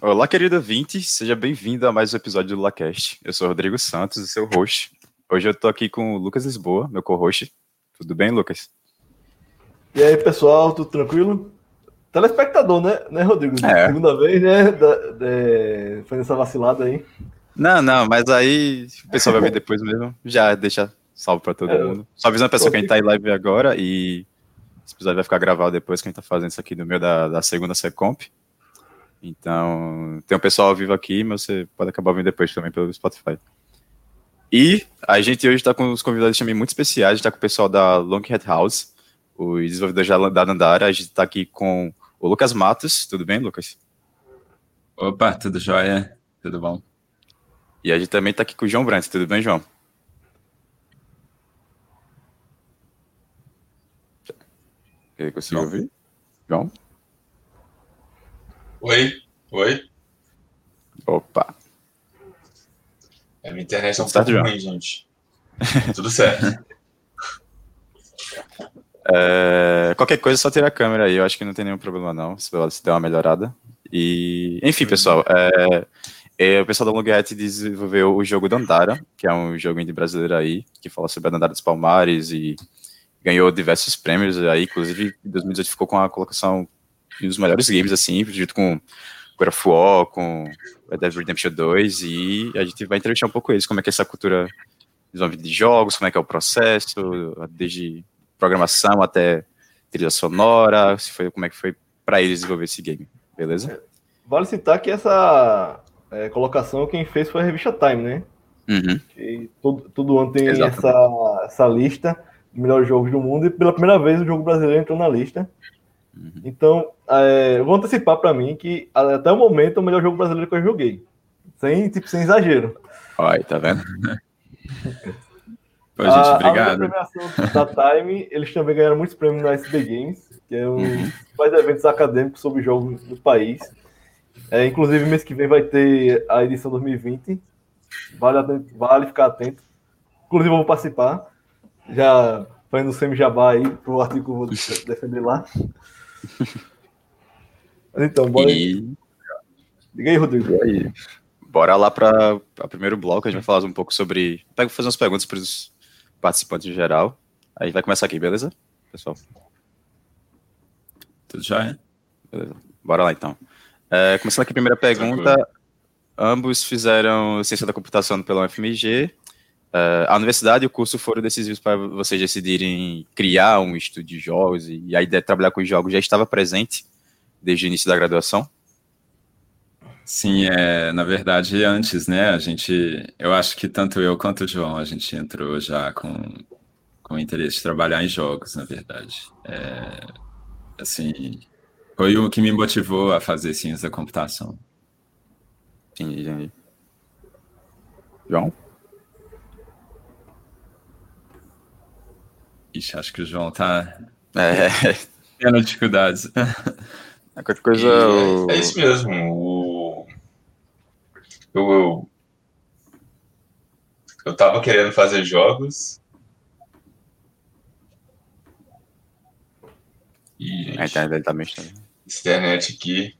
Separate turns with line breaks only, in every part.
Olá, querido 20, seja bem-vindo a mais um episódio do LaCast. Eu sou o Rodrigo Santos, o seu host. Hoje eu tô aqui com o Lucas Lisboa, meu co-host. Tudo bem, Lucas?
E aí, pessoal, tudo tranquilo? Telespectador, né, né Rodrigo?
É.
Segunda vez, né? Da, da, fazendo essa vacilada aí.
Não, não, mas aí o pessoal vai ver depois mesmo. Já deixa salvo pra todo
É.
mundo. Só avisando a pessoa que a gente tá em live agora e esse episódio vai ficar gravado depois que a gente tá fazendo isso aqui no meio da, da segunda Secomp. Então, tem um pessoal ao vivo aqui, mas você pode acabar vendo depois também pelo Spotify. E a gente hoje tá com os convidados também muito especiais. A gente tá com o pessoal da Longhead House, os desenvolvedores da- da Nandara. A gente tá aqui com o Lucas Matos. Tudo bem, Lucas?
Opa, tudo jóia? Tudo bom?
E a gente também tá aqui com o João Brandt. Tudo bem, João? Ele conseguiu ouvir? João?
Oi, oi.
Opa.
A minha internet é um
Tudo certo,
pouco ruim, gente. Tudo certo.
É, qualquer coisa, é só tirar a câmera aí. Eu acho que não tem nenhum problema, não. Se se der uma melhorada. E, enfim, pessoal. É, é, o pessoal da Longhead desenvolveu o jogo Dandara, que é um jogo indie brasileiro aí, que fala sobre a Dandara dos Palmares e ganhou diversos prêmios aí. Inclusive, em 2018 ficou com a colocação um dos melhores games, assim, junto com God of War, com Red Dead Redemption 2. E a gente vai entrevistar um pouco eles, como é que é essa cultura desenvolvimento de jogos, como é que é o processo, desde programação até trilha sonora, se foi, como é que foi para eles desenvolver esse game, beleza?
Vale citar que essa é, colocação quem fez foi a revista Time, né?
Uhum.
Que todo, todo ano tem
Exatamente.
essa, essa lista de melhores jogos do mundo e pela primeira vez o jogo brasileiro entrou na lista.
Uhum.
Então, é, eu vou antecipar para mim que até o momento é o melhor jogo brasileiro que eu joguei. Sem, tipo, sem exagero.
Olha tá vendo?
Pô, gente,
A-
obrigado.
Além da Time, eles também ganharam muitos prêmios na SB Games, que é um
Uhum.
dos principais eventos acadêmicos sobre jogos do país. É, inclusive, mês que vem vai ter a edição 2020. Vale, aten- vale ficar atento. Inclusive, eu vou participar. Já fazendo o semi-jabá aí pro artigo que eu vou de- defender lá. Então, bora aí.
E,
Diga aí, Rodrigo.
e aí, bora lá para o primeiro bloco, a gente vai falar um pouco sobre, pego fazer umas perguntas para os participantes em geral, aí vai começar aqui, beleza? Pessoal,
Tudo jóia?
beleza. Bora lá então. É, começando aqui a primeira pergunta, ambos fizeram ciência da computação pela UFMG. É, a universidade e o curso foram decisivos para vocês decidirem criar um estúdio de jogos e a ideia de trabalhar com jogos já estava presente desde o início da graduação?
Sim, é, na verdade, antes, né, a gente, eu acho que tanto eu quanto o João, a gente entrou já com, com interesse de trabalhar em jogos, na verdade. É, assim, foi o que me motivou a fazer ciência da computação.
Entendi, entendi. João?
Ixi, acho que o João tá
É,
tendo dificuldades.
qualquer coisa.
E
o-
é, é isso mesmo. O... Eu, eu, eu tava querendo fazer jogos. E,
A
gente,
internet dele tá
essa internet aqui.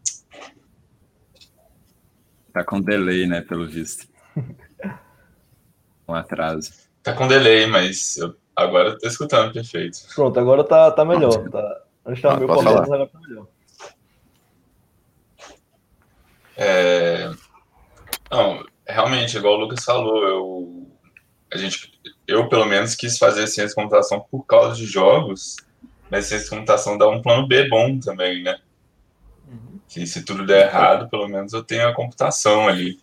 Tá com delay, né, pelo visto. Um atraso.
Tá com delay, mas eu, agora eu tô escutando perfeito.
Pronto, agora tá, tá melhor. Tá, antes tava
Ah,
meio cortado, mas agora tá melhor.
É, Não, realmente, igual o Lucas falou, eu, a gente, eu pelo menos quis fazer ciência de computação por causa de jogos, mas ciência de computação dá um plano B bom também, né? Que se tudo der errado, pelo menos eu tenho a computação ali.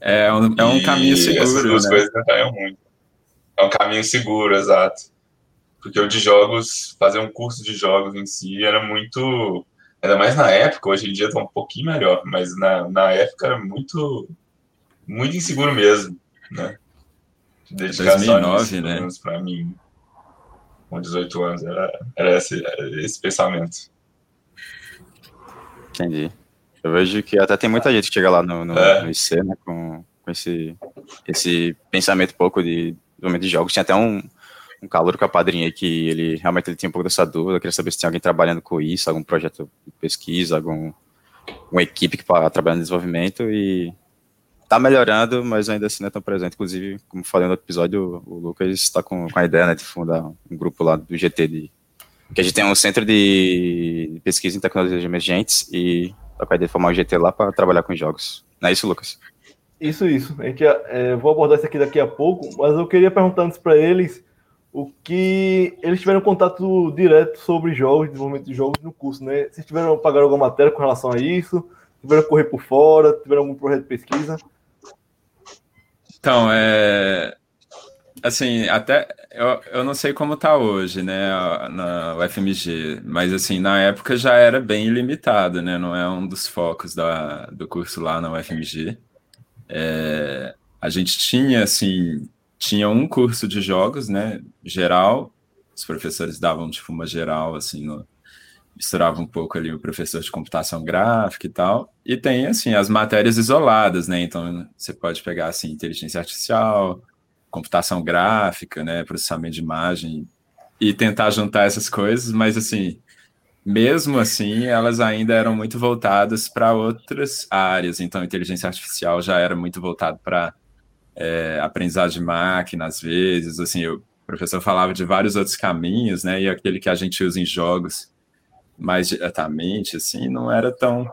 É um, é um
E
caminho
Essas
seguro,
duas
né?
coisas me atraem muito. É um caminho seguro, exato. Porque o de jogos, fazer um curso de jogos em si era muito. Ainda mais na época, hoje em dia tá um pouquinho melhor, mas na, na época era muito. Muito inseguro mesmo, né? De dedicação
2009,
nisso, pelo
né?
pra mim, com 18 anos, era, era, esse, era esse pensamento.
Entendi. Eu vejo que até tem muita gente que chega lá no, no,
É.
no IC, né, com, com esse, esse pensamento pouco de desenvolvimento de jogos. Tinha até um, um calor com a padrinha aí que ele realmente ele tinha um pouco dessa dúvida. Eu queria saber se tem alguém trabalhando com isso, algum projeto de pesquisa, algum uma equipe que está trabalhando no desenvolvimento e tá melhorando, mas ainda assim não é tão presente. Inclusive, como falei no episódio, o Lucas está com, com a ideia né, de fundar um grupo lá do GT de que a gente tem um centro de pesquisa em tecnologias emergentes e tá com a ideia de formar um GT lá para trabalhar com jogos. Não é isso, Lucas?
Isso, isso. A gente, é, vou abordar isso aqui daqui a pouco, mas eu queria perguntar antes para eles o que eles tiveram contato direto sobre jogos, desenvolvimento de jogos no curso, né? Vocês tiveram pagar alguma matéria com relação a isso? Tiveram correr por fora? Tiveram algum projeto de pesquisa?
Então, é, assim, até eu, eu não sei como tá hoje, né, na UFMG, mas assim, na época já era bem limitado, né, não é um dos focos da, do curso lá na UFMG. É, a gente tinha, assim, tinha um curso de jogos, né, geral, os professores davam, tipo, uma geral, assim, no, misturava um pouco ali o professor de computação gráfica e tal, e tem, assim, as matérias isoladas, né, então você pode pegar, assim, inteligência artificial, computação gráfica, né, processamento de imagem e tentar juntar essas coisas, mas assim, mesmo assim, elas ainda eram muito voltadas para outras áreas. Então, inteligência artificial já era muito voltado para é, aprendizado de máquina, às vezes. Assim, o professor falava de vários outros caminhos, né? E aquele que a gente usa em jogos mais diretamente, assim, não era tão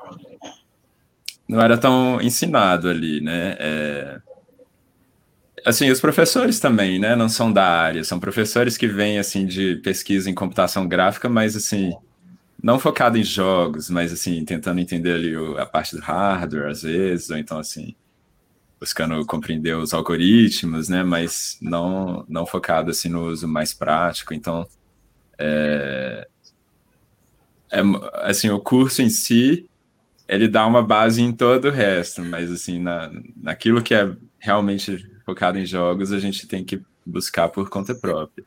não era tão ensinado ali, né? É, assim, os professores também, né, não são da área, são professores que vêm, assim, de pesquisa em computação gráfica, mas, assim, não focado em jogos, mas, assim, tentando entender ali a parte do hardware, às vezes, ou então, assim, buscando compreender os algoritmos, né, mas não, não focado, assim, no uso mais prático, então, é, é, assim, o curso em si, ele dá uma base em todo o resto, mas, assim, na, naquilo que é realmente focado em jogos, a gente tem que buscar por conta própria.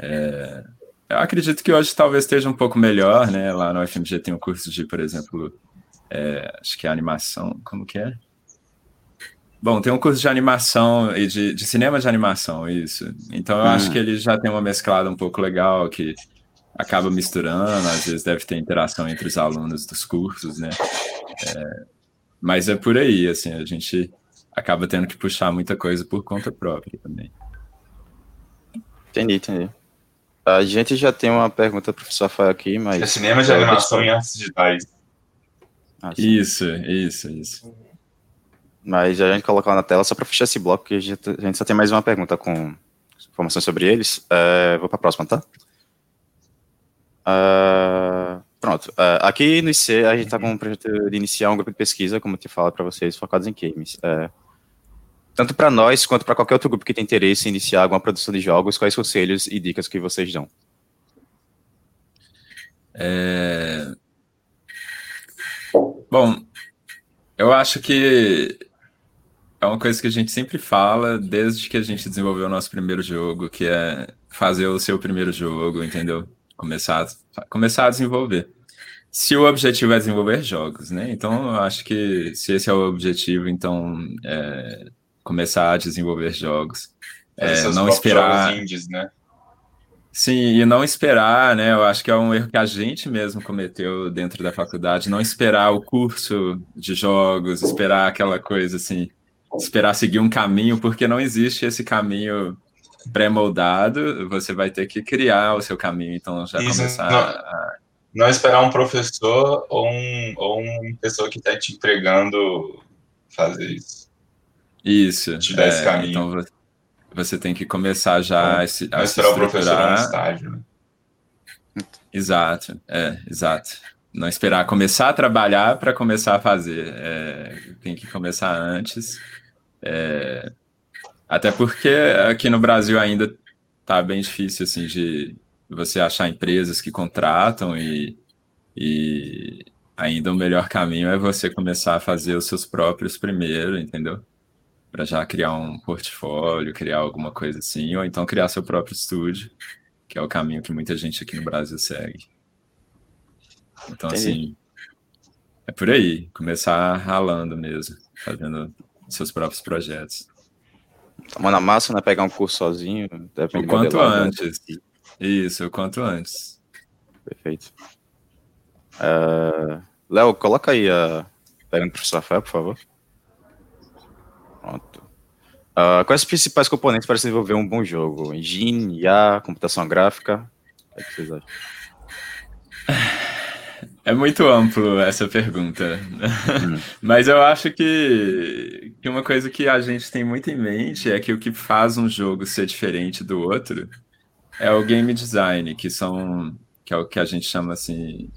É, eu acredito que hoje talvez esteja um pouco melhor, né? Lá no FMG tem um curso de, por exemplo, é, acho que é animação, como que é? Bom, tem um curso de animação e de, de cinema de animação, isso. Então eu hum. acho que ele já tem uma mesclada um pouco legal, que acaba misturando, às vezes deve ter interação entre os alunos dos cursos, né? É, mas é por aí, assim, a gente acaba tendo que puxar muita coisa por conta própria também.
Entendi, entendi. A gente já tem uma pergunta para o professor Rafael aqui, mas.
É cinema de animação em artes digitais.
Ah, isso, isso, isso.
Mas a gente colocar na tela só para fechar esse bloco, que a gente, a gente, só tem mais uma pergunta com informações sobre eles. É, vou para a próxima, tá? Uh, pronto. Uh, aqui no IC a gente está com um projeto de iniciar um grupo de pesquisa, como eu te falo para vocês, focados em games. Uh, tanto para nós quanto para qualquer outro grupo que tem interesse em iniciar alguma produção de jogos, quais conselhos e dicas que vocês dão?
É... Bom, eu acho que é uma coisa que a gente sempre fala desde que a gente desenvolveu o nosso primeiro jogo, que é fazer o seu primeiro jogo, entendeu? Começar, começar a desenvolver. Se o objetivo é desenvolver jogos, né? Então, eu acho que se esse é o objetivo, então é, começar a desenvolver jogos. É, não esperar.
Indies, né?
Sim, e não esperar, né? Eu acho que é um erro que a gente mesmo cometeu dentro da faculdade, não esperar o curso de jogos, esperar aquela coisa assim, esperar seguir um caminho, porque não existe esse caminho pré-moldado, você vai ter que criar o seu caminho, então já Isso, começar
não,
a...
não esperar um professor ou um, ou uma pessoa que está te entregando fazer isso.
Isso.
Te dar é, esse caminho.
Então você tem que começar já a se,
a se o professor no estágio. Né?
Exato, é, exato. Não esperar começar a trabalhar para começar a fazer. É, tem que começar antes. É, até porque aqui no Brasil ainda tá bem difícil assim de você achar empresas que contratam e, e ainda o melhor caminho é você começar a fazer os seus próprios primeiro, entendeu? Para já criar um portfólio, criar alguma coisa assim, ou então criar seu próprio estúdio, que é o caminho que muita gente aqui no Brasil segue. Então, Entendi. assim, é por aí, começar ralando mesmo, fazendo seus próprios projetos.
Tomar na massa, né? Pegar um curso sozinho.
O quanto antes. Isso, o quanto antes.
Perfeito. Uh, Léo, coloca aí a pergunta do professor Rafael, por favor. Pronto. Uh, quais os principais componentes para se desenvolver um bom jogo? Engine, IA, computação gráfica? O que vocês acham?
É muito amplo essa pergunta. Hum. Mas eu acho que, que uma coisa que a gente tem muito em mente é que o que faz um jogo ser diferente do outro é o game design, que são que é o que a gente chama assim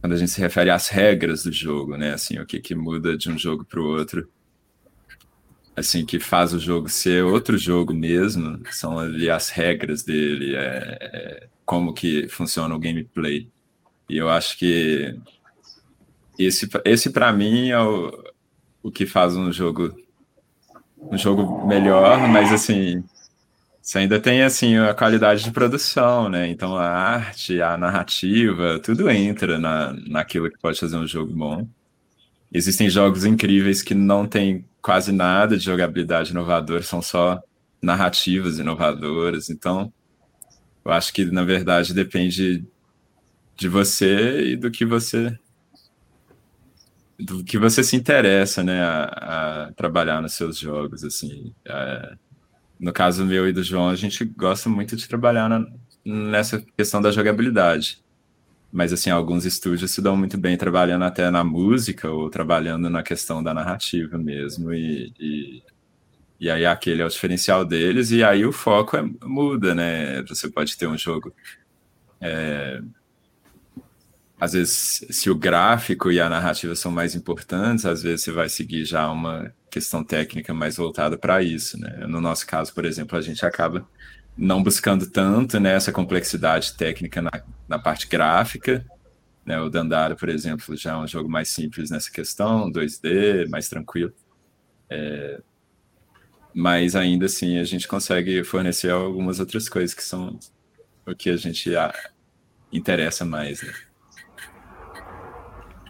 quando a gente se refere às regras do jogo, né? Assim, o que, que muda de um jogo para o outro. Assim, que faz o jogo ser outro jogo mesmo, são ali as regras dele, é, é como que funciona o gameplay. E eu acho que esse, esse para mim é o, o que faz um jogo um jogo melhor, mas assim, você ainda tem assim a qualidade de produção, né? Então a arte, a narrativa, tudo entra na, naquilo que pode fazer um jogo bom. Existem jogos incríveis que não tem quase nada de jogabilidade inovadora, são só narrativas inovadoras. Então, eu acho que na verdade depende de você e do que você do que você se interessa, né, a, a trabalhar nos seus jogos, assim. É, no caso meu e do João, a gente gosta muito de trabalhar na, nessa questão da jogabilidade. Mas, assim, alguns estúdios se dão muito bem trabalhando até na música ou trabalhando na questão da narrativa mesmo. E, e, e aí aquele é o diferencial deles. E aí o foco é, muda, né? Você pode ter um jogo... É, às vezes, se o gráfico e a narrativa são mais importantes, às vezes você vai seguir já uma questão técnica mais voltada para isso, né? No nosso caso, por exemplo, a gente acaba não buscando tanto né, essa complexidade técnica na, na parte gráfica. Né? O Dandara, por exemplo, já é um jogo mais simples nessa questão, 2D, mais tranquilo. É, mas ainda assim a gente consegue fornecer algumas outras coisas que são o que a gente a, interessa mais. Né?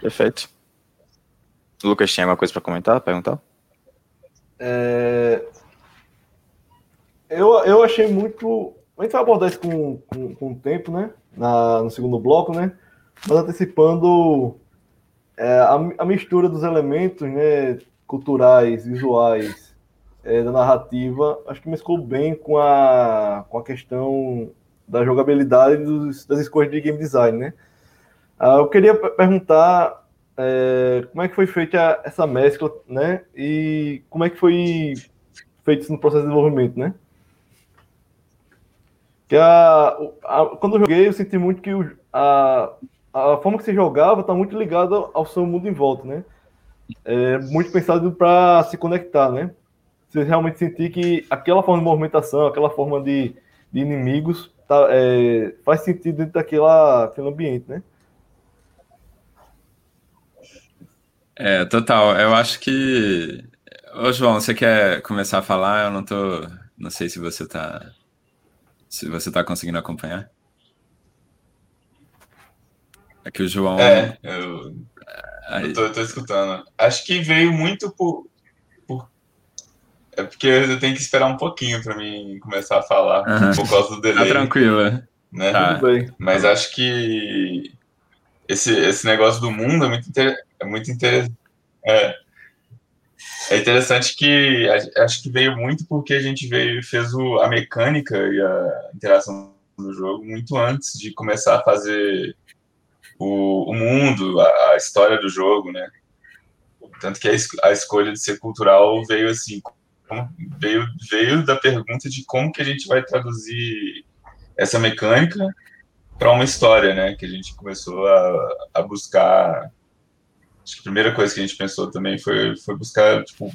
Perfeito. Lucas, tinha alguma coisa para comentar, perguntar?
É... Eu, eu achei muito. A gente vai abordar isso com, com, com o tempo, né? Na, no segundo bloco, né? Mas antecipando é, a, a, mistura dos elementos né, culturais, visuais, é, da narrativa, acho que mesclou bem com a, com a questão da jogabilidade dos, das escolhas de game design, né? Ah, eu queria perguntar é, como é que foi feita essa mescla, né? E como é que foi feito isso no processo de desenvolvimento, né? Que a, a, quando eu joguei, eu senti muito que o, a, a forma que se jogava está muito ligada ao seu mundo em volta, né? É muito pensado para se conectar, né? Você realmente sentir que aquela forma de movimentação, aquela forma de, de inimigos tá, é, faz sentido dentro daquela, daquele ambiente, né?
É, total. Eu acho que. Ô, João, você quer começar a falar? Eu não tô. Não sei se você tá. Se você tá conseguindo acompanhar. É que o João.
É, eu. Aí... Eu tô, eu tô escutando. Acho que veio muito por, por. É porque eu tenho que esperar um pouquinho para mim começar a falar, uhum. por causa do tá delay.
Tá tranquilo.
Né? Tá. Mas acho que esse, esse negócio do mundo é muito, inter... é muito interessante. É. é interessante que acho que veio muito porque a gente veio fez o, a mecânica e a interação do jogo muito antes de começar a fazer o, o mundo, a, a, história do jogo, né? Tanto que a, a escolha de ser cultural veio assim, veio, veio da pergunta de como que a gente vai traduzir essa mecânica para uma história, né? Que a gente começou a, a buscar. Acho que a primeira coisa que a gente pensou também foi, foi buscar tipo,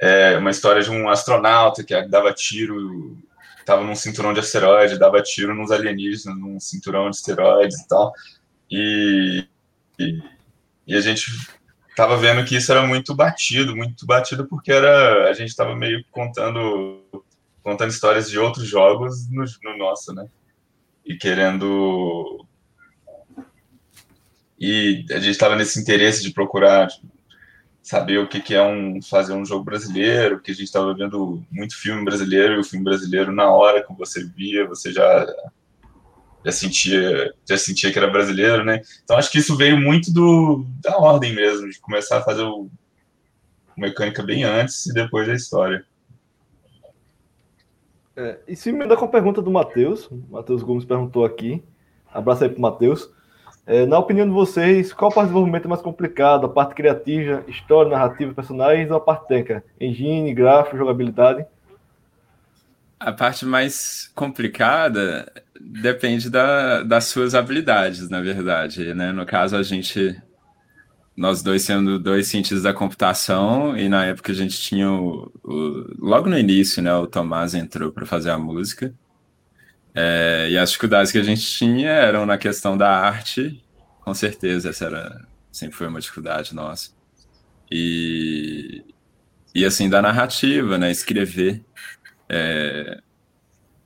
é, uma história de um astronauta que dava tiro, estava num cinturão de asteroide, dava tiro nos alienígenas, num cinturão de asteroides e tal. E, e, e a gente estava vendo que isso era muito batido, muito batido porque era a gente estava meio contando contando histórias de outros jogos no, no nosso, né? e querendo. E a gente estava nesse interesse de procurar saber o que, que é um fazer um jogo brasileiro, porque a gente estava vendo muito filme brasileiro, e o filme brasileiro na hora que você via, você já já sentia já sentia que era brasileiro, né? Então acho que isso veio muito do da ordem mesmo, de começar a fazer o mecânica bem antes e depois da história.
É, e me dá com a pergunta do Matheus, Matheus Gomes perguntou aqui, abraço aí pro Matheus. É, na opinião de vocês, qual parte do desenvolvimento é mais complicado? A parte criativa, história, narrativa, personagens ou a parte técnica? Engine, gráfico, jogabilidade?
A parte mais complicada depende da, das suas habilidades, na verdade. Né? No caso, a gente, nós dois sendo dois cientistas da computação, e na época a gente tinha o, o logo no início, né, o Tomás entrou para fazer a música. É, e as dificuldades que a gente tinha eram na questão da arte, com certeza, essa era, sempre foi uma dificuldade nossa. E, e assim, da narrativa, né? Escrever. É,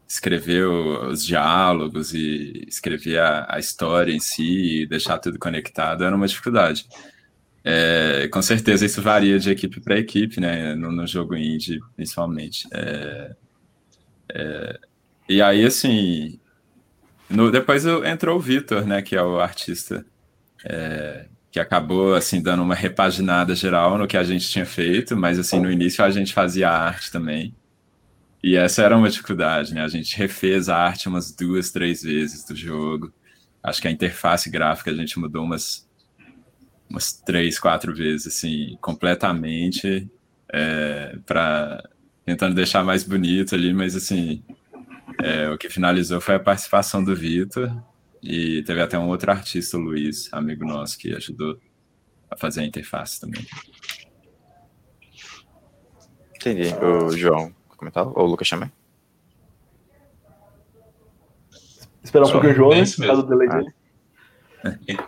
escrever os diálogos e escrever a, a, história em si e deixar tudo conectado era uma dificuldade. É, com certeza isso varia de equipe para equipe, né? No, no, jogo indie, principalmente. É, é, e aí, assim, no, depois entrou o Vitor, né, que é o artista é, que acabou assim dando uma repaginada geral no que a gente tinha feito, mas assim no início a gente fazia arte também. E essa era uma dificuldade, né? A gente refez a arte umas duas, três vezes do jogo. Acho que a interface gráfica a gente mudou umas umas três, quatro vezes, assim, completamente, é, para tentando deixar mais bonito ali, mas assim, é, o que finalizou foi a participação do Vitor e teve até um outro artista, o Luiz, amigo nosso, que ajudou a fazer a interface também.
Entendi. O João comentar? Ou o Lucas também?
Esperar um pouquinho o João, né? Caso do delay dele.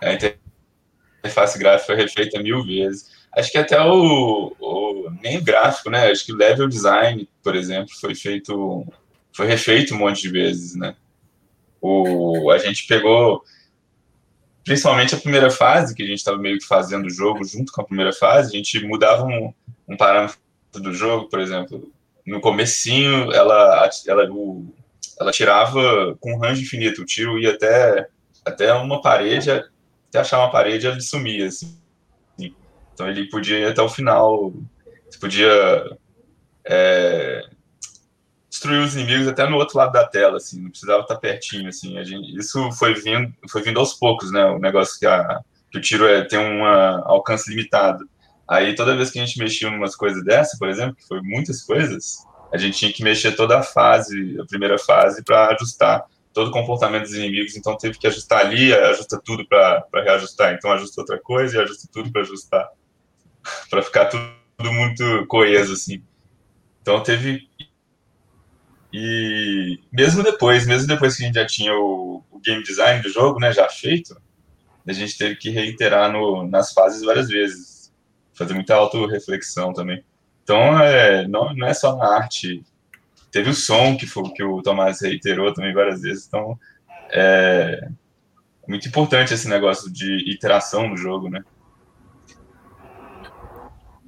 A interface gráfica foi refeita mil vezes. Acho que até o, o nem o gráfico, né? Acho que o level design, por exemplo, foi feito foi refeito um monte de vezes, né? O, a gente pegou, principalmente a primeira fase, que a gente estava meio que fazendo o jogo junto com a primeira fase, a gente mudava um, um parâmetro do jogo, por exemplo, no comecinho, ela, ela, o, ela tirava com range infinito, o tiro ia até, até uma parede, até achar uma parede, ele sumia, assim. Então ele podia ir até o final, podia é, destruir os inimigos até no outro lado da tela, assim, não precisava estar pertinho, assim. A gente, isso foi vindo, foi vindo aos poucos, né? O negócio que, a, que o tiro é, tem um alcance limitado. Aí toda vez que a gente mexia em umas coisas dessa, por exemplo, que foi muitas coisas, a gente tinha que mexer toda a fase, a primeira fase, para ajustar todo o comportamento dos inimigos. Então teve que ajustar ali, ajusta tudo para reajustar. Então ajusta outra coisa e ajusta tudo para ajustar, para ficar tudo, tudo muito coeso assim. Então teve e mesmo depois, mesmo depois que a gente já tinha o, o game design do jogo, né, já feito, a gente teve que reiterar no, nas fases várias vezes, fazer muita auto-reflexão também. Então, é, não, não é só na arte. Teve o som que, foi, que o Tomás reiterou também várias vezes. Então, é muito importante esse negócio de iteração no jogo, né?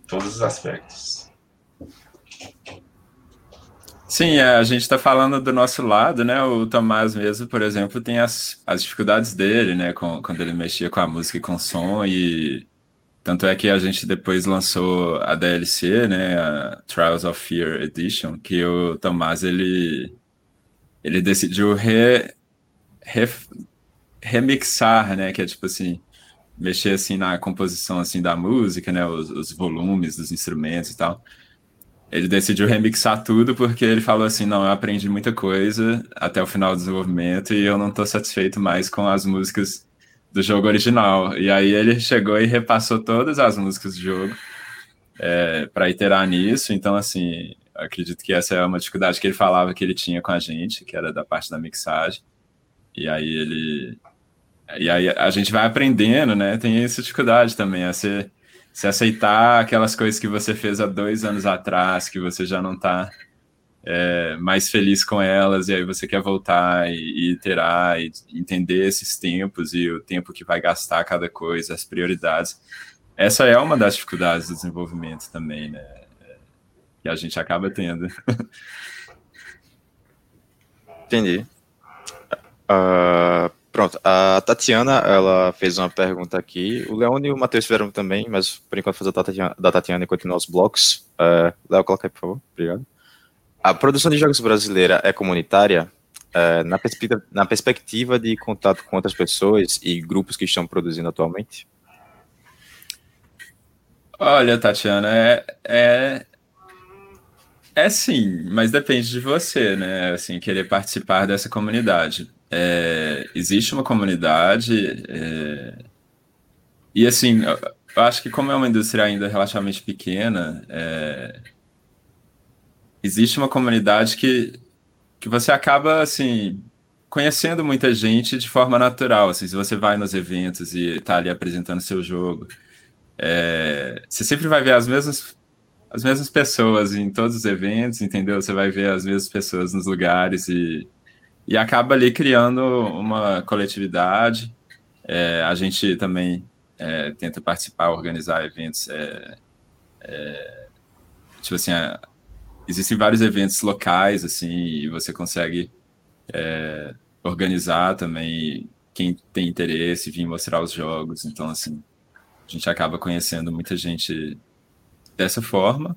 Todos os aspectos.
Sim, é, a gente está falando do nosso lado, né? O Tomás mesmo, por exemplo, tem as, as dificuldades dele, né? Com, quando ele mexia com a música e com o som, e tanto é que a gente depois lançou a DLC, né? A Trials of Fear Edition, que o Tomás ele, ele decidiu re, re, remixar, né? Que é tipo assim, mexer assim na composição assim da música, né? Os, os volumes dos instrumentos e tal ele decidiu remixar tudo porque ele falou assim: não, eu aprendi muita coisa até o final do desenvolvimento e eu não estou satisfeito mais com as músicas do jogo original. E aí ele chegou e repassou todas as músicas do jogo é, para iterar nisso. Então, assim, acredito que essa é uma dificuldade que ele falava que ele tinha com a gente, que era da parte da mixagem. E aí ele. E aí a gente vai aprendendo, né? Tem essa dificuldade também, a ser se aceitar aquelas coisas que você fez há dois anos atrás, que você já não está é, mais feliz com elas, e aí você quer voltar e, e iterar e entender esses tempos e o tempo que vai gastar cada coisa, as prioridades. essa é uma das dificuldades do desenvolvimento também, né? Que a gente acaba tendo.
Entendi. Uh, pronto, a Tatiana, ela fez uma pergunta aqui. O Leone e o Matheus fizeram também, mas por enquanto fazer da Tatiana, da Tatiana e continuar os blocos. Uh, Léo, coloca aí, por favor. Obrigado. A produção de jogos brasileira é comunitária? Uh, na, perspectiva, na perspectiva de contato com outras pessoas e grupos que estão produzindo atualmente?
Olha, Tatiana, é, é, é sim, mas depende de você, né? Assim, querer participar dessa comunidade. É, existe uma comunidade, é, e assim, eu, acho que como é uma indústria ainda relativamente pequena, é, existe uma comunidade que, que você acaba, assim, conhecendo muita gente de forma natural. Assim, se você vai nos eventos e está ali apresentando seu jogo, é, você sempre vai ver as mesmas, as mesmas pessoas em todos os eventos, entendeu? Você vai ver as mesmas pessoas nos lugares e, e acaba ali criando uma coletividade. É, a gente também é, tenta participar, organizar eventos. É, é, tipo assim, existem vários eventos locais, assim, e você consegue é, organizar também quem tem interesse, vir mostrar os jogos. Então, assim, a gente acaba conhecendo muita gente dessa forma.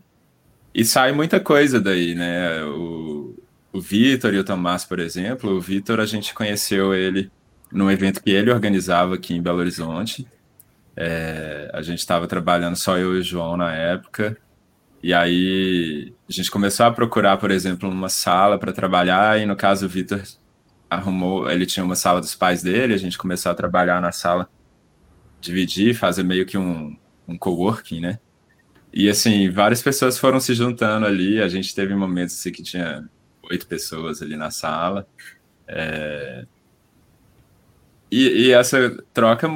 E sai muita coisa daí, né? O, o Vitor e o Tomás, por exemplo. O Vitor, a gente conheceu ele num evento que ele organizava aqui em Belo Horizonte. É, a gente estava trabalhando só eu e o João na época. E aí a gente começou a procurar, por exemplo, uma sala para trabalhar. E no caso, o Vitor arrumou, ele tinha uma sala dos pais dele. A gente começou a trabalhar na sala dividir, fazer meio que um, um coworking, né? E assim, várias pessoas foram se juntando ali. A gente teve momentos assim, que tinha oito pessoas ali na sala. É... E, e, essa troca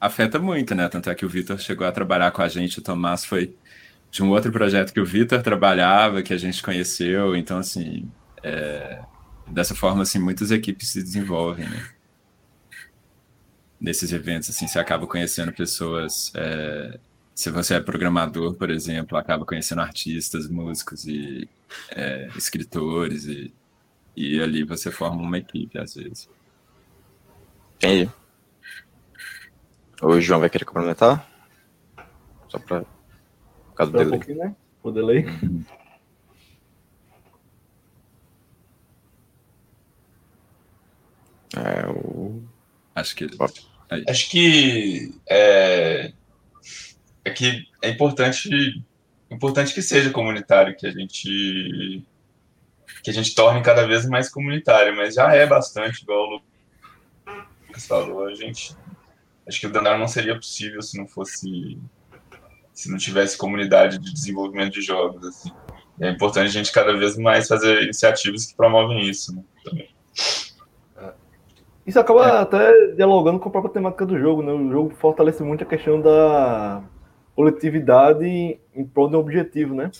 afeta muito, né? Tanto é que o Vitor chegou a trabalhar com a gente, o Tomás foi de um outro projeto que o Vitor trabalhava, que a gente conheceu. Então, assim, é... dessa forma, assim, muitas equipes se desenvolvem, né? nesses eventos, assim, você acaba conhecendo pessoas. É, se você é programador, por exemplo, acaba conhecendo artistas, músicos e é, escritores, e, e ali você forma uma equipe, às vezes.
Entendi. O João vai querer complementar? Só para por causa do delay. Um né?
O delay.
É, o...
Acho que.
Aí. Acho que é, é que é importante importante que seja comunitário, que a gente que a gente torne cada vez mais comunitário, mas já é bastante, igual o Lucas falou, a gente acho que o Dandara não seria possível se não fosse se não tivesse comunidade de desenvolvimento de jogos assim. É importante a gente cada vez mais fazer iniciativas que promovem isso né, também.
Isso acaba é. até dialogando com a própria temática do jogo, né? O jogo fortalece muito a questão da coletividade em prol de um objetivo, né?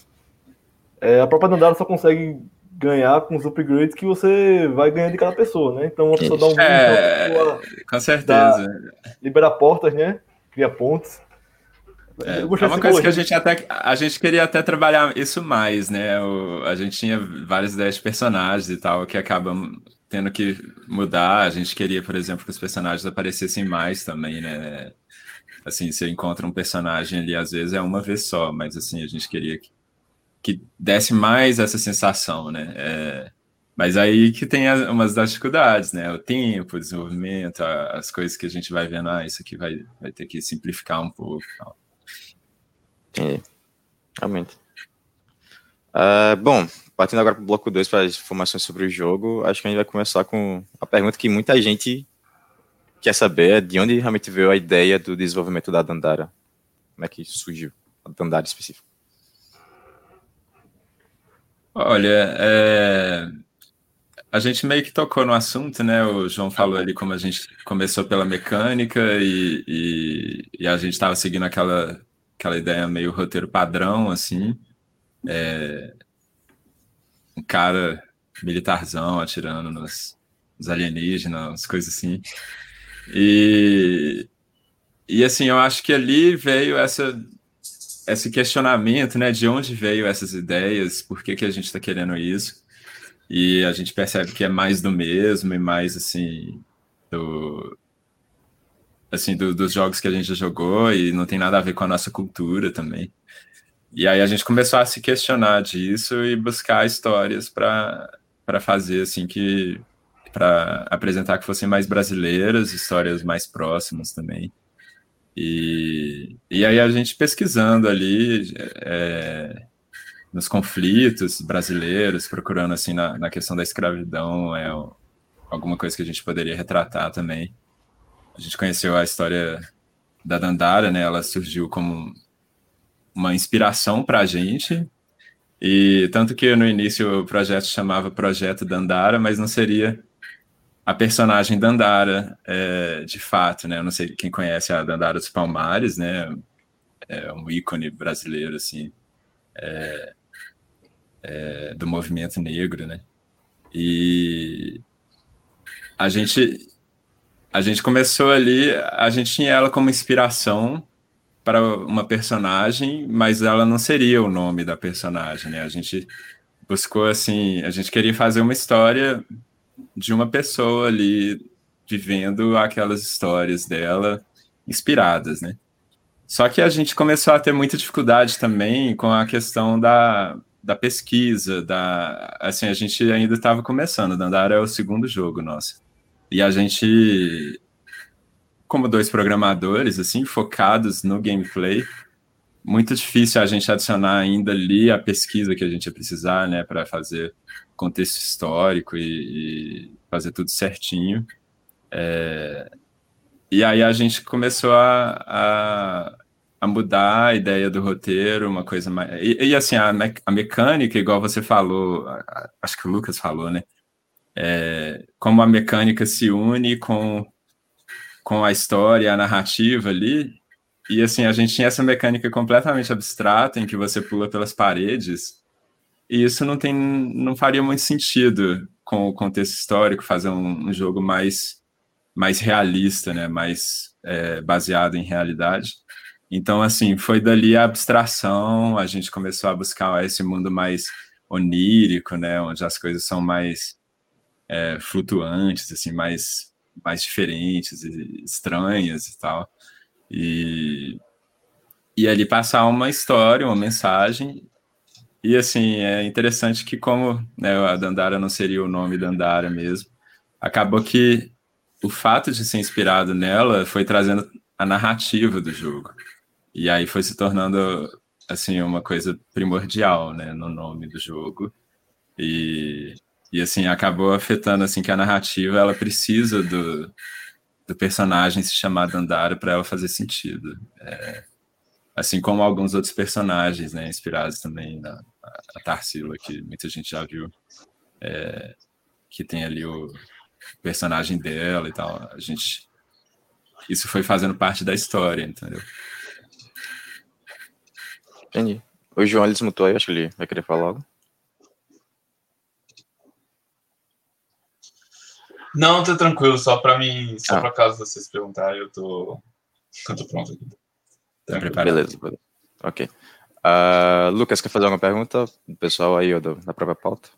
É, a própria Dandara só consegue ganhar com os upgrades que você vai ganhar de cada pessoa, né? Então uma pessoa dá um
é, pessoa
com certeza. libera portas, né? Cria pontos.
É, é uma coisa que a gente até a gente queria até trabalhar isso mais, né? O, a gente tinha várias ideias de personagens e tal que acabam tendo que mudar. A gente queria, por exemplo, que os personagens aparecessem mais também, né? Assim, você encontra um personagem ali, às vezes é uma vez só, mas assim, a gente queria que, que desse mais essa sensação, né? É, mas aí que tem as, umas das dificuldades, né? O tempo, o desenvolvimento, as coisas que a gente vai vendo, ah, isso aqui vai, vai ter que simplificar um pouco.
Entendi. Realmente. Uh, bom, partindo agora para o bloco 2 para as informações sobre o jogo, acho que a gente vai começar com a pergunta que muita gente quer saber, é de onde realmente veio a ideia do desenvolvimento da Dandara. Como é que surgiu a Dandara específico?
Olha, é... a gente meio que tocou no assunto, né? O João falou ali como a gente começou pela mecânica e, e, e a gente estava seguindo aquela, aquela ideia meio roteiro padrão, assim. É, um cara militarzão atirando nos, nos alienígenas, coisas assim. E, e assim, eu acho que ali veio essa esse questionamento, né, de onde veio essas ideias, por que, que a gente está querendo isso, e a gente percebe que é mais do mesmo e mais, assim, do, assim, do, dos jogos que a gente já jogou e não tem nada a ver com a nossa cultura também. E aí a gente começou a se questionar disso e buscar histórias para fazer, assim, que para apresentar que fossem mais brasileiras, histórias mais próximas também. E, e aí a gente pesquisando ali é, nos conflitos brasileiros, procurando assim na, na questão da escravidão, é alguma coisa que a gente poderia retratar também. A gente conheceu a história da Dandara, né? Ela surgiu como uma inspiração para a gente. E tanto que no início o projeto chamava Projeto Dandara, mas não seria a personagem Dandara, é, de fato, né? Eu não sei quem conhece a Dandara dos Palmares, né? É um ícone brasileiro, assim, é, é, do movimento negro, né? E a gente a gente começou ali, a gente tinha ela como inspiração para uma personagem, mas ela não seria o nome da personagem, né? A gente buscou assim, a gente queria fazer uma história de uma pessoa ali vivendo aquelas histórias dela inspiradas, né? Só que a gente começou a ter muita dificuldade também com a questão da, da pesquisa, da assim, a gente ainda estava começando, Dandara é o segundo jogo nosso. E a gente como dois programadores assim, focados no gameplay, muito difícil a gente adicionar ainda ali a pesquisa que a gente ia precisar, né, para fazer contexto histórico e, e fazer tudo certinho. É, e aí a gente começou a, a, a, mudar a ideia do roteiro, uma coisa mais. E, e assim, a, me, a, mecânica, igual você falou, acho que o Lucas falou, né? É, como a mecânica se une com, com a história, a narrativa ali. E assim, a gente tinha essa mecânica completamente abstrata, em que você pula pelas paredes e isso não tem, não faria muito sentido com o contexto histórico fazer um, um jogo mais, mais realista, né? Mais é, baseado em realidade. Então, assim, foi dali a abstração, a gente começou a buscar esse mundo mais onírico, né? Onde as coisas são mais é, flutuantes, assim, mais, mais diferentes e estranhas e tal. E, e ali passar uma história, uma mensagem e assim, é interessante que como né, a Dandara não seria o nome Dandara mesmo, acabou que o fato de ser inspirado nela foi trazendo a narrativa do jogo. E aí foi se tornando assim uma coisa primordial, né, no nome do jogo. E, e assim acabou afetando assim que a narrativa ela precisa do, do personagem se chamar Dandara para ela fazer sentido. É, assim como alguns outros personagens, né, inspirados também na a Tarsila, que muita gente já viu, é, que tem ali o personagem dela e tal. A gente, isso foi fazendo parte da história, entendeu?
Entendi. O João ele desmutou aí, acho que ele vai querer falar algo.
Não, tá tranquilo, só para mim, só ah. para caso vocês perguntarem, eu tô, eu tô pronto aqui.
Tá preparado. Beleza, beleza. Ok. Uh, Lucas, quer fazer alguma pergunta do pessoal aí do, da própria pauta?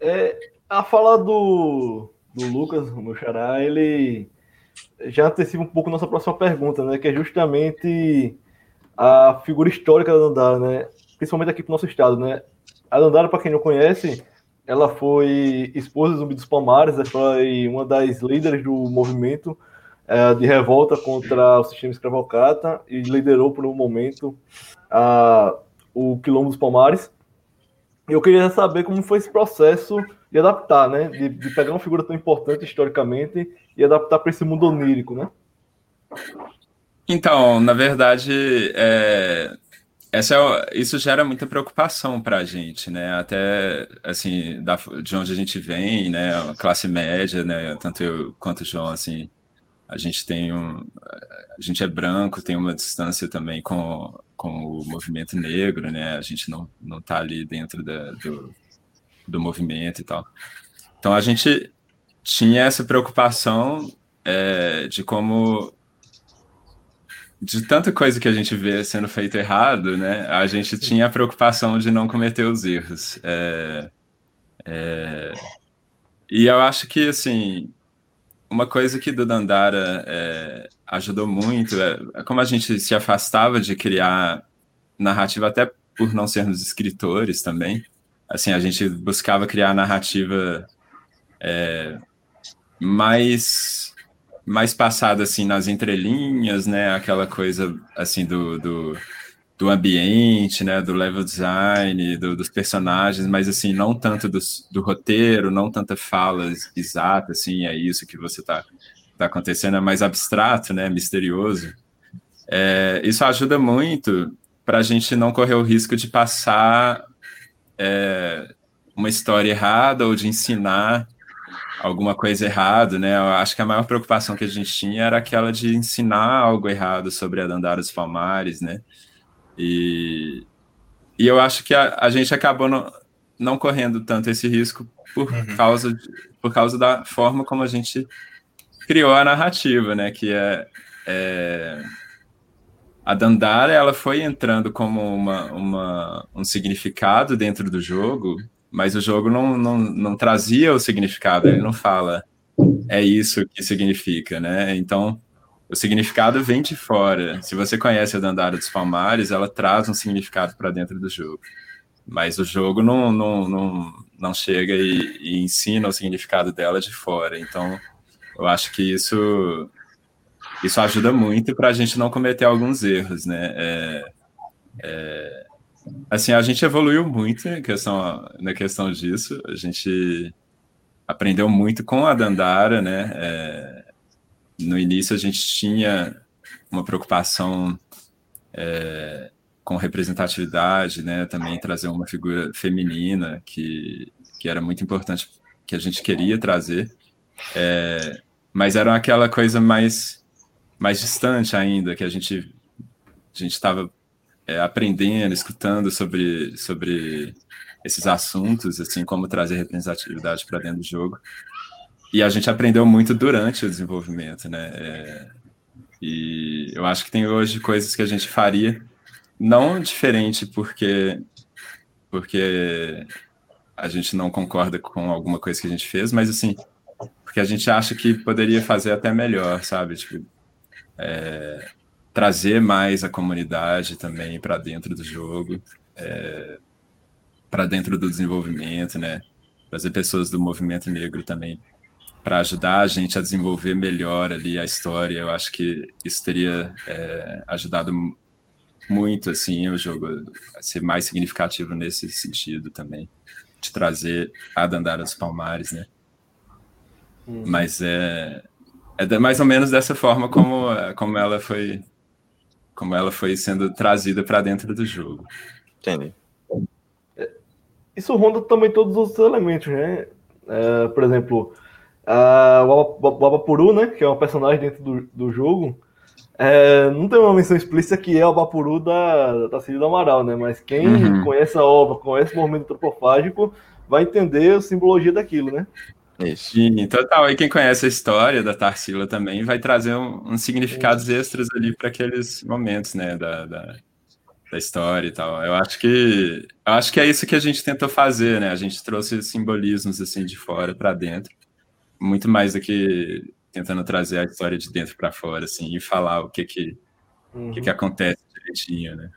É, a fala do, do Lucas, o meu xará, ele já antecipa um pouco nossa próxima pergunta, né? Que é justamente a figura histórica da Dandara, né? Principalmente aqui para o nosso estado, né? A Dandara, para quem não conhece, ela foi esposa do Zumbi dos Palmares, foi uma das líderes do movimento de revolta contra o sistema escravocrata e liderou por um momento a, o Quilombo dos Palmares. Eu queria saber como foi esse processo de adaptar, né? De, de pegar uma figura tão importante historicamente e adaptar para esse mundo onírico, né?
Então, na verdade, é, essa é, isso gera muita preocupação para a gente, né? Até assim, da, de onde a gente vem, né? A classe média, né? Tanto eu quanto o João, assim, a gente tem um, a gente é branco, tem uma distância também com, com o movimento negro, né? A gente não não está ali dentro da, do, do movimento e tal. Então a gente tinha essa preocupação é, de como de tanta coisa que a gente vê sendo feito errado, né? A gente tinha a preocupação de não cometer os erros. É, é, e eu acho que, assim, uma coisa que do Dandara é, ajudou muito é, é como a gente se afastava de criar narrativa, até por não sermos escritores também. Assim, a gente buscava criar narrativa é, mais mais passada assim nas entrelinhas, né? Aquela coisa assim do, do, do ambiente, né? Do level design, do, dos personagens, mas assim não tanto do, do roteiro, não tanta fala exata, assim é isso que você está tá acontecendo, é mais abstrato, né? Misterioso. É, isso ajuda muito para a gente não correr o risco de passar é, uma história errada ou de ensinar alguma coisa errada, né? Eu acho que a maior preocupação que a gente tinha era aquela de ensinar algo errado sobre a Dandara dos Palmares, né? E, e eu acho que a, a gente acabou não, não correndo tanto esse risco por, uhum. causa de, por causa da forma como a gente criou a narrativa, né? Que é, é a Dandara ela foi entrando como uma, uma, um significado dentro do jogo mas o jogo não, não, não trazia o significado, ele não fala é isso que significa, né? Então, o significado vem de fora. Se você conhece a Dandara dos Palmares, ela traz um significado para dentro do jogo. Mas o jogo não, não, não, não chega e, e, ensina o significado dela de fora. Então, eu acho que isso, isso ajuda muito para a gente não cometer alguns erros, né? É, é, Assim, a gente evoluiu muito na questão, na questão disso. A gente aprendeu muito com a Dandara, né? É, no início a gente tinha uma preocupação é, com representatividade, né? Também trazer uma figura feminina que, que era muito importante, que a gente queria trazer. É, mas era aquela coisa mais, mais distante ainda, que a gente a gente estava é, aprendendo, escutando sobre, sobre esses assuntos, assim, como trazer representatividade para dentro do jogo. E a gente aprendeu muito durante o desenvolvimento, né? É, e eu acho que tem hoje coisas que a gente faria não diferente porque porque a gente não concorda com alguma coisa que a gente fez, mas assim, porque a gente acha que poderia fazer até melhor, sabe? Tipo, é, trazer mais a comunidade também para dentro do jogo, é, para dentro do desenvolvimento, né? Trazer pessoas do movimento negro também para ajudar a gente a desenvolver melhor ali a história. Eu acho que isso teria é, ajudado muito assim o jogo a ser mais significativo nesse sentido também, de trazer a Dandara dos Palmares, né? Hum. Mas é, é mais ou menos dessa forma como, como ela foi como ela foi sendo trazida para dentro do jogo.
Entendi.
Isso ronda também todos os elementos, né? É, por exemplo, a, o Abapuru, né? Que é uma personagem dentro do, do jogo. É, não tem uma menção explícita que é o Abapuru da, da Cília do Amaral, né? Mas quem uhum. conhece a obra, conhece o movimento antropofágico, vai entender a simbologia daquilo, né?
Sim, total. E quem conhece a história da Tarsila também vai trazer uns um, um significados extras ali para aqueles momentos, né, da, da, da, história e tal. Eu acho que eu acho que é isso que a gente tentou fazer, né? A gente trouxe simbolismos assim de fora para dentro, muito mais do que tentando trazer a história de dentro para fora, assim, e falar o que que, uhum. que, que uhum. acontece direitinho, né?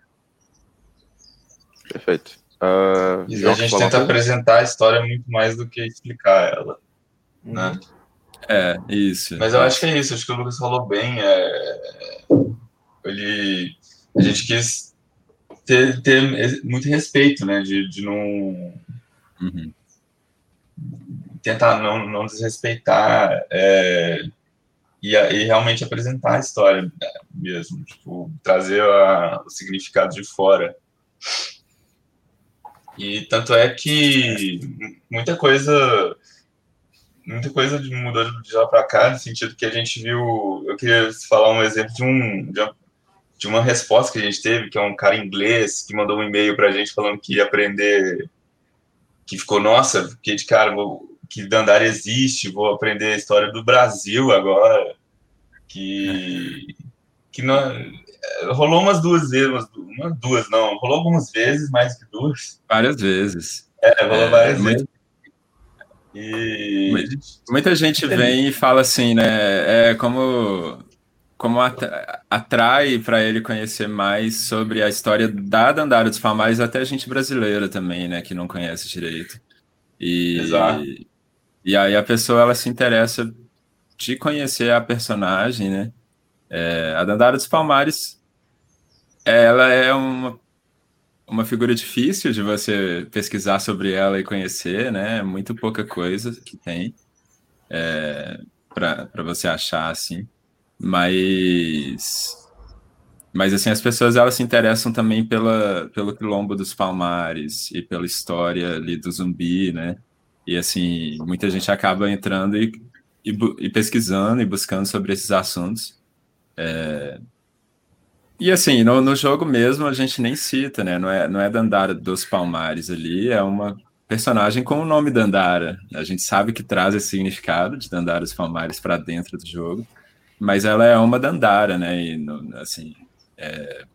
Perfeito.
Uh, a gente tenta apresentar a história muito mais do que explicar ela né? Uhum.
É, isso.
Mas eu acho que é isso, acho que o Lucas falou bem. É... Ele, a gente quis ter, ter muito respeito, né? De, de não. Uhum. Tentar não, não desrespeitar é... e, e realmente apresentar a história mesmo, tipo, trazer a, o significado de fora. E tanto é que muita coisa muita coisa mudou de lá para cá, no sentido que a gente viu. Eu queria falar um exemplo de, um, de, uma, de uma resposta que a gente teve, que é um cara inglês que mandou um e-mail para a gente falando que ia aprender. Que ficou, nossa, fiquei de cara, vou, que Dandara existe, vou aprender a história do Brasil agora, que, que não, rolou umas duas vezes, umas, umas duas não, rolou algumas vezes, mais que duas.
Várias vezes.
É, rolou é, várias vezes. E...
Muita gente vem e fala assim, né? É como como atrai para ele conhecer mais sobre a história da Dandara dos Palmares, até gente brasileira também, né, que não conhece direito. E, Exato. e aí a pessoa ela se interessa de conhecer a personagem, né? É, a Dandara dos Palmares, ela é uma, uma figura difícil de você pesquisar sobre ela e conhecer, né? Muito pouca coisa que tem é, para você achar assim. Mas mas assim as pessoas elas se interessam também pela pelo quilombo dos Palmares e pela história ali do zumbi, né? E assim, muita gente acaba entrando e, e, e pesquisando e buscando sobre esses assuntos. É... E assim, no, no, jogo mesmo a gente nem cita, né? Não é, não é Dandara dos Palmares ali, é uma personagem com o nome Dandara. A gente sabe que traz esse significado de Dandara dos Palmares para dentro do jogo mas ela é uma Dandara, né? E, assim, é,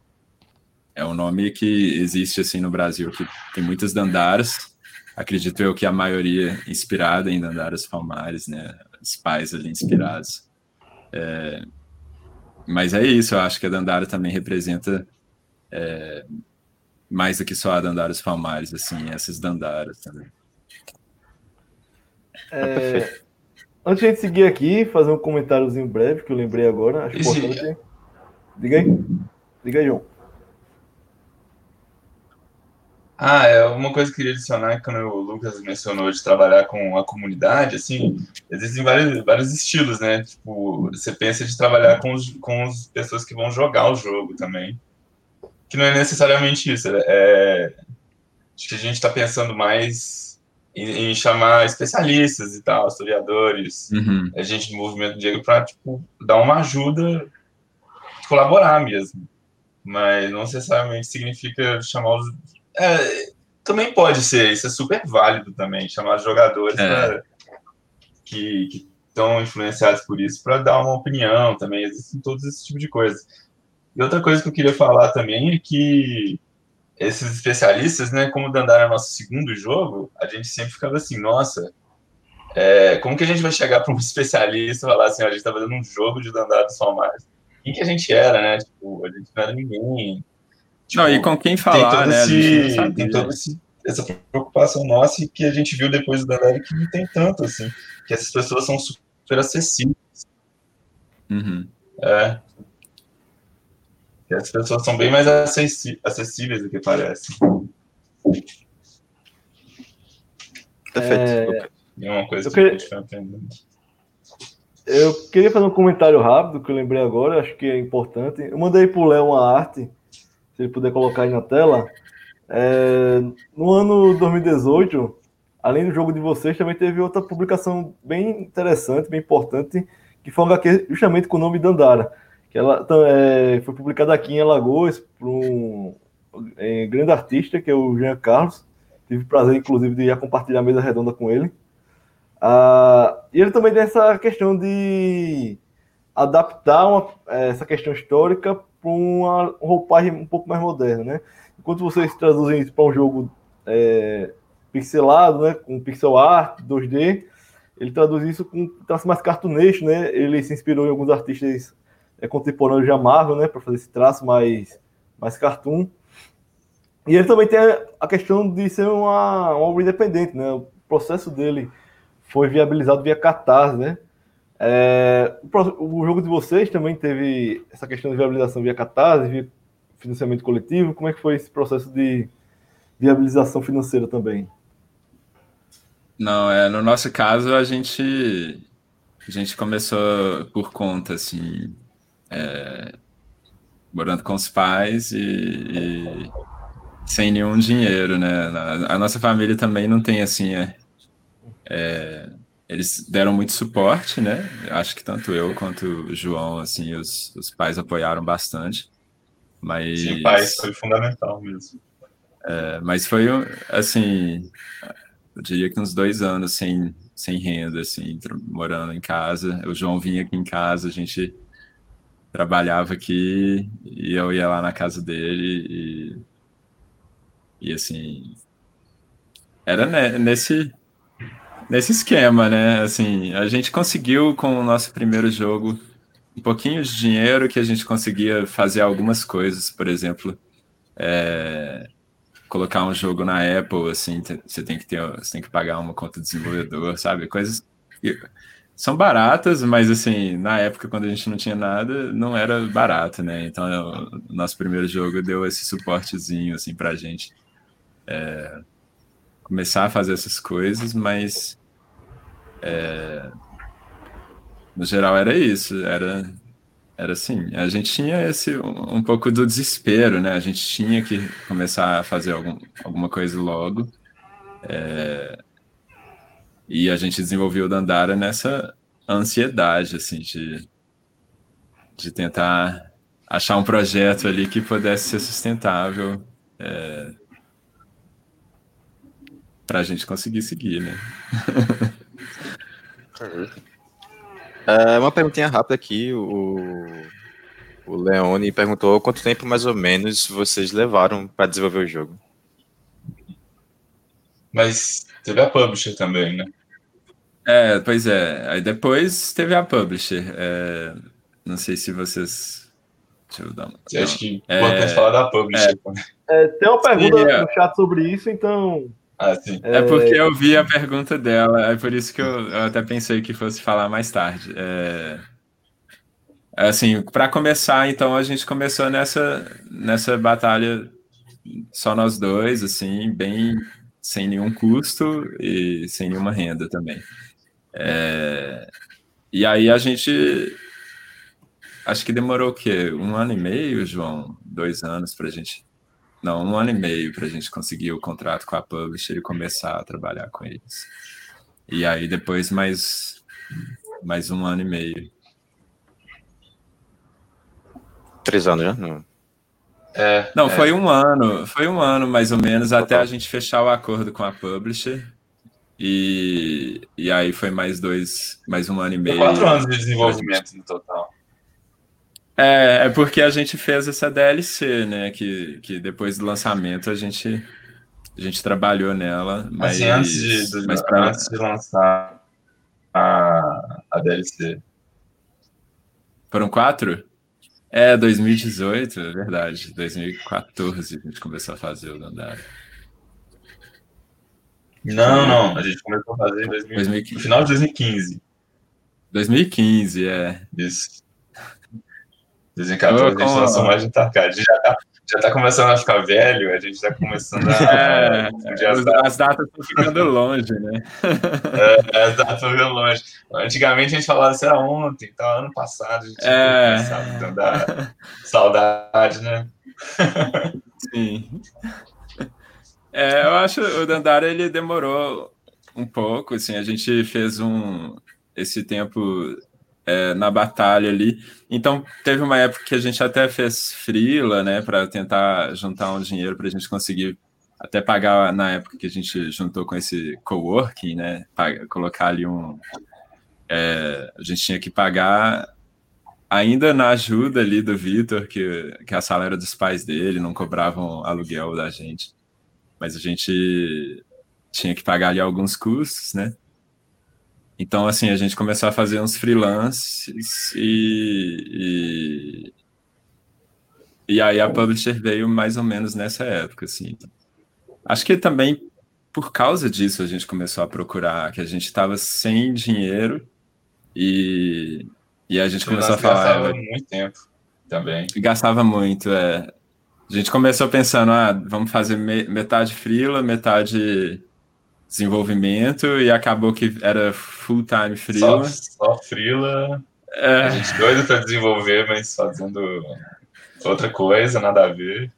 é um nome que existe assim no Brasil, que tem muitas Dandaras. Acredito eu que a maioria inspirada em Dandaras Palmares, né? Os pais ali inspirados. É, mas é isso, eu acho que a Dandara também representa é, mais do que só a Dandaras Palmares, assim, essas Dandaras também.
É, Antes de a gente seguir aqui, fazer um comentáriozinho breve que eu lembrei agora. Acho importante. Diga aí. Diga aí, João.
Ah, é uma coisa que eu queria adicionar quando o Lucas mencionou de trabalhar com a comunidade, assim, existem vários, vários estilos, né? Tipo, você pensa de trabalhar com, os, com as pessoas que vão jogar o jogo também. Que não é necessariamente isso. É, é acho que a gente está pensando mais em, em, chamar especialistas e tal, historiadores, uhum. a gente do movimento negro para tipo, dar uma ajuda, colaborar mesmo. Mas não necessariamente significa chamar os. É, também pode ser, isso é super válido também, chamar jogadores é. pra, que estão influenciados por isso para dar uma opinião também, existem todos esse tipo de coisas. E outra coisa que eu queria falar também é que esses especialistas, né, como o Dandara é nosso segundo jogo, a gente sempre ficava assim, nossa, é, como que a gente vai chegar para um especialista e falar assim, a gente está fazendo um jogo de Dandara do Sol Mais? Quem que a gente era, né? Tipo, a gente não era ninguém.
Tipo, não, e com quem falar,
né? Esse, tem toda essa preocupação nossa e que a gente viu depois do Dandara que não tem tanto, assim, que essas pessoas são super acessíveis.
Uhum.
É, as pessoas são bem mais acessíveis do que parece.
Perfeito.
É, é uma coisa eu que queria... a gente aprendendo.
Eu queria fazer um comentário rápido que eu lembrei agora, acho que é importante. Eu mandei para o Léo uma arte, se ele puder colocar aí na tela. É, no ano 2018, além do jogo de vocês, também teve outra publicação bem interessante, bem importante, que foi um HQ justamente com o nome Dandara que ela é, foi publicada aqui em Alagoas por um é, grande artista, que é o Jean Carlos. Tive o prazer, inclusive, de compartilhar a mesa redonda com ele. Ah, e ele também tem essa questão de adaptar uma, essa questão histórica para uma roupagem um pouco mais moderna, né? Enquanto vocês traduzem isso para um jogo é, pixelado, né, com pixel art, 2D, ele traduz isso com traço mais cartunesco, né? Ele se inspirou em alguns artistas é contemporâneo de Marvel, né, para fazer esse traço mais, mais cartoon. E ele também tem a questão de ser uma, uma obra independente, né? O processo dele foi viabilizado via Catarse, né? É, o, jogo de vocês também teve essa questão de viabilização via Catarse, via financiamento coletivo. Como é que foi esse processo de viabilização financeira também?
Não, é, no nosso caso a gente a gente começou por conta, assim, é, morando com os pais e, e, sem nenhum dinheiro, né? A, a, nossa família também não tem assim. É, é, eles deram muito suporte, né? Acho que tanto eu quanto o João, assim, os, os pais apoiaram bastante. Mas,
Sim, pais foi fundamental mesmo.
É, mas foi, assim, eu diria que uns dois anos sem, sem renda, assim, morando em casa. O João vinha aqui em casa, a gente trabalhava aqui e eu ia lá na casa dele e, e assim, era nesse, nesse esquema, né? Assim, a gente conseguiu com o nosso primeiro jogo um pouquinho de dinheiro que a gente conseguia fazer algumas coisas, por exemplo, é, colocar um jogo na Apple, assim, você tem que ter, você tem que pagar uma conta de desenvolvedor, sabe? Coisas que são baratas, mas assim, na época quando a gente não tinha nada, não era barato, né? Então, o nosso primeiro jogo deu esse suportezinho assim pra gente é, começar a fazer essas coisas, mas é, no geral era isso, era era assim, a gente tinha esse um, um, pouco do desespero, né? A gente tinha que começar a fazer algum, alguma coisa logo. É, e a gente desenvolveu o Dandara nessa ansiedade, assim, de, de tentar achar um projeto ali que pudesse ser sustentável é, para a gente conseguir seguir, né?
É, uma perguntinha rápida aqui. O, o Leone perguntou quanto tempo mais ou menos vocês levaram para desenvolver o jogo.
Mas teve a publisher também, né?
É, pois é. Aí depois teve a publisher. É, não sei se vocês. Deixa eu dar uma.
Acho que é, importante falar da publisher.
É, tem uma pergunta Sim, no chat sobre isso, então
ah, é... é... porque eu vi a pergunta dela, é por isso que eu, eu até pensei que fosse falar mais tarde. É... Assim, para começar, então, a gente começou nessa, nessa batalha só nós dois, assim, bem sem nenhum custo e sem nenhuma renda também. É... E aí a gente acho que demorou o quê? Um ano e meio, João? Dois anos para a gente não, um ano e meio para a gente conseguir o contrato com a publisher e começar a trabalhar com eles. E aí depois mais, mais um ano e meio.
Três anos, né? Não,
é, não é. foi um ano, foi um ano mais ou menos até a gente fechar o acordo com a publisher. E, e aí foi mais dois, mais um ano e meio.
quatro anos de desenvolvimento no total.
É, é porque a gente fez essa DLC, né? Que, que depois do lançamento a gente, a gente trabalhou nela. Mas,
assim, antes, de, mas pra... antes de lançar a, a DLC.
Foram quatro? É, 2018, é verdade. 2014 a gente começou a fazer o Dandara.
Não, não. A gente começou a fazer em 2015. no final de 2015.
2015, é.
Isso. 2014 a gente lançou mais de Tarkad. A gente já tá, já tá começando a ficar velho, a gente tá começando a.
É, as, datas. as datas estão ficando longe, né?
É, as datas estão ficando longe. Antigamente a gente falava isso era ontem, tá? Ano passado a gente é. então dá saudade, né?
Sim. É, eu acho o Dandara ele demorou um pouco, assim, a gente fez um esse tempo é, na batalha ali. Então, teve uma época que a gente até fez frila, né, para tentar juntar um dinheiro para a gente conseguir até pagar na época que a gente juntou com esse coworking, né, pagar, colocar ali um. É, a gente tinha que pagar ainda na ajuda ali do Vitor, que, que a sala era dos pais dele, não cobravam aluguel da gente, mas a gente tinha que pagar ali alguns custos, né? Então, assim, a gente começou a fazer uns freelances e, e, e aí a publisher veio mais ou menos nessa época, assim. Acho que também por causa disso a gente começou a procurar, que a gente estava sem dinheiro e, e a gente começou a falar.
Gastava é, muito tempo também.
Gastava muito, é. A gente começou pensando, ah, vamos fazer metade freela, metade desenvolvimento e acabou que era full time freela.
Só, só freela. É. A gente doido para desenvolver, mas fazendo outra coisa, nada a ver.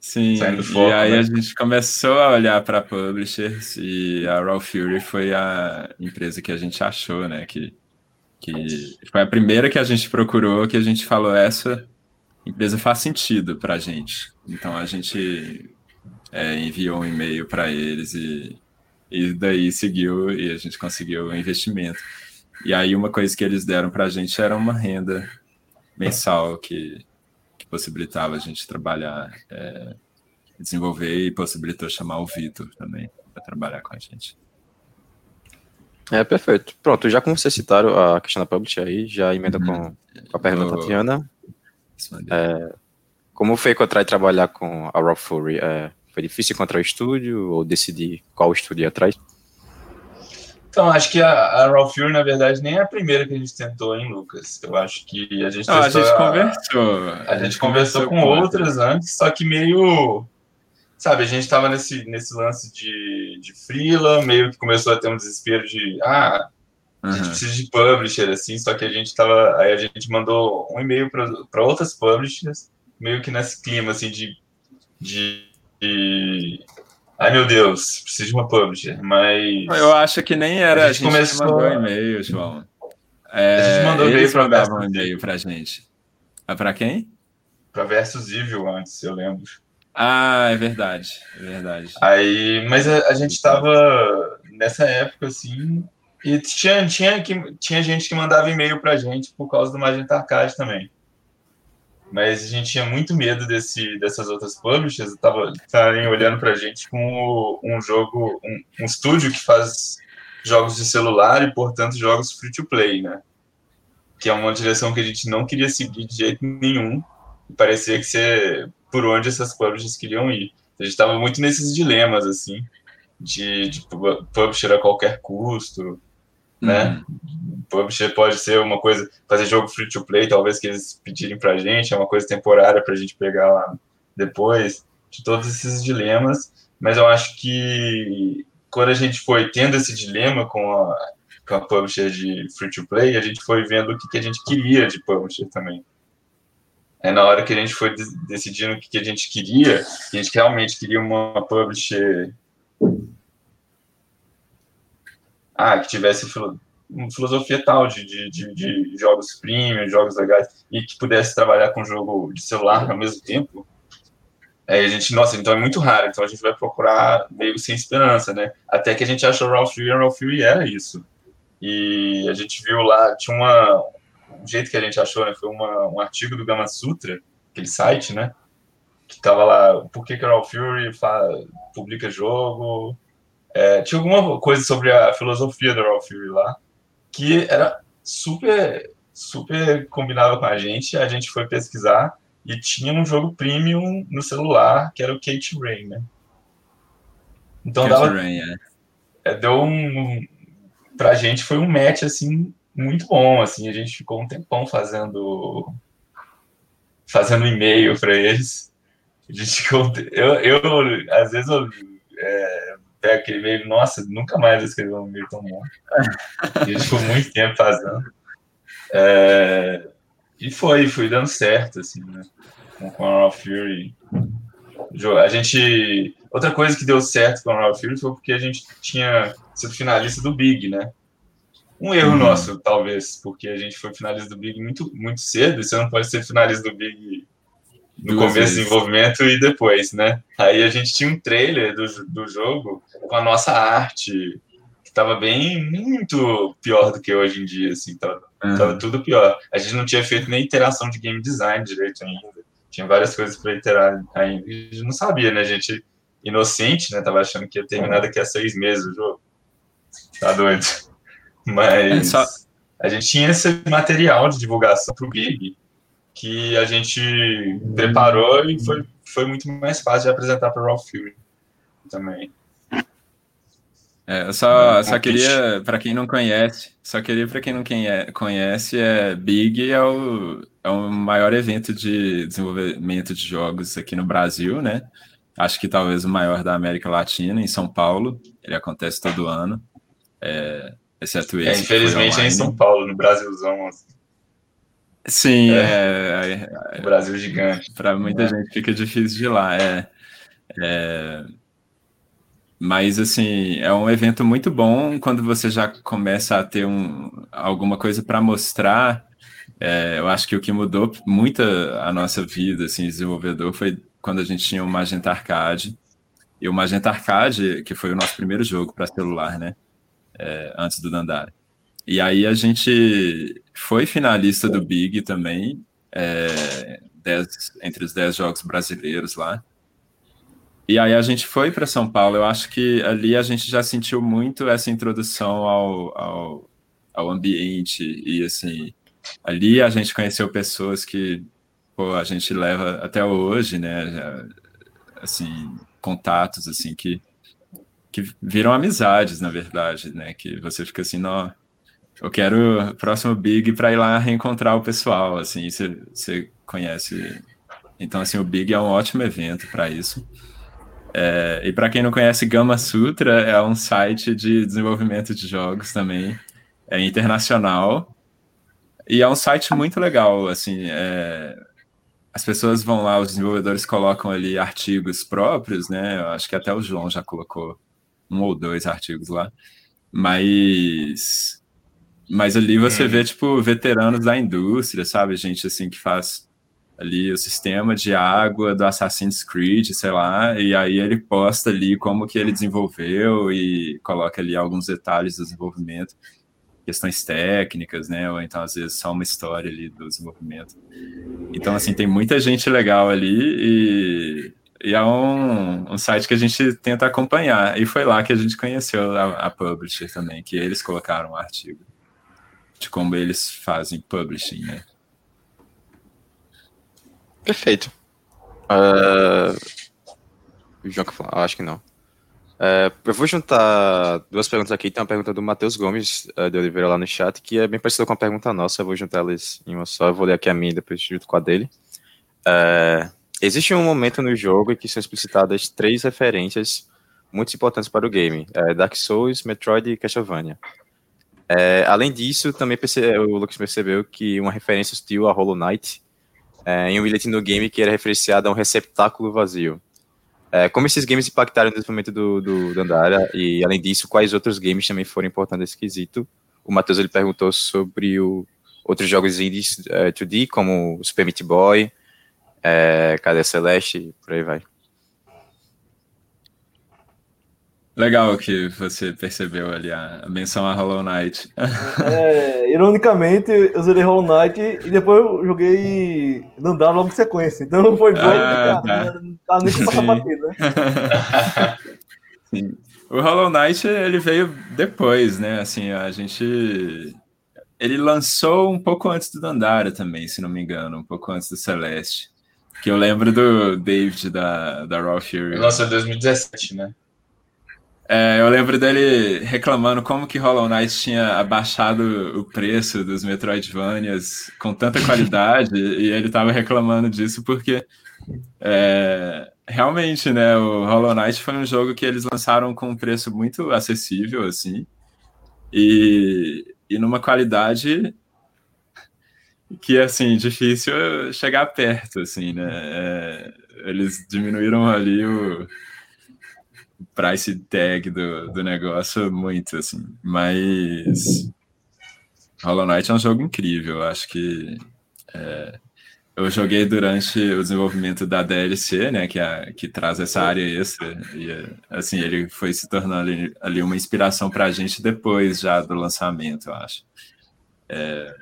Sim, foco, e aí né? a gente começou a olhar para publishers e a Raw Fury foi a empresa que a gente achou, né? Que, que foi a primeira que a gente procurou, que a gente falou, essa empresa faz sentido para a gente. Então a gente é, enviou um e-mail para eles e E daí seguiu e a gente conseguiu o investimento. E aí uma coisa que eles deram para a gente era uma renda mensal que, que possibilitava a gente trabalhar, é, desenvolver e possibilitou chamar o Vitor também para trabalhar com a gente.
É, perfeito. Pronto, já como vocês citaram a questão da publisher aí, já emenda com, uhum. com a pergunta da Tatiana. É, como foi encontrar e trabalhar com a Raw Fury? É, foi difícil encontrar o estúdio ou decidir qual estúdio ia atrás?
Então, acho que a, a Raw Fury, na verdade, nem é a primeira que a gente tentou, hein, Lucas? Eu acho que a gente
Não, a gente conversou.
A, a gente, conversou, com, com outras antes, só que meio sabe, a gente estava nesse, nesse lance de, de freela, meio que começou a ter um desespero de, ah, a gente uhum. precisa de publisher, assim, só que a gente tava, aí a gente mandou um e-mail para outras publishers, meio que nesse clima, assim, de, de, de ai meu Deus, preciso de uma publisher, mas...
Eu acho que nem era, a gente, a gente começou... mandou e-mail, João. É, a gente mandou e-mail para mandavam e-mail pra gente. Ah, para quem?
Para Versus Evil antes, eu lembro.
Ah, é verdade, é verdade.
Aí, mas a, a gente tava nessa época assim, e tinha, tinha, que, tinha gente que mandava e-mail pra gente por causa do Magenta Arcade também. Mas a gente tinha muito medo desse, dessas outras publishers estarem olhando pra gente com um jogo, um, um estúdio que faz jogos de celular e, portanto, jogos free to play, né? Que é uma direção que a gente não queria seguir de jeito nenhum. Parecia que você por onde essas publishers queriam ir. A gente estava muito nesses dilemas, assim, de, de publisher a qualquer custo, né? Uhum. Publisher pode ser uma coisa, fazer jogo free to play, talvez que eles pedirem pra gente, é uma coisa temporária pra gente pegar lá depois, de todos esses dilemas, mas eu acho que quando a gente foi tendo esse dilema com a, com a publisher de free to play, a gente foi vendo o que, que a gente queria de publisher também. É na hora que a gente foi decidindo o que a gente queria, que a gente realmente queria uma publisher ah, que tivesse uma filosofia tal de, de, de, de, jogos premium, jogos legais, e que pudesse trabalhar com jogo de celular ao mesmo tempo, aí a gente, nossa, então é muito raro, então a gente vai procurar meio sem esperança, né? Até que a gente achou Ralph Fury, e Ralph Fury era isso. E a gente viu lá, tinha uma, o jeito que a gente achou, né, foi uma, um artigo do Gama Sutra, aquele site, né, que tava lá, por que que o Raw Fury publica jogo, é, tinha alguma coisa sobre a filosofia do Raw Fury lá, que era super, super combinava com a gente, a gente foi pesquisar e tinha um jogo premium no celular, que era o Kate Rain, né. Então Kate dava, Rain, é. É, deu um, pra gente foi um match, assim, muito bom, assim, a gente ficou um tempão fazendo fazendo e-mail para eles. A gente eu, eu às vezes eu é, pego aquele e-mail, nossa, nunca mais escrevi um e-mail tão bom. A gente ficou muito tempo fazendo. É, e foi, foi dando certo, assim, né? Com a Raw Fury. A gente. Outra coisa que deu certo com a Raw Fury foi porque a gente tinha sido finalista do Big, né? Um erro uhum. nosso, talvez, porque a gente foi finalista do Big muito, muito cedo, e você não pode ser finalista do Big no começo vezes. do desenvolvimento e depois, né? Aí a gente tinha um trailer do, do jogo com a nossa arte, que estava bem, muito pior do que hoje em dia, assim, tava, uhum. tava tudo pior. A gente não tinha feito nem interação de game design direito ainda, tinha várias coisas para iterar ainda, a gente não sabia, né? A gente, inocente, né? Tava achando que ia terminar daqui a seis meses o jogo. Tá doido. Mas é só... a gente tinha esse material de divulgação para o Big que a gente preparou e foi, foi muito mais fácil de apresentar para o Raw Fury também.
É, eu só, só queria, para quem não conhece, só queria para quem não conhece, é Big é o, é o maior evento de desenvolvimento de jogos aqui no Brasil, né? Acho que talvez o maior da América Latina, em São Paulo. Ele acontece todo ano. É, Exceto esse.
É, infelizmente é em São Paulo, no Brasilzão. Assim.
Sim, é.
é, é Brasil gigante.
Para muita é. gente fica difícil de ir lá. É, é, mas, assim, é um evento muito bom quando você já começa a ter um, alguma coisa para mostrar. É, eu acho que o que mudou muito a nossa vida, assim, desenvolvedor, foi quando a gente tinha o Magenta Arcade e o Magenta Arcade, que foi o nosso primeiro jogo para celular, né? É, antes do Dandara. E aí a gente foi finalista do Big também, é, dez, entre os 10 jogos brasileiros lá. E aí a gente foi para São Paulo. Eu acho que ali a gente já sentiu muito essa introdução ao, ao, ao ambiente e assim ali a gente conheceu pessoas que pô, a gente leva até hoje, né? Já, assim contatos assim que que viram amizades na verdade, né? Que você fica assim, não, eu quero próximo Big para ir lá reencontrar o pessoal, assim, você, conhece. Então assim o Big é um ótimo evento para isso. É, e para quem não conhece, Gama Sutra é um site de desenvolvimento de jogos também, é internacional e é um site muito legal. Assim, é, as pessoas vão lá, os desenvolvedores colocam ali artigos próprios, né? Eu acho que até o João já colocou um ou dois artigos lá, mas mas ali você hum. vê tipo veteranos da indústria, sabe, gente assim que faz ali o sistema de água do Assassin's Creed, sei lá, e aí ele posta ali como que ele desenvolveu e coloca ali alguns detalhes do desenvolvimento, questões técnicas, né, ou então às vezes só uma história ali do desenvolvimento. Então, assim, tem muita gente legal ali e, e é um, um site que a gente tenta acompanhar, e foi lá que a gente conheceu a, a Publisher também, que eles colocaram um artigo de como eles fazem publishing, né.
Perfeito. Uh, o João que falou, acho que não. Uh, eu vou juntar duas perguntas aqui. Tem uma pergunta do Matheus Gomes uh, de Oliveira lá no chat, que é bem parecida com a pergunta nossa. Eu vou juntar elas em uma só. Eu vou ler aqui a minha depois junto com a dele. Uh, existe um momento no jogo em que são explicitadas três referências muito importantes para o game: Dark Souls, Metroid e Castlevania. Além disso, também perce... o Lucas percebeu que uma referência sutil a Hollow Knight é, em um bilhete no game que era referenciado a um receptáculo vazio. É, como esses games impactaram o desenvolvimento do, do Dandara e, além disso, quais outros games também foram importantes nesse quesito? O Matheus ele perguntou sobre o, outros jogos indies é, 2D, como o Super Meat Boy, é, Cadê Celeste, por aí vai.
Legal que você percebeu ali a menção a Hollow Knight.
É, ironicamente, eu zerei Hollow Knight e depois eu joguei Dandara logo em sequência. Então foi bom, ah, tá. não tá nem com passar batido, né?
Sim. O Hollow Knight, ele veio depois, né? Assim, a gente... Ele lançou um pouco antes do Dandara também, se não me engano. Um pouco antes do Celeste. Que eu lembro do David da, da Raw Fury.
Ele lançou em 2017, né?
É, eu lembro dele reclamando como que Hollow Knight tinha abaixado o preço dos Metroidvanias com tanta qualidade, e ele estava reclamando disso porque é, realmente, né, o Hollow Knight foi um jogo que eles lançaram com um preço muito acessível, assim, e, e numa qualidade que, assim, difícil chegar perto, assim, né, é, eles diminuíram ali o price tag do, do negócio muito, assim. Mas Hollow Knight é um jogo incrível. Acho que é, eu joguei durante o desenvolvimento da DLC, né, que, é, que traz essa área extra. E, assim, ele foi se tornando ali, ali uma inspiração para a gente depois já do lançamento, eu acho. É,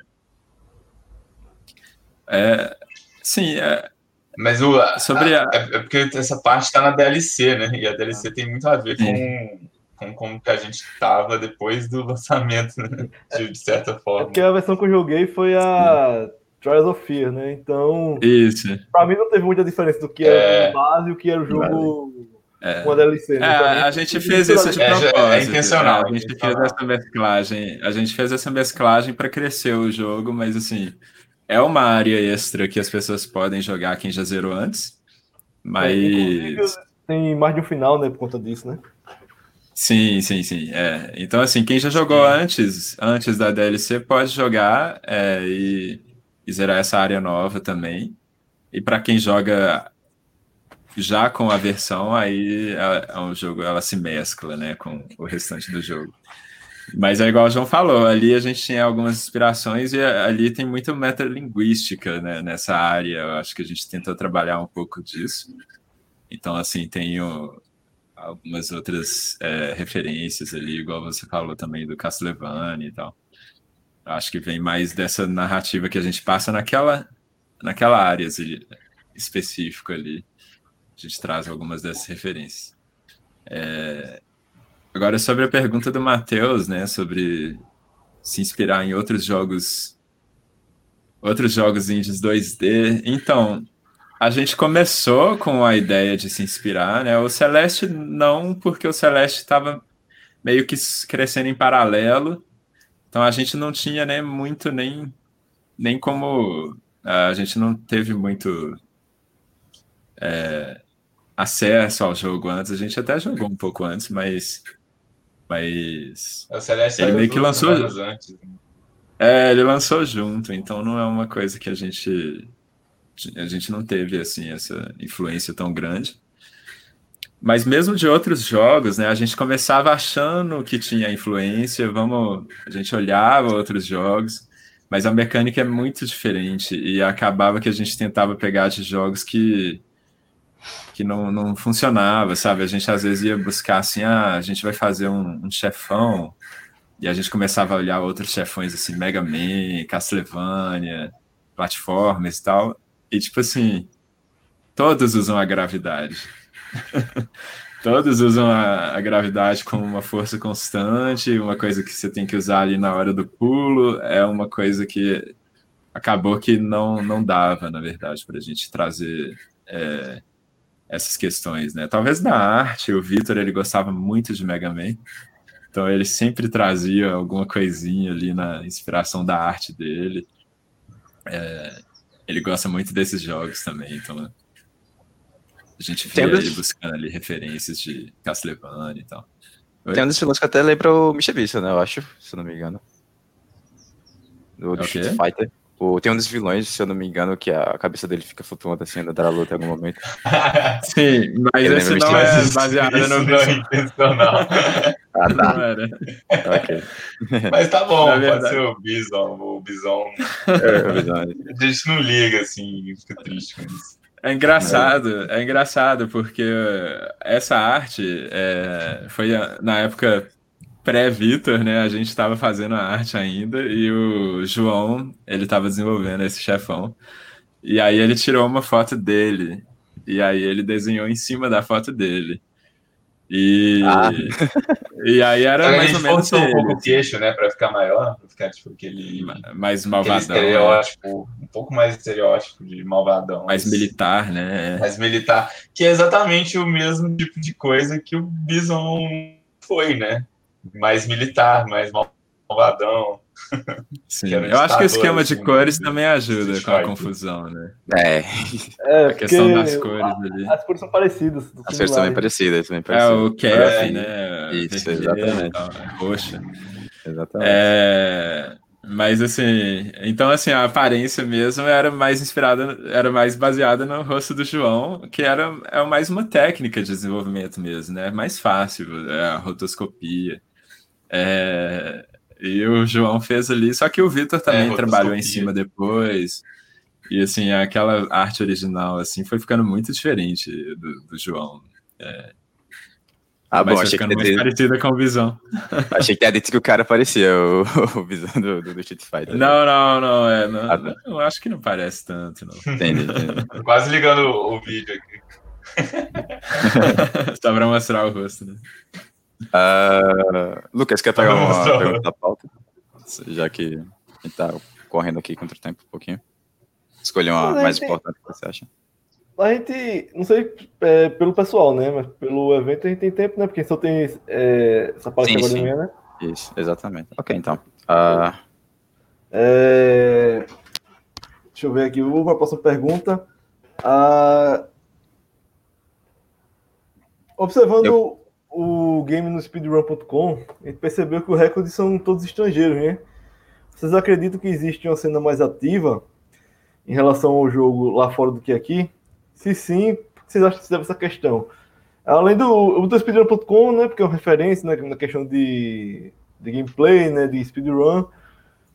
é, sim, é,
mas o, Sobre a, a... É, é porque essa parte está na DLC, né? E a DLC tem muito a ver com, com como que a gente estava depois do lançamento, né? de, de, certa forma. É
porque a versão que eu joguei foi a Trials of Fear, né? Então,
Isso.
pra mim não teve muita diferença do que era é... base e o que era o jogo é. com a DLC. Né?
É, a gente fez isso de propósito. É, é intencional. A gente fez essa mesclagem. A gente fez essa mesclagem para crescer o jogo, mas assim é uma área extra que as pessoas podem jogar quem já zerou antes. Mas. É,
tem mais de um final, né? Por conta disso, né?
Sim, sim, sim. É. Então, assim, quem já jogou antes, antes da DLC pode jogar é, e, e zerar essa área nova também. E para quem joga já com a versão, aí é, é um jogo, ela se mescla, né, com o restante do jogo. Mas é igual o João falou, ali a gente tinha algumas inspirações e ali tem muita metalinguística né, nessa área. Eu acho que a gente tentou trabalhar um pouco disso. Então, assim, tem o, algumas outras é, referências ali, igual você falou também do Castlevania e tal. Acho que vem mais dessa narrativa que a gente passa naquela, naquela área assim, específica ali. A gente traz algumas dessas referências. É... Agora, sobre a pergunta do Matheus, né, sobre se inspirar em outros jogos, outros jogos indies 2D. Então, a gente começou com a ideia de se inspirar, né? O Celeste não, porque o Celeste estava meio que crescendo em paralelo. Então a gente não tinha né, muito nem nem como a gente não teve muito é, acesso ao jogo antes. A gente até jogou um pouco antes, mas mas
o Celeste
ele meio que lançou antes. É, ele lançou junto, então não é uma coisa que a gente a gente não teve assim essa influência tão grande. Mas mesmo de outros jogos, né, a gente começava achando que tinha influência, vamos, a gente olhava outros jogos, mas a mecânica é muito diferente e acabava que a gente tentava pegar de jogos que que não, não funcionava, sabe? A gente às vezes ia buscar assim, ah, a gente vai fazer um, um chefão, e a gente começava a olhar outros chefões assim, Mega Man, Castlevania, plataformas e tal, e tipo assim, todos usam a gravidade. todos usam a, a, gravidade como uma força constante, uma coisa que você tem que usar ali na hora do pulo, é uma coisa que acabou que não, não dava, na verdade, para a gente trazer é, essas questões, né? Talvez na arte, o Vitor ele gostava muito de Mega Man, então ele sempre trazia alguma coisinha ali na inspiração da arte dele. É, ele gosta muito desses jogos também, então a gente vê ele buscando ali referências de Castlevania e tal.
Oi? Tem um dos vilões que até lembra o Mr. Beast, né? Eu acho, se não me engano. Do, do Street Fighter. O, tem um dos vilões, se eu não me engano, que a cabeça dele fica flutuando assim no da luta em algum momento.
Sim, mas eu esse não é baseado no não é intencional.
ah, tá. Não era.
ok. Mas tá bom, pode ser o Bison. O Bison. É, o Bison. A gente não liga, assim, fica triste com isso.
É engraçado, é engraçado, porque essa arte é, foi na época pré-Vitor, né? A gente estava fazendo a arte ainda e o João, ele estava desenvolvendo esse chefão. E aí ele tirou uma foto dele. E aí ele desenhou em cima da foto dele. E, ah. e aí era mais ou menos.
um pouco o queixo, né? Pra ficar maior, pra ficar tipo aquele.
Mais malvadão.
Aquele né? estereótipo, um pouco mais estereótipo de malvadão.
Mais militar, né?
Mais militar. Que é exatamente o mesmo tipo de coisa que o Bison foi, né? Mais militar, mais malvadão.
Sim, eu acho que o esquema de assim, cores também ajuda com a confusão, né?
É.
é
a questão das cores ali.
As cores são parecidas.
As cores são bem parecidas. Bem
parecidas. É, o Kevin, né?
Isso, exatamente. Tal,
roxa.
Exatamente.
É... Mas assim, então assim, a aparência mesmo era mais inspirada, era mais baseada no rosto do João, que era é mais uma técnica de desenvolvimento mesmo, né? Mais fácil, é a rotoscopia. É, e o João fez ali, só que o Vitor também é, trabalhou em cima depois. E assim, aquela arte original assim foi ficando muito diferente do, do João. É,
ah, bom, achei que
mais parecida com o Visão.
Achei que era dito que o cara parecia o, o Visão do, do, Street Fighter.
Não, não, não, é, não, ah, tá. eu acho que não parece tanto, não.
Entendi, entendi.
Quase ligando o, o vídeo aqui.
Só pra mostrar o rosto, né?
Uh, Lucas, quer pegar uma pergunta da pauta? Já que a gente tá correndo aqui contra o tempo um pouquinho. Escolher uma mais importante que você acha.
A gente, não sei é, pelo pessoal, né? Mas pelo evento a gente tem tempo, né? Porque só tem é, essa parte sim, agora sim. de manhã, né?
Isso, exatamente. Ok, então. Uh...
É... Deixa eu ver aqui, vou para a próxima pergunta. Uh... Observando eu o game no speedrun.com, a gente percebeu que os recordes são todos estrangeiros, né? Vocês acreditam que existe uma cena mais ativa em relação ao jogo lá fora do que aqui? Se sim, vocês acham que se deve essa questão? Além do, do speedrun.com, né, porque é uma referência né, na questão de, de gameplay, né, de speedrun,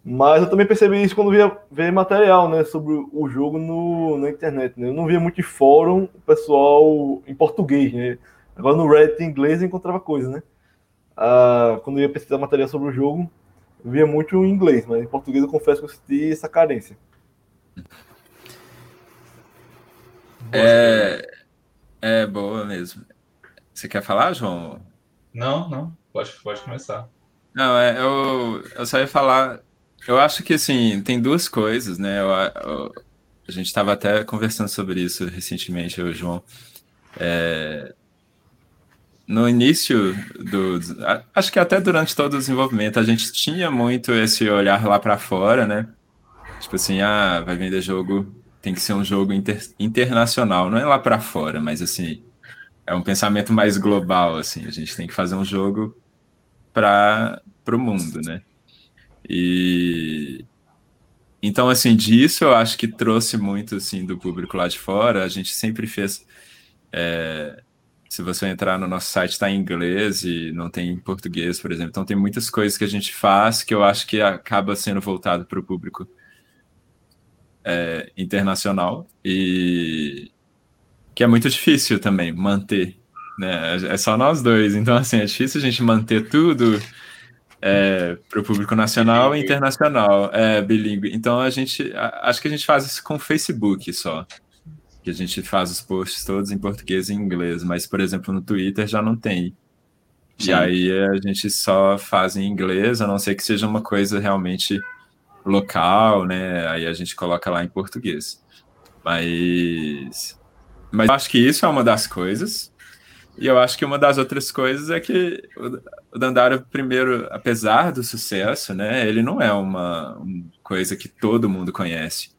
mas eu também percebi isso quando via ver material, né, sobre o jogo no, na internet, né? Eu não via muito fórum o pessoal em português, né? Agora no Reddit em inglês eu encontrava coisa, né? Ah, quando eu ia pesquisar material sobre o jogo, eu via muito em inglês, mas em português eu confesso que eu senti essa carência.
É, é boa mesmo. Você quer falar, João?
Não, não. Pode, pode começar.
Não, é, eu, eu só ia falar. Eu acho que assim, tem duas coisas, né? Eu, eu, a gente estava até conversando sobre isso recentemente, eu e o João. É, no início do. Acho que até durante todo o desenvolvimento, a gente tinha muito esse olhar lá para fora, né? Tipo assim, ah, vai vender jogo, tem que ser um jogo inter, internacional, não é lá para fora, mas assim, é um pensamento mais global, assim, a gente tem que fazer um jogo para o mundo, né? E então, assim, disso eu acho que trouxe muito, assim, do público lá de fora. A gente sempre fez. É, se você entrar no nosso site, está em inglês e não tem em português, por exemplo. Então, tem muitas coisas que a gente faz que eu acho que acaba sendo voltado para o público é, internacional e que é muito difícil também manter, né? É só nós dois, então assim é difícil a gente manter tudo é, para o público nacional bilingüe. e internacional, é bilíngue. Então a gente, acho que a gente faz isso com o Facebook só, que a gente faz os posts todos em português e inglês, mas por exemplo no Twitter já não tem. Sim. E aí a gente só faz em inglês, a não ser que seja uma coisa realmente local, né? Aí a gente coloca lá em português. Mas mas eu acho que isso é uma das coisas. E eu acho que uma das outras coisas é que o Dandara, primeiro, apesar do sucesso, né, ele não é uma, uma coisa que todo mundo conhece.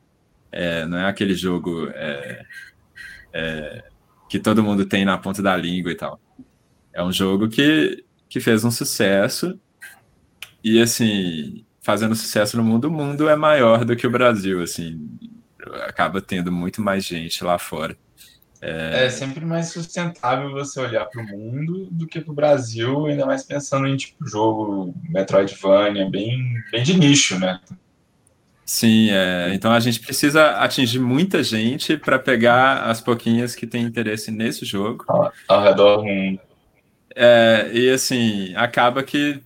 É, não é aquele jogo é, é, que todo mundo tem na ponta da língua e tal. É um jogo que, que fez um sucesso e, assim, fazendo sucesso no mundo, o mundo é maior do que o Brasil, assim, acaba tendo muito mais gente lá fora.
É... é sempre mais sustentável você olhar para o mundo do que para o Brasil, ainda mais pensando em tipo jogo Metroidvania, bem, bem de nicho, né?
Sim, é. então a gente precisa atingir muita gente para pegar as pouquinhas que têm interesse nesse jogo.
Ao, ao redor do mundo.
É, e assim, acaba que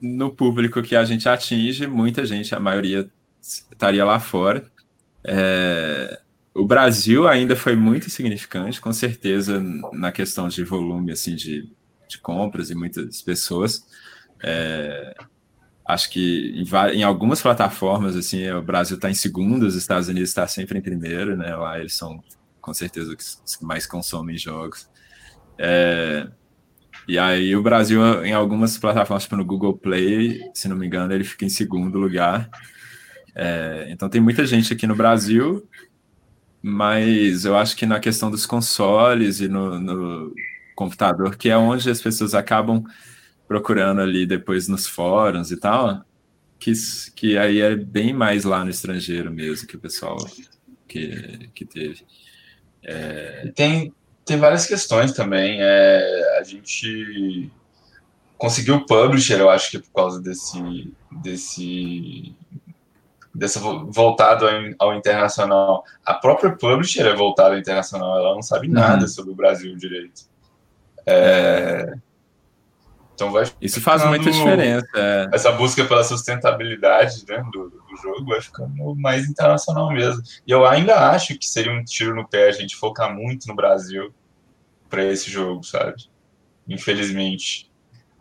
no público que a gente atinge, muita gente, a maioria estaria lá fora. É, o Brasil ainda foi muito significante, com certeza, na questão de volume assim, de, de compras e muitas pessoas. É, acho que em, em, algumas plataformas assim o Brasil está em segundo, os Estados Unidos está sempre em primeiro, né? Lá eles são com certeza os que mais consomem jogos. É, e aí o Brasil em algumas plataformas, tipo no Google Play, se não me engano, ele fica em segundo lugar. É, então tem muita gente aqui no Brasil mas eu acho que na questão dos consoles e no, no, computador, que é onde as pessoas acabam procurando ali depois nos fóruns e tal, que, que aí é bem mais lá no estrangeiro mesmo que o pessoal que, que teve.
É... Tem, tem várias questões também. É, a gente conseguiu o publisher, eu acho que por causa desse, desse dessa voltado ao, internacional. A própria publisher é voltada ao internacional, ela não sabe uhum. nada sobre o Brasil direito. É...
Então vai Isso faz muita diferença. É.
Essa busca pela sustentabilidade né, do, do, jogo vai ficando mais internacional mesmo. E eu ainda acho que seria um tiro no pé a gente focar muito no Brasil para esse jogo, sabe? Infelizmente.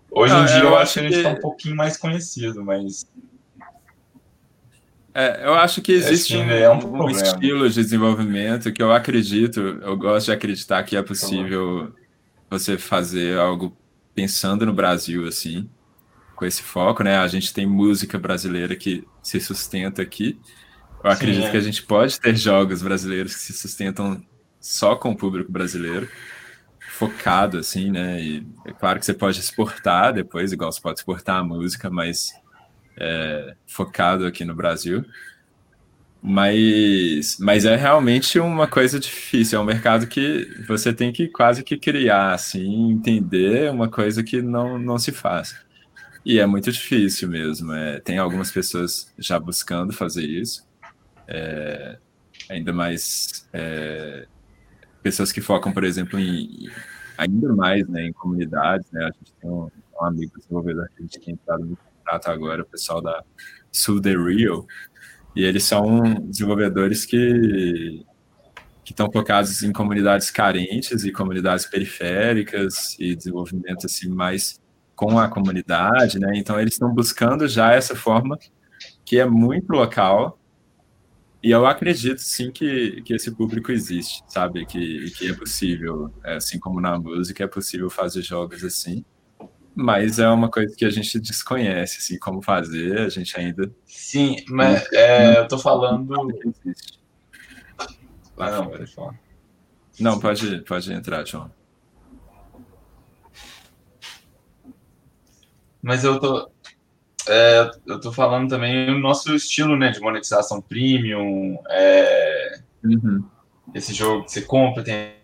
Hoje em dia eu, eu acho que a gente está um pouquinho mais conhecido, mas
é, eu acho que existe um, é um, um estilo de desenvolvimento que eu acredito, eu gosto de acreditar que é possível você fazer algo pensando no Brasil, assim, com esse foco, né? A gente tem música brasileira que se sustenta aqui. Eu acredito Sim, é. que a gente pode ter jogos brasileiros que se sustentam só com o público brasileiro, focado, assim, né? E é claro que você pode exportar depois, igual você pode exportar a música, mas é, focado aqui no Brasil. Mas, mas é realmente uma coisa difícil, é um mercado que você tem que quase que criar, assim, entender uma coisa que não, não se faz. E é muito difícil mesmo. É, tem algumas pessoas já buscando fazer isso, é, ainda mais é, pessoas que focam, por exemplo, em, ainda mais né, em comunidades, né? A gente tem um, um amigo desenvolvedor que a gente tem entrado no contrato agora, o pessoal da Sul The Real, e eles são desenvolvedores que que estão focados em comunidades carentes e comunidades periféricas e desenvolvimento assim mais com a comunidade, né? Então eles estão buscando já essa forma que é muito local e eu acredito sim que, que esse público existe, sabe? Que, que é possível, é, assim como na música, é possível fazer jogos assim. Mas é uma coisa que a gente desconhece, assim, como fazer, a gente ainda.
Sim, mas é, eu tô falando. Ah, não, pode falar.
Não, pode, pode entrar, João.
Mas eu tô, é, eu tô falando também o nosso estilo, né, de monetização premium, é, uhum. esse jogo que você compra tem,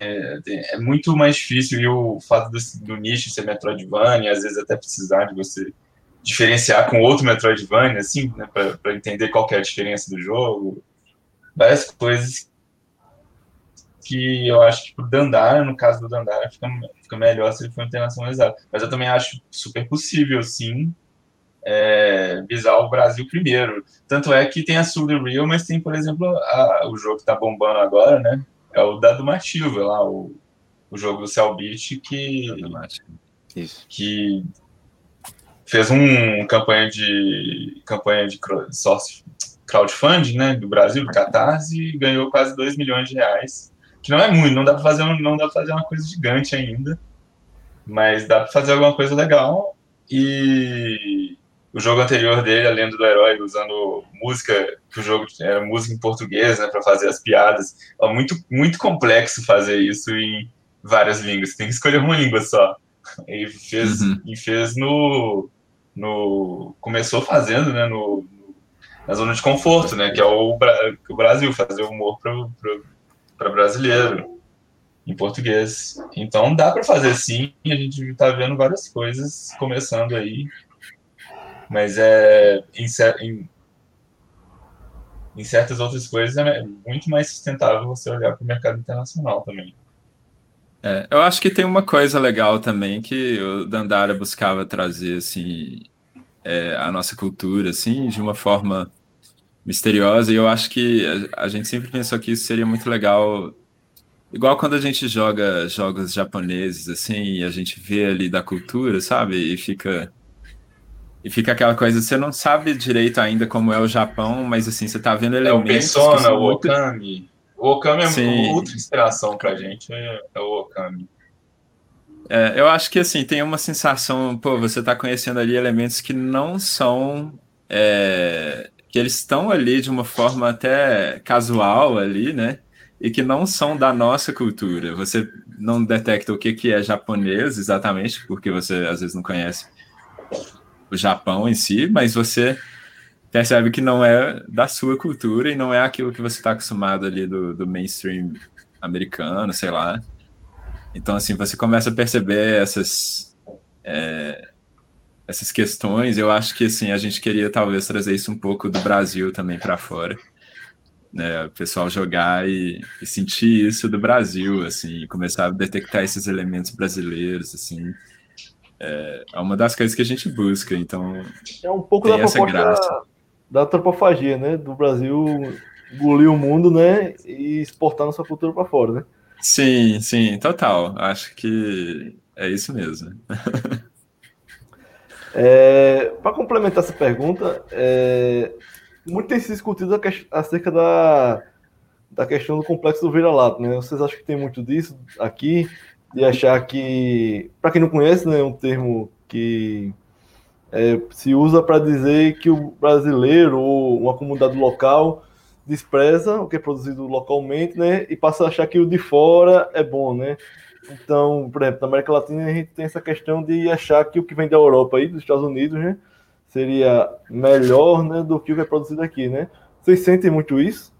é, é, muito mais difícil e o fato do, do nicho ser Metroidvania, às vezes até precisar de você diferenciar com outro Metroidvania, assim, né, para entender qual é a diferença do jogo, várias coisas que eu acho que o Dandara, no caso do Dandara, fica, fica melhor se ele for internacionalizado. Mas eu também acho super possível, sim, é, visar o Brasil primeiro. Tanto é que tem a Sul Real, mas tem, por exemplo, a, o jogo que está bombando agora, né? É o da Dumatilva, lá, o, o jogo do Cell Beat, que, que fez um campanha de campanha de crowdfunding, né, do Brasil, do Catarse, e ganhou quase 2 milhões de reais. Que não é muito, não dá para fazer, não dá pra fazer uma coisa gigante ainda, mas dá para fazer alguma coisa legal. E o jogo anterior dele, A Lenda do Herói, usando música, que o jogo era música em português, né, para fazer as piadas. É muito, muito complexo fazer isso em várias línguas. Você tem que escolher uma língua só. E fez, uhum. e fez no, no. Começou fazendo, né, no, na zona de conforto, né, que é o, o Brasil, fazer humor para brasileiro em português. Então dá para fazer sim, e a gente está vendo várias coisas começando aí mas é em, em, em certas outras coisas é muito mais sustentável você olhar para o mercado internacional também.
É, eu acho que tem uma coisa legal também que o Dandara buscava trazer assim é, a nossa cultura assim de uma forma misteriosa e eu acho que a, a, gente sempre pensou que isso seria muito legal igual quando a gente joga jogos japoneses assim e a gente vê ali da cultura sabe e fica e fica aquela coisa, você não sabe direito ainda como é o Japão, mas assim, você tá vendo elementos.
É o Persona, o Okami. O Okami é Sim. outra inspiração pra gente, é, é o Okami.
É, eu acho que assim, tem uma sensação, pô, você tá conhecendo ali elementos que não são. É, que eles estão ali de uma forma até casual ali, né? E que não são da nossa cultura. Você não detecta o que, que é japonês exatamente, porque você às vezes não conhece o Japão em si, mas você percebe que não é da sua cultura e não é aquilo que você está acostumado ali do, do mainstream americano, sei lá. Então, assim, você começa a perceber essas, é, essas questões. Eu acho que, assim, a gente queria talvez trazer isso um pouco do Brasil também para fora. Né, o pessoal jogar e, e, sentir isso do Brasil, assim, começar a detectar esses elementos brasileiros, assim, é, é uma das coisas que a gente busca, então.
É um pouco da proposta graça. da antropofagia, né? Do Brasil engolir o mundo, né? E exportar nossa cultura para fora, né?
Sim, sim, total. Acho que é isso mesmo.
é, para complementar essa pergunta, é, muito tem se discutido acerca da, da questão do complexo do vira-lata, né? Vocês acham que tem muito disso aqui? De achar que, para quem não conhece, né, é um termo que é, se usa para dizer que o brasileiro ou uma comunidade local despreza o que é produzido localmente, né, e passa a achar que o de fora é bom, né. Então, por exemplo, na América Latina a gente tem essa questão de achar que o que vem da Europa aí, dos Estados Unidos, né, seria melhor, né, do que o que é produzido aqui, né. Vocês sentem muito isso?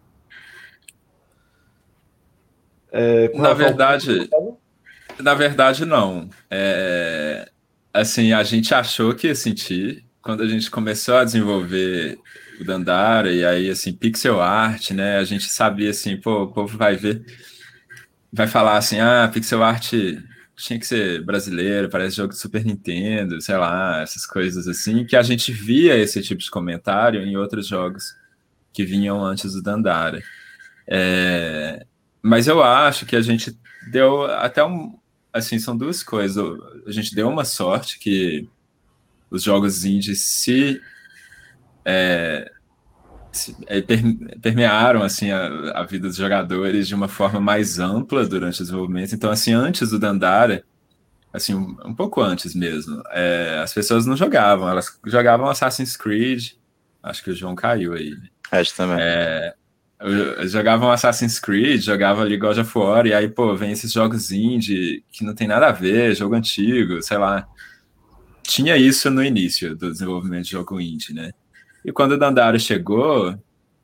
É, na verdade, na verdade, não. É, assim, a gente achou que ia sentir quando a gente começou a desenvolver o Dandara e aí, assim, pixel art, né? A gente sabia, assim, pô, o povo vai ver. vai falar assim, ah, pixel art tinha que ser brasileiro, parece jogo de Super Nintendo, sei lá, essas coisas assim, que a gente via esse tipo de comentário em outros jogos que vinham antes do Dandara. É, mas eu acho que a gente deu até um. Assim, são duas coisas. A gente deu uma sorte que os jogos indies se, é, se é, permearam assim a, a, vida dos jogadores de uma forma mais ampla durante o desenvolvimento. Então, assim, antes do Dandara, assim, um, um pouco antes mesmo, é, as pessoas não jogavam, elas jogavam Assassin's Creed. Acho que o João caiu aí.
Acho também.
É, eu jogava um Assassin's Creed, jogava ali God of War, e aí, pô, vem esses jogos indie que não tem nada a ver, jogo antigo, sei lá. Tinha isso no início do desenvolvimento de jogo indie, né? E quando o Dandara chegou,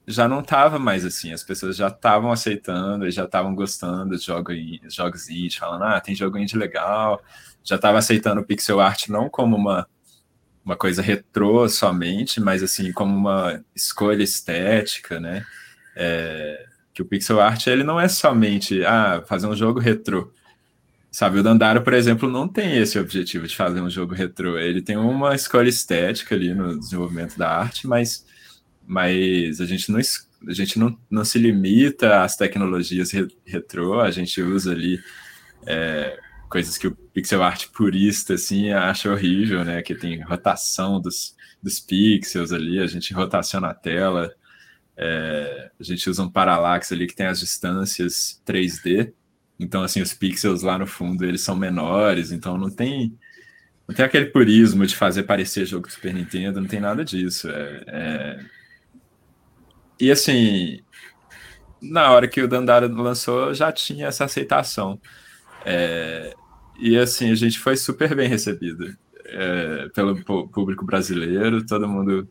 já não tava mais assim, as pessoas já estavam aceitando e já estavam gostando de jogo, jogos indie, falando, ah, tem jogo indie legal, já tava aceitando pixel art não como uma, uma coisa retrô somente, mas assim, como uma escolha estética, né? É, que o pixel art ele não é somente ah, fazer um jogo retrô. Sabe, o Dandara, por exemplo, não tem esse objetivo de fazer um jogo retrô. Ele tem uma escolha estética ali no desenvolvimento da arte, mas, mas a gente não, a gente não, não se limita às tecnologias re, retrô, a gente usa ali é, coisas que o pixel art purista assim, acha horrível, né? Que tem rotação dos, dos pixels ali, a gente rotaciona a tela, é, a gente usa um parallax ali que tem as distâncias 3D. Então, assim, os pixels lá no fundo, eles são menores, então não tem não tem aquele purismo de fazer parecer jogo do Super Nintendo, não tem nada disso. É, é... E assim, na hora que o Dandara lançou, já tinha essa aceitação. É... E assim, a gente foi super bem recebido é, pelo público brasileiro, todo mundo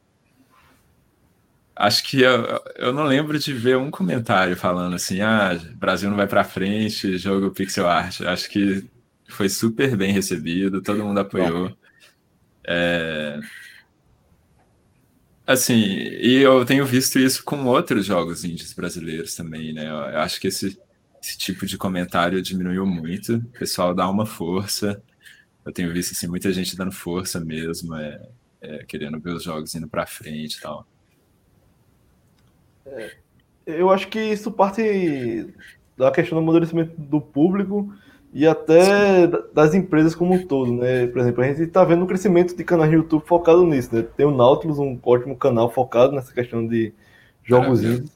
acho que eu, eu não lembro de ver um comentário falando assim, ah, Brasil não vai para frente, jogo pixel art. Acho que foi super bem recebido, todo mundo apoiou. É... Assim, e eu tenho visto isso com outros jogos indies brasileiros também, né? Eu acho que esse, esse tipo de comentário diminuiu muito, o pessoal dá uma força. Eu tenho visto assim, muita gente dando força mesmo, é, é querendo ver os jogos indo para frente e tal.
É, eu acho que isso parte da questão do amadurecimento do público e até das empresas como um todo, né? Por exemplo, a gente está vendo um crescimento de canais de YouTube focado nisso, né? Tem o Nautilus, um ótimo canal focado nessa questão de jogos indies.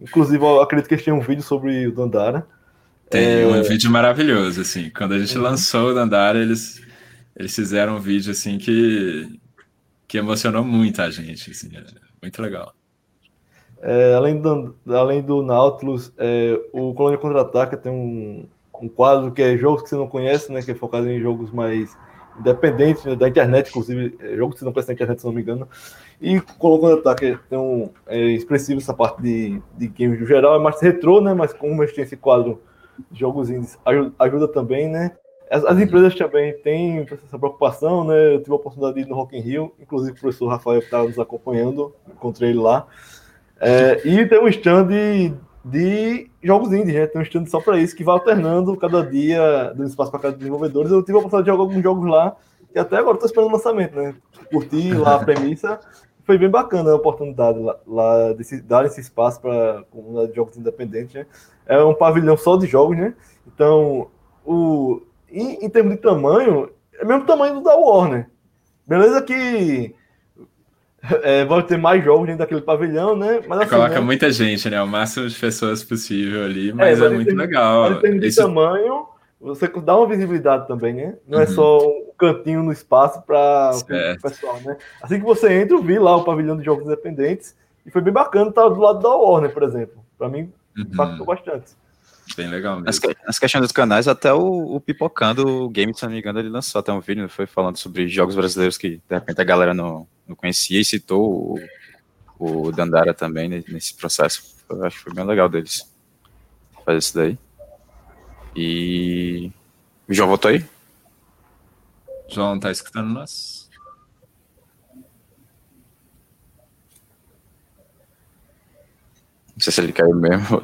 Inclusive, eu acredito que eles têm um vídeo sobre o Dandara.
Tem é... um vídeo maravilhoso, assim. Quando a gente uhum. lançou o Dandara, eles, eles fizeram um vídeo, assim, que, que emocionou muito a gente, assim. É muito legal.
É, além, do, além do Nautilus, é, o Colônia Contra-Ataca tem um, um quadro que é jogos que você não conhece, né? Que é focado em jogos mais independentes né, da internet, inclusive, é, jogos que você não conhece na internet, se não me engano. E Contra-Ataque tem um, é expressivo essa parte de, de games no geral, é mais retrô, né? Mas como a gente tem esse quadro de jogos indies, ajuda, ajuda também, né? As, as, empresas também têm essa preocupação, né? Eu tive a oportunidade de ir no Rock in Rio, inclusive o professor Rafael estava nos acompanhando, encontrei ele lá. É, e tem um stand de, de jogos indie, né? Tem um stand só para isso, que vai alternando cada dia, do espaço para cada desenvolvedores. Eu tive a oportunidade de jogar alguns jogos lá, e até agora estou esperando o lançamento, né? Curti lá a premissa. Foi bem bacana a oportunidade lá, lá de dar esse espaço para comunidade de jogos independentes, né? É um pavilhão só de jogos, né? Então, o, em, em termos de tamanho, é o mesmo tamanho do da Warner. Beleza que é, vão ter mais jogos dentro daquele pavilhão, né?
Mas, assim, Coloca né? muita gente, né? O máximo de pessoas possível ali, mas é, é muito legal.
Mas em termos de Isso... tamanho, você dá uma visibilidade também, né? Não é uhum. é só um cantinho no espaço para o pessoal, né? Assim que você entra, eu vi lá o pavilhão de jogos independentes e foi bem bacana estar do lado da Warner, por exemplo. Para mim, uhum. impactou bastante.
Bem legal mesmo.
As, as questões dos canais, até o, o Pipocando Game, se não me engano, ele lançou até um vídeo, foi falando sobre jogos brasileiros que, de repente, a galera não, não conhecia e citou o, o Dandara também nesse processo. Eu acho que foi bem legal deles fazer isso daí. E. O João voltou aí?
João, tá escutando nós?
Não sei se ele caiu mesmo.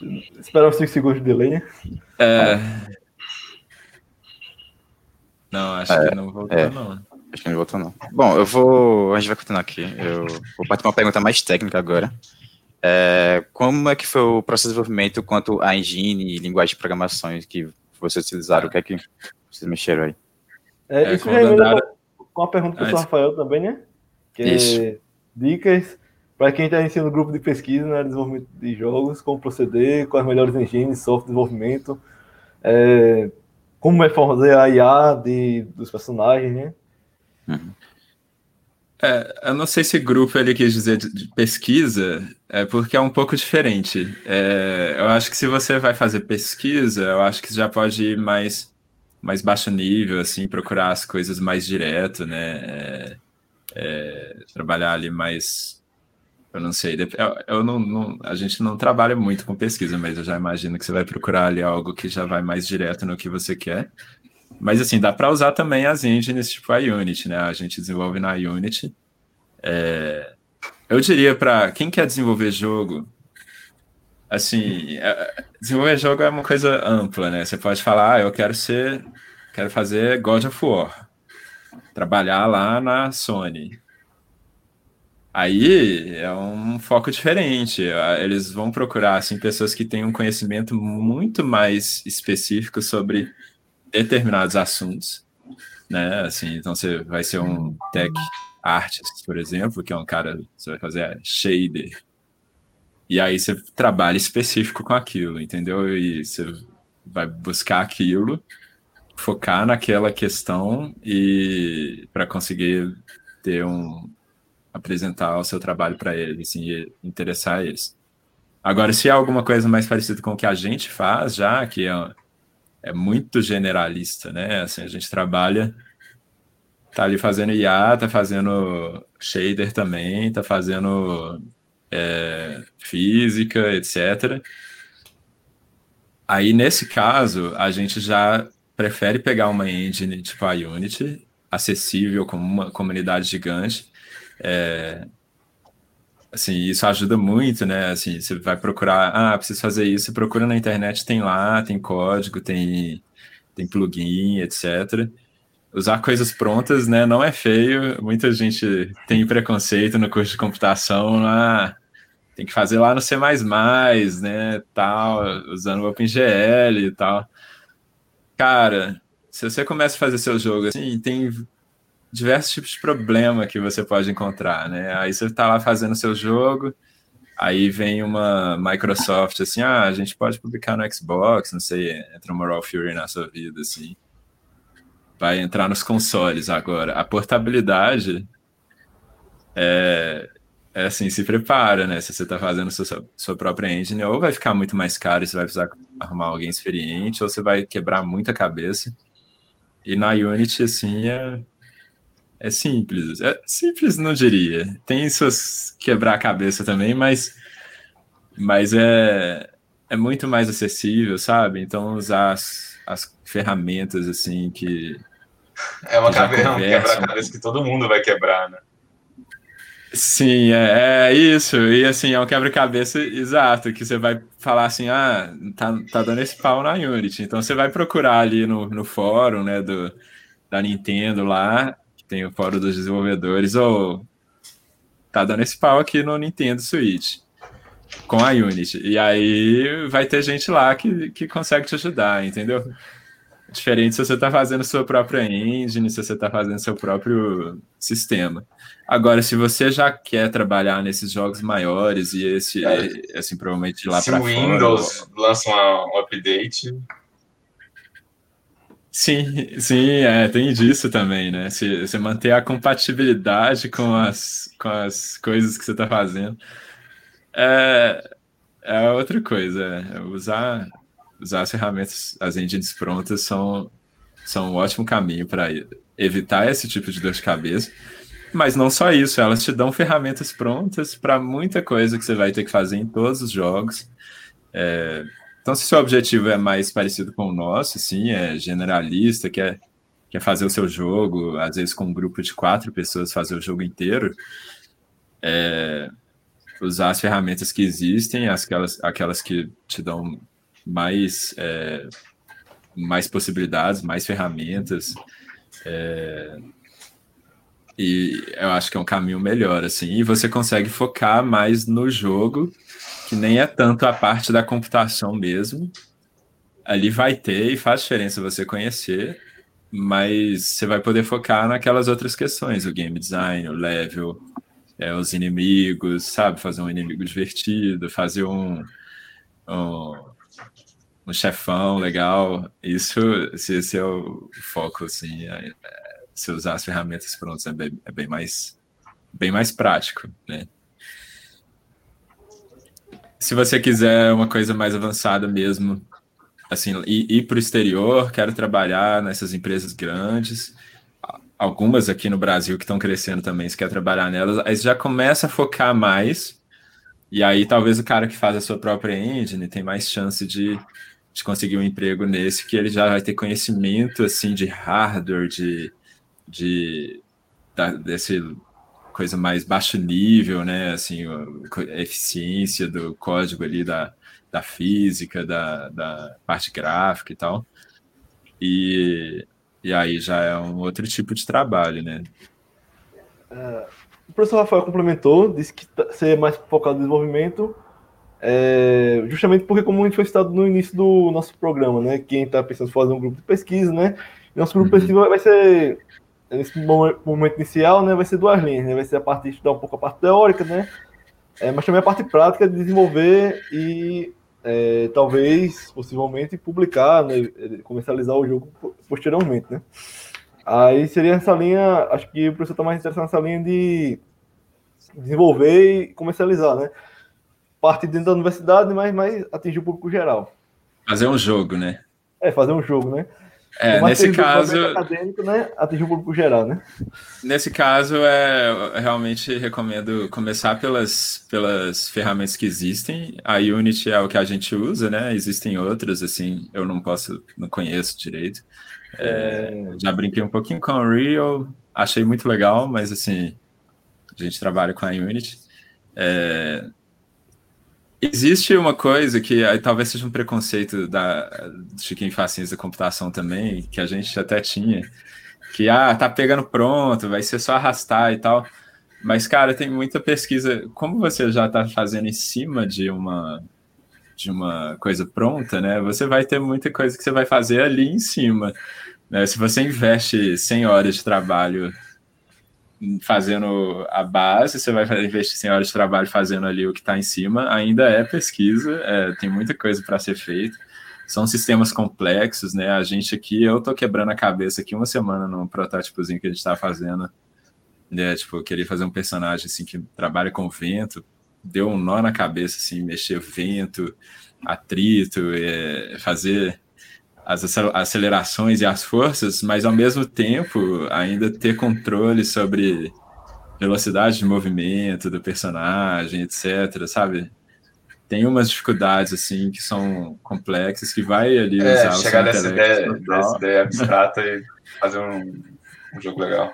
Esperar uns 5 segundos de delay, né?
É... Não, acho é, que não voltou, é. não.
Acho que não voltou, não. Bom, eu vou. A gente vai continuar aqui. Eu vou partir para uma pergunta mais técnica agora. É, como é que foi o processo de desenvolvimento quanto a engine e linguagem de programação que vocês utilizaram? O que é que vocês mexeram aí?
É, é, isso já é com a pergunta do Rafael também, né? Que isso. É dicas para quem está iniciando grupo de pesquisa no né, desenvolvimento de jogos, como proceder, com as melhores engines, software de desenvolvimento, é, como é fazer a IA de, dos personagens, né?
Uhum. É, eu não sei se grupo ele quis dizer de, de pesquisa, é porque é um pouco diferente. É, eu acho que se você vai fazer pesquisa, eu acho que já pode ir mais, mais baixo nível, assim, procurar as coisas mais direto, né? É, é trabalhar ali mais. Eu não sei, eu, eu não, não, a gente não trabalha muito com pesquisa, mas eu já imagino que você vai procurar ali algo que já vai mais direto no que você quer. Mas assim, dá para usar também as engines tipo a Unity, né? A gente desenvolve na Unity. É... Eu diria para quem quer desenvolver jogo, assim, é, desenvolver jogo é uma coisa ampla, né? Você pode falar, ah, eu quero ser, quero fazer God of War, trabalhar lá na Sony. Aí é um foco diferente. Eles vão procurar assim pessoas que têm um conhecimento muito mais específico sobre determinados assuntos, né? Assim, então você vai ser um tech artist, por exemplo, que é um cara, você vai fazer shader. E aí você trabalha específico com aquilo, entendeu? E você vai buscar aquilo, focar naquela questão e para conseguir ter um apresentar o seu trabalho para eles, assim, e interessar eles. Agora, se é alguma coisa mais parecida com o que a gente faz já, que é é muito generalista, né? Assim, a gente trabalha, tá ali fazendo IA, tá fazendo shader também, tá fazendo é, física, etc. Aí, nesse caso, a gente já prefere pegar uma engine tipo a Unity, acessível como uma comunidade gigante, é, assim, isso ajuda muito, né? Assim, você vai procurar, ah, preciso fazer isso, procura na internet, tem lá, tem código, tem, tem plugin, etc. Usar coisas prontas, né, não é feio. Muita gente tem preconceito no curso de computação, ah, tem que fazer lá no C++, né, tal, usando o OpenGL e tal. Cara, se você começa a fazer seu jogo assim, tem diversos tipos de problema que você pode encontrar, né? Aí você está lá fazendo seu jogo, aí vem uma Microsoft assim, ah, a gente pode publicar no Xbox, não sei, entra uma Raw Fury na sua vida, assim. Vai entrar nos consoles agora. A portabilidade é, é assim, se prepara, né? Se você está fazendo sua, sua própria engine, ou vai ficar muito mais caro e você vai precisar arrumar alguém experiente, ou você vai quebrar muita cabeça. E na Unity, assim, é, é simples. É simples, não diria. Tem suas quebrar a cabeça também, mas, mas é, é muito mais acessível, sabe? Então, usar as, as ferramentas assim que.
É uma quebra-cabeça que todo mundo vai quebrar, né?
Sim, é, é, isso. E assim, é um quebra-cabeça exato, que você vai falar assim, ah, tá, tá dando esse pau na Unity. Então você vai procurar ali no, no fórum, né, do, da Nintendo lá, tem o fórum dos desenvolvedores, ou oh, tá dando esse pau aqui no Nintendo Switch com a Unity. E aí vai ter gente lá que, que consegue te ajudar, entendeu? Diferente se você está fazendo sua própria engine, se você está fazendo seu próprio sistema. Agora, se você já quer trabalhar nesses jogos maiores e esse, é, assim, provavelmente lá para
fora... Se o Windows lança um update,
Sim, sim, é, tem disso também, né? Se você manter a compatibilidade com as, com as coisas que você está fazendo. É, é outra coisa. É, usar, usar as ferramentas, as engines prontas são, são um ótimo caminho para evitar esse tipo de dor de cabeça. Mas não só isso, elas te dão ferramentas prontas para muita coisa que você vai ter que fazer em todos os jogos. É, então, se seu objetivo é mais parecido com o nosso, sim, é generalista, quer, quer fazer o seu jogo, às vezes com um grupo de quatro pessoas fazer o jogo inteiro, é, usar as ferramentas que existem, aquelas, aquelas que te dão mais, é, mais possibilidades, mais ferramentas. É, e eu acho que é um caminho melhor, assim. E você consegue focar mais no jogo, que nem é tanto a parte da computação mesmo. Ali vai ter e faz diferença você conhecer, mas você vai poder focar naquelas outras questões, o game design, o level, é, os inimigos, sabe? Fazer um inimigo divertido, fazer um, um, um chefão legal. Isso, esse é o foco, assim. É, é, se usar as ferramentas prontas é bem, é bem mais bem mais prático, né? Se você quiser uma coisa mais avançada mesmo, assim, ir, ir para o exterior, quero trabalhar nessas empresas grandes, algumas aqui no Brasil que estão crescendo também, se quer trabalhar nelas, aí já começa a focar mais, e aí talvez o cara que faz a sua própria engine tem mais chance de, de conseguir um emprego nesse, que ele já vai ter conhecimento, assim, de hardware, de, de da, desse coisa mais baixo nível, né, assim, a eficiência do código ali da, da física, da, da parte gráfica e tal, e e aí já é um outro tipo de trabalho, né?
É, o professor Rafael complementou, disse que tá, ser mais focado no desenvolvimento, é, justamente porque, como a gente foi citado no início do nosso programa, né? Quem está pensando em fazer um grupo de pesquisa, né? Nosso grupo uhum. de pesquisa vai ser, nesse momento inicial, né? Vai ser duas linhas, né? Vai ser a parte de estudar um pouco a parte teórica, né? É, mas também a parte prática de desenvolver e é, talvez, possivelmente, publicar, né, comercializar o jogo posteriormente, né? Aí seria essa linha, acho que o professor está mais interessado nessa linha de desenvolver e comercializar, né? Parte dentro da universidade, mas mais atingir o público geral.
Fazer um jogo, né?
É, fazer um jogo, né?
É, nesse caso.
Acadêmico, né? Atingir o público geral, né?
Nesse caso, é, eu realmente recomendo começar pelas, pelas ferramentas que existem. A Unity é o que a gente usa, né? Existem outras, assim, eu não posso, não conheço direito. É, já brinquei um pouquinho com o Unreal, achei muito legal, mas assim, a gente trabalha com a Unity. É, Existe uma coisa que talvez seja um preconceito da, de quem faz ciência da computação também, que a gente até tinha, que ah, tá pegando pronto, vai ser só arrastar e tal. Mas, cara, tem muita pesquisa. Como você já está fazendo em cima de uma de uma coisa pronta, né? Você vai ter muita coisa que você vai fazer ali em cima. Né? Se você investe 100 horas de trabalho fazendo a base, você vai investir 100 horas de trabalho fazendo ali o que está em cima, ainda é pesquisa, é, tem muita coisa para ser feita. São sistemas complexos, né? A gente aqui, eu tô quebrando a cabeça aqui uma semana no protótipozinho que a gente está fazendo. Né? Tipo, eu queria fazer um personagem assim que trabalha com vento, deu um nó na cabeça, assim, mexer vento, atrito, é, fazer as acelerações e as forças, mas ao mesmo tempo ainda ter controle sobre velocidade de movimento do personagem, etc, sabe? Tem umas dificuldades assim que são complexas que vai ali
é, usar chegar dessa ideia, ideia abstrata e fazer um, um, jogo legal.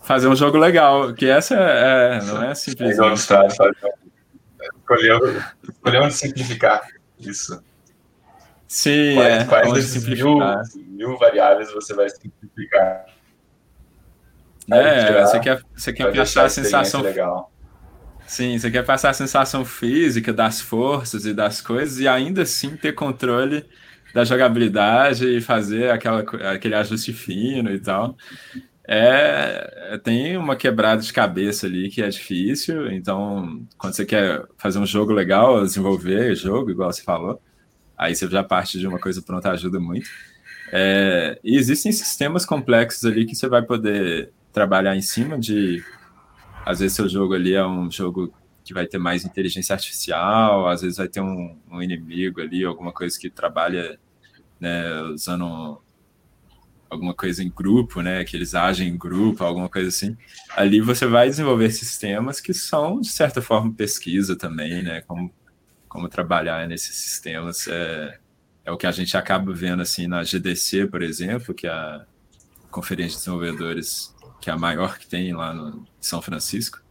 Fazer um jogo legal, que essa é, não é simplesmente. É
abstrato, escolher, escolher onde simplificar isso.
Sim,
quais,
é.
Quais desses mil, mil variáveis você vai simplificar?
É, você quer, você quer passar a sensação.
Legal.
Sim, você quer passar a sensação física das forças e das coisas e ainda assim ter controle da jogabilidade e fazer aquela, aquele ajuste fino e tal. É, tem uma quebrada de cabeça ali que é difícil. Então, quando você quer fazer um jogo legal, desenvolver jogo, igual você falou, Aí você já parte de uma coisa pronta, ajuda muito. É, e existem sistemas complexos ali que você vai poder trabalhar em cima de. Às vezes, seu jogo ali é um jogo que vai ter mais inteligência artificial, às vezes vai ter um, um inimigo ali, alguma coisa que trabalha né, usando alguma coisa em grupo, né, que eles agem em grupo, alguma coisa assim. Ali você vai desenvolver sistemas que são, de certa forma, pesquisa também, né, como como trabalhar nesses sistemas. É, é o que a gente acaba vendo assim na GDC, por exemplo, que é a Conferência de Desenvolvedores, que é a maior que tem lá no São Francisco.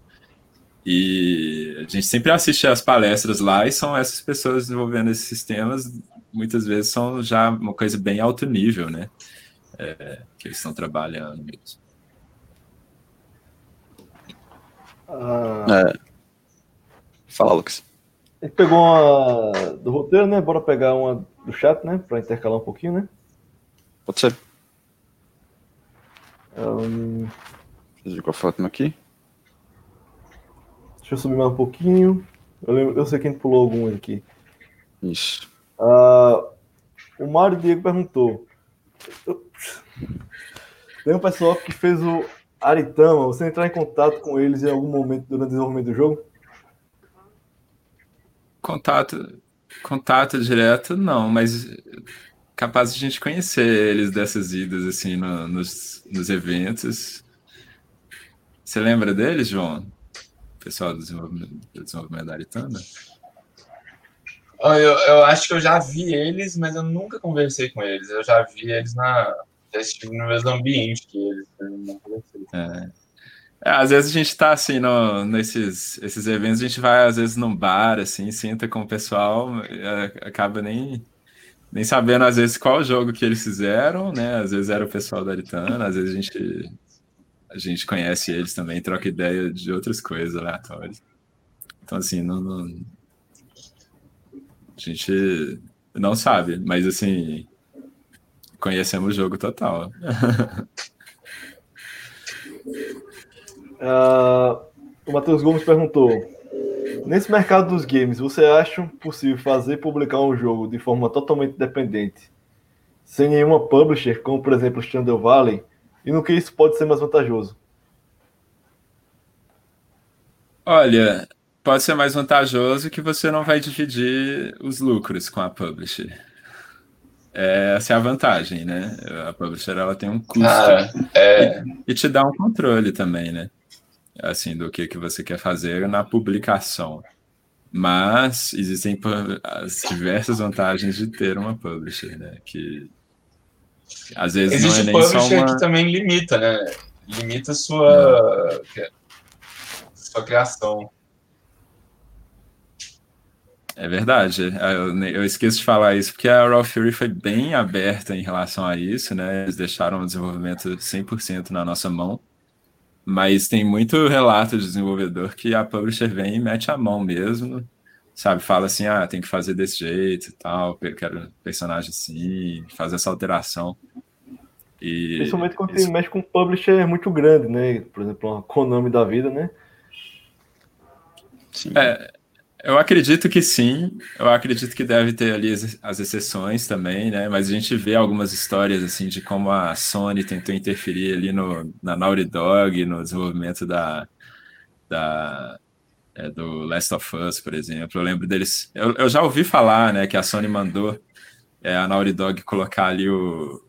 E a gente sempre assiste as palestras lá e são essas pessoas desenvolvendo esses sistemas, muitas vezes são já uma coisa bem alto nível, né? É, que eles estão trabalhando mesmo.
Ah, é. Fala, Lucas.
Gente pegou uma do roteiro, né? Bora pegar uma do chat, né? Para intercalar um pouquinho, né?
Pode ser.
Um...
Deixa eu ver a foto aqui.
Deixa eu subir mais um pouquinho. Eu, lembro, eu sei quem pulou algum aqui.
Isso.
Uh, o Mário Diego perguntou. Tem um pessoal que fez o Aritama. Você entrar em contato com eles em algum momento durante o desenvolvimento do jogo?
Contato, contato direto, não, mas capaz de a gente conhecer eles dessas idas assim no, nos, nos eventos. Você lembra deles, João? pessoal do desenvolvimento, do desenvolvimento da Aritana?
Eu, eu acho que eu já vi eles, mas eu nunca conversei com eles. Eu já vi eles na. Já estive no mesmo ambiente que eles, não conversei.
É. É, às vezes a gente está assim no, nesses esses eventos, a gente vai às vezes num bar, assim, senta com o pessoal, é, acaba nem, nem sabendo às vezes qual jogo que eles fizeram, né? Às vezes era o pessoal da Aritana, às vezes a gente a gente conhece eles também, troca ideia de outras coisas aleatórias. Então, assim, não, não, a gente não sabe, mas assim, conhecemos o jogo total.
uh, o Matheus Gomes perguntou: Nesse mercado dos games, você acha possível fazer publicar um jogo de forma totalmente independente, sem nenhuma publisher, como por exemplo Chandel Valley? E no que isso pode ser mais vantajoso?
Olha, pode ser mais vantajoso que você não vai dividir os lucros com a publisher. Essa é a vantagem, né? A publisher ela tem um custo
ah, é...
e, e, te dá um controle também, né? Assim, do que, que você quer fazer na publicação. Mas existem as diversas vantagens de ter uma publisher, né? Que às vezes
Existe
não é nem
publisher
só uma...
que também limita, né? Limita a sua, sua criação.
É verdade. Eu, eu, esqueço de falar isso porque a Raw Fury foi bem aberta em relação a isso, né? Eles deixaram o desenvolvimento 100% na nossa mão. Mas tem muito relato de desenvolvedor que a publisher vem e mete a mão mesmo sabe, fala assim, ah, tem que fazer desse jeito e tal, eu quero personagem assim, fazer essa alteração. E
Principalmente quando isso... mexe com um publisher muito grande, né? Por exemplo, uma Konami da vida, né?
Sim. É, eu acredito que sim, eu acredito que deve ter ali as, as, exceções também, né? Mas a gente vê algumas histórias assim de como a Sony tentou interferir ali no, na Naughty Dog, no desenvolvimento da, da, é, do Last of Us, por exemplo. Eu lembro deles. Eu, eu já ouvi falar, né, que a Sony mandou é, a Naughty Dog colocar ali o.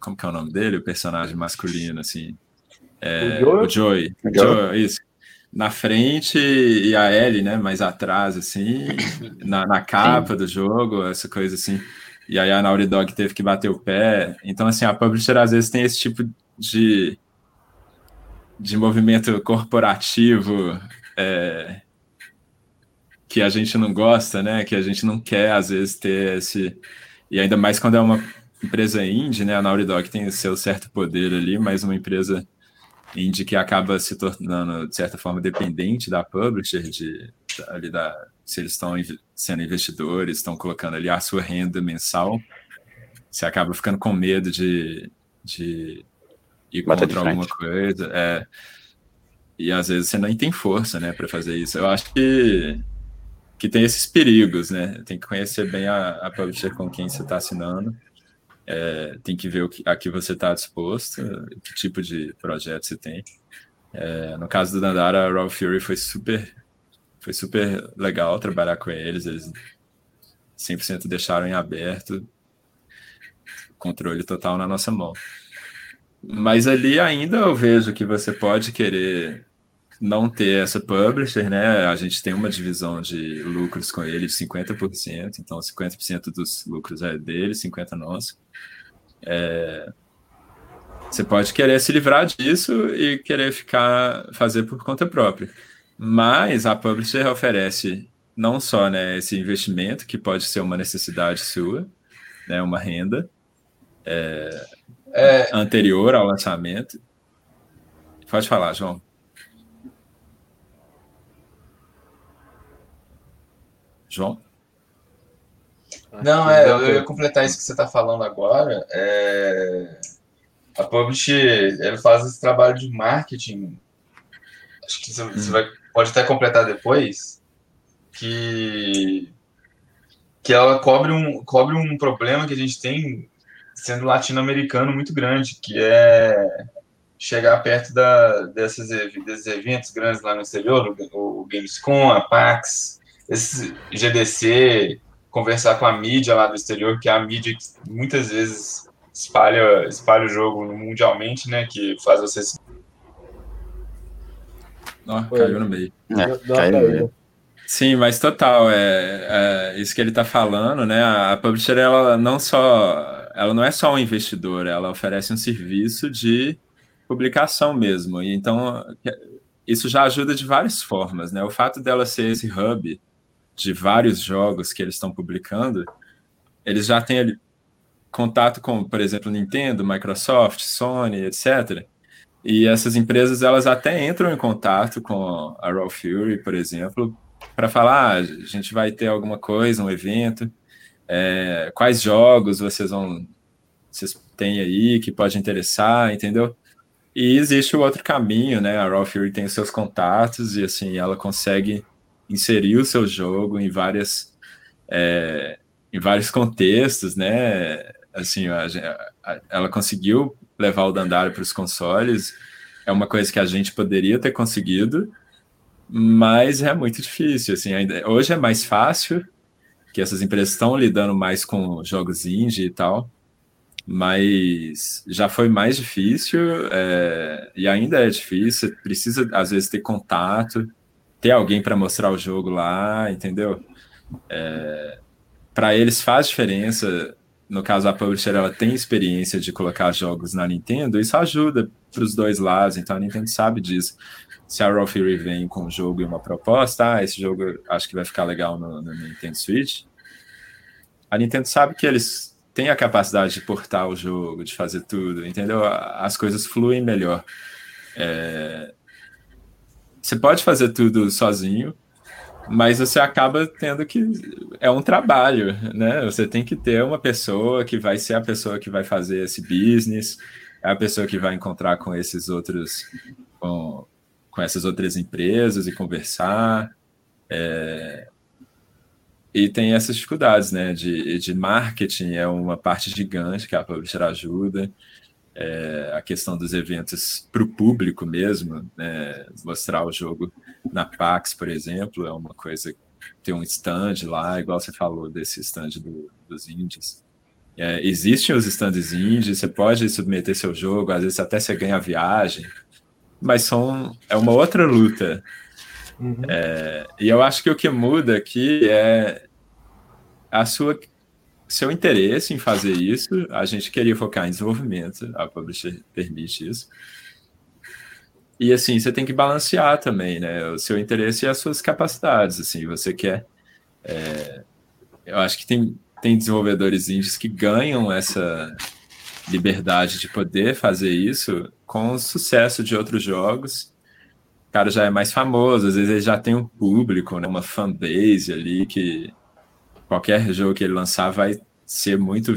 Como que é o nome dele? O personagem masculino, assim. É, o Joey. O Joey. isso. Na frente e a Ellie, né, mais atrás, assim, na, na capa Sim. do jogo, essa coisa assim. E aí a Naughty Dog teve que bater o pé. Então, assim, a publisher às vezes tem esse tipo de, de movimento corporativo é, que a gente não gosta, né? Que a gente não quer, às vezes, ter esse. E ainda mais quando é uma empresa indie, né? A Naughty Dog tem o seu certo poder ali, mas uma empresa indie que acaba se tornando, de certa forma, dependente da publisher, de, ali da, se eles estão sendo investidores, estão colocando ali a sua renda mensal, você acaba ficando com medo de, de ir contra alguma coisa. É, e às vezes você nem tem força, né, para fazer isso. Eu acho que, que tem esses perigos, né? Tem que conhecer bem a, a publisher com quem você está assinando. É, tem que ver o que, a que você está disposto, que tipo de projeto você tem. É, no caso do Dandara, Raw Fury foi super, foi super legal trabalhar com eles. Eles 100% deixaram em aberto, controle total na nossa mão. Mas ali ainda eu vejo que você pode querer não ter essa publisher, né? A gente tem uma divisão de lucros com ele de 50%, então 50% dos lucros é dele, 50% nosso. É... Você pode querer se livrar disso e querer ficar fazer por conta própria. Mas a publisher oferece não só né, esse investimento, que pode ser uma necessidade sua, né, uma renda é, é... anterior ao lançamento. Pode falar, João. João?
Não, é, eu ia completar isso que você está falando agora. É, a Publish ele faz esse trabalho de marketing. Acho que você, hum. você vai, pode até completar depois. Que, que ela cobre um, cobre um problema que a gente tem sendo latino-americano muito grande, que é chegar perto da, desses, desses eventos grandes lá no exterior, o, o Gamescom, a PAX, esse GDC, conversar com a mídia lá do exterior, que é a mídia que muitas vezes espalha, espalha o jogo mundialmente, né? Que faz você.
Oh, caiu no meio. É, caiu no meio. Sim, mas total, é, é, isso que ele está falando, né? A publisher ela não só, ela não é só um investidor, ela oferece um serviço de publicação mesmo. E então isso já ajuda de várias formas, né? O fato dela ser esse hub de vários jogos que eles estão publicando, eles já têm ali contato com, por exemplo, Nintendo, Microsoft, Sony, etc. E essas empresas elas até entram em contato com a Raw Fury, por exemplo, para falar, ah, a gente vai ter alguma coisa, um evento, é, quais jogos vocês vão vocês têm aí que pode interessar, entendeu? E existe o outro caminho, né? A Raw Fury tem os seus contatos e assim ela consegue inserir o seu jogo em várias é, em vários contextos, né? Assim, a, a, ela conseguiu levar o Dandara para os consoles. É uma coisa que a gente poderia ter conseguido, mas é muito difícil. Assim, ainda, hoje é mais fácil, que essas empresas estão lidando mais com jogos indie e tal, mas já foi mais difícil é, e ainda é difícil. Precisa às vezes ter contato ter alguém para mostrar o jogo lá, entendeu? É, para eles faz diferença. No caso, a publisher ela tem experiência de colocar jogos na Nintendo, isso ajuda para os dois lados, então a Nintendo sabe disso. Se a Raw Fury vem com um jogo e uma proposta, ah, esse jogo acho que vai ficar legal no, no Nintendo Switch, a Nintendo sabe que eles têm a capacidade de portar o jogo, de fazer tudo, entendeu? As coisas fluem melhor. É, você pode fazer tudo sozinho, mas você acaba tendo que é um trabalho, né? Você tem que ter uma pessoa que vai ser a pessoa que vai fazer esse business, é a pessoa que vai encontrar com esses outros com, com essas outras empresas e conversar. É, e tem essas dificuldades, né? De, de marketing é uma parte gigante que a publisher ajuda é, a questão dos eventos para o público mesmo, né? mostrar o jogo na PAX, por exemplo, é uma coisa. Ter um stand lá, igual você falou desse stand do, dos indies. É, existem os stands indies, você pode submeter seu jogo, às vezes até você ganha viagem, mas são, é uma outra luta. Uhum. É, e eu acho que o que muda aqui é a sua seu interesse em fazer isso, a gente queria focar em desenvolvimento, a publisher permite isso. E assim, você tem que balancear também, né? O seu interesse e as suas capacidades. Assim, você quer. É, eu acho que tem, tem desenvolvedores indies que ganham essa liberdade de poder fazer isso com o sucesso de outros jogos. O cara já é mais famoso, às vezes ele já tem um público, né? uma fanbase ali que qualquer jogo que ele lançar vai ser muito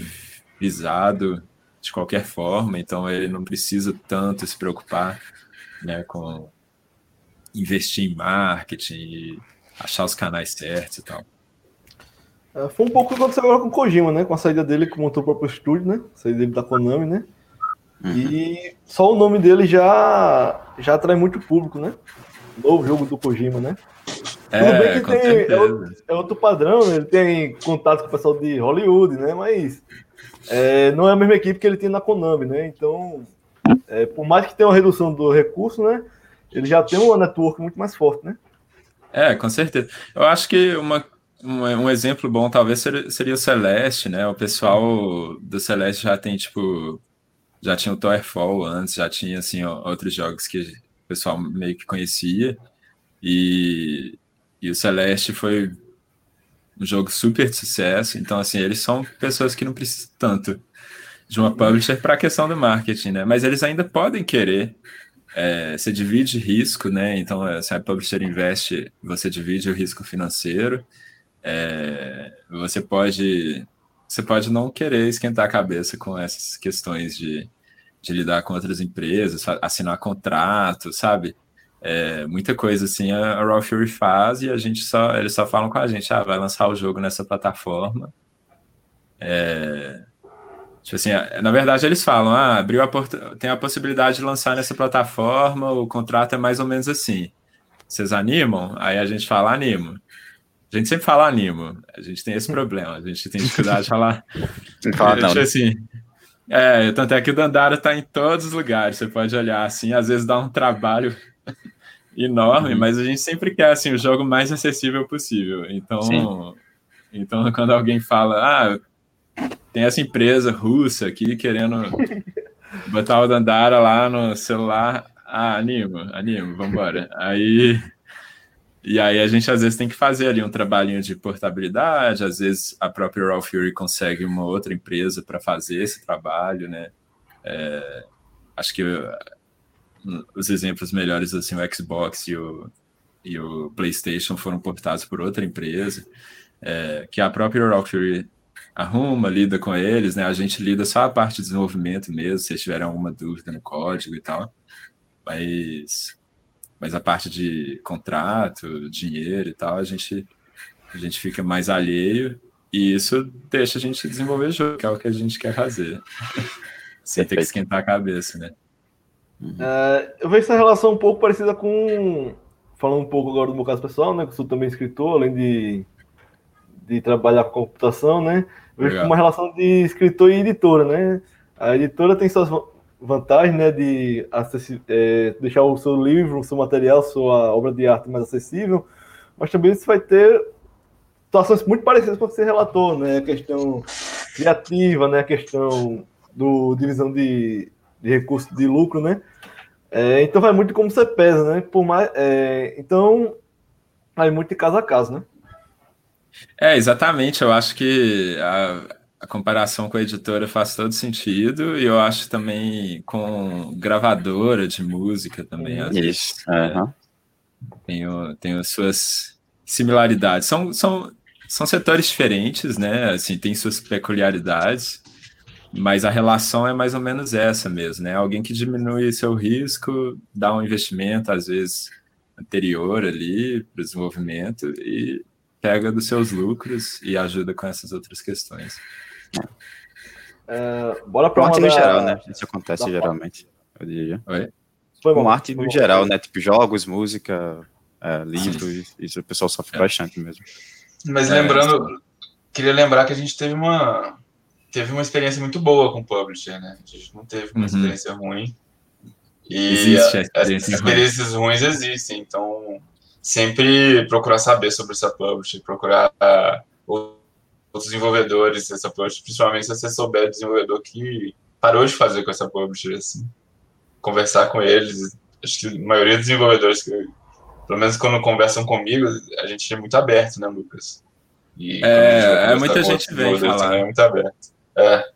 visado de qualquer forma, então ele não precisa tanto se preocupar né, com investir em marketing e achar os canais certos e tal.
É, foi um pouco o que aconteceu agora com o Kojima, né? Com a saída dele que montou o próprio estúdio, né? A saída dele da Konami, né? Uhum. E só o nome dele já, já atrai muito público, né? Novo jogo do Kojima, né? É, Tudo bem que tem, é outro, é, outro, padrão, né? ele tem contato com o pessoal de Hollywood, né? Mas é, não é a mesma equipe que ele tem na Konami, né? Então, é, por mais que tenha uma redução do recurso, né? Ele já tem uma network muito mais forte, né?
É, com certeza. Eu acho que uma, um, exemplo bom talvez seria, seria, o Celeste, né? O pessoal do Celeste já tem, tipo, já tinha o Towerfall antes, já tinha, assim, outros jogos que o pessoal meio que conhecia. E, e o Celeste foi um jogo super de sucesso. Então, assim, eles são pessoas que não precisam tanto de uma publisher para a questão do marketing, né? Mas eles ainda podem querer. É, você divide risco, né? Então, é, se a publisher investe, você divide o risco financeiro. É, você pode você pode não querer esquentar a cabeça com essas questões de, de lidar com outras empresas, assinar contrato, sabe? É, muita coisa assim a, a Raw Fury faz e a gente só eles só falam com a gente, ah, vai lançar o jogo nessa plataforma. É, tipo assim, na verdade eles falam, ah, abriu a porta, tem a possibilidade de lançar nessa plataforma, o contrato é mais ou menos assim. Vocês animam? Aí a gente fala, animo. A gente sempre fala animo. A gente tem esse problema. A gente tem dificuldade de falar.
Fala, não,
tipo assim, é, tanto é que o Dandara está em todos os lugares. Você pode olhar assim, às vezes dá um trabalho enorme, uhum. mas a gente sempre quer assim o jogo mais acessível possível. Então, então quando alguém fala, ah, tem essa empresa russa aqui querendo botar o Dandara lá no celular, ah, animo, animo, vamos embora. Aí e aí a gente às vezes tem que fazer ali um trabalhinho de portabilidade, às vezes a própria Raw Fury consegue uma outra empresa para fazer esse trabalho, né? É, acho que os exemplos melhores, assim, o Xbox e o, e o PlayStation foram portados por outra empresa, é, que a própria Rockfury arruma, lida com eles, né? A gente lida só a parte de desenvolvimento mesmo, se tiverem alguma dúvida no código e tal. Mas, mas a parte de contrato, dinheiro e tal, a gente, a gente fica mais alheio e isso deixa a gente desenvolver jogo, que é o que a gente quer fazer. Sem ter que esquentar a cabeça, né?
Uhum. É, eu vejo essa relação um pouco parecida com. Falando um pouco agora do meu caso pessoal, né? Que eu sou também escritor, além de, de trabalhar com computação, né? Eu vejo uma relação de escritor e editora, né? A editora tem suas vantagens, né? De é, deixar o seu livro, o seu material, sua obra de arte mais acessível, mas também você vai ter situações muito parecidas com o que você relatou, né? A questão criativa, né? A questão do divisão de de recurso de lucro, né? É, então vai muito como você pesa, né? Por mais, é, então vai muito de caso a caso, né?
É, exatamente. Eu acho que a, a, comparação com a editora faz todo sentido e eu acho também com gravadora de música também. Às Isso. Vezes, uhum. é, tem, suas similaridades. São, são, são setores diferentes, né? Assim, tem suas peculiaridades. Mas a relação é mais ou menos essa mesmo, né? Alguém que diminui seu risco, dá um investimento, às vezes anterior ali para o desenvolvimento e pega dos seus lucros e ajuda com essas outras questões.
É, bora para arte no geral, né? Isso acontece da geralmente, eu diria. Oi? Foi com arte no geral, né? Tipo jogos, música, é, livros, isso o pessoal sofre é. bastante mesmo.
Mas lembrando, queria lembrar que a gente teve uma teve uma experiência muito boa com o publisher, né? A gente não teve uma uhum. experiência ruim. E Existe a, experiência as experiências ruim. ruins existem, então sempre procurar saber sobre essa publisher, procurar uh, outros desenvolvedores dessa publisher, principalmente se você souber o desenvolvedor que parou de fazer com essa publisher, assim, conversar com eles. Acho que a maioria dos desenvolvedores que, pelo menos quando conversam comigo, a gente é muito aberto, né, Lucas?
E, é, é muita gente vem falar.
É muito aberto. É.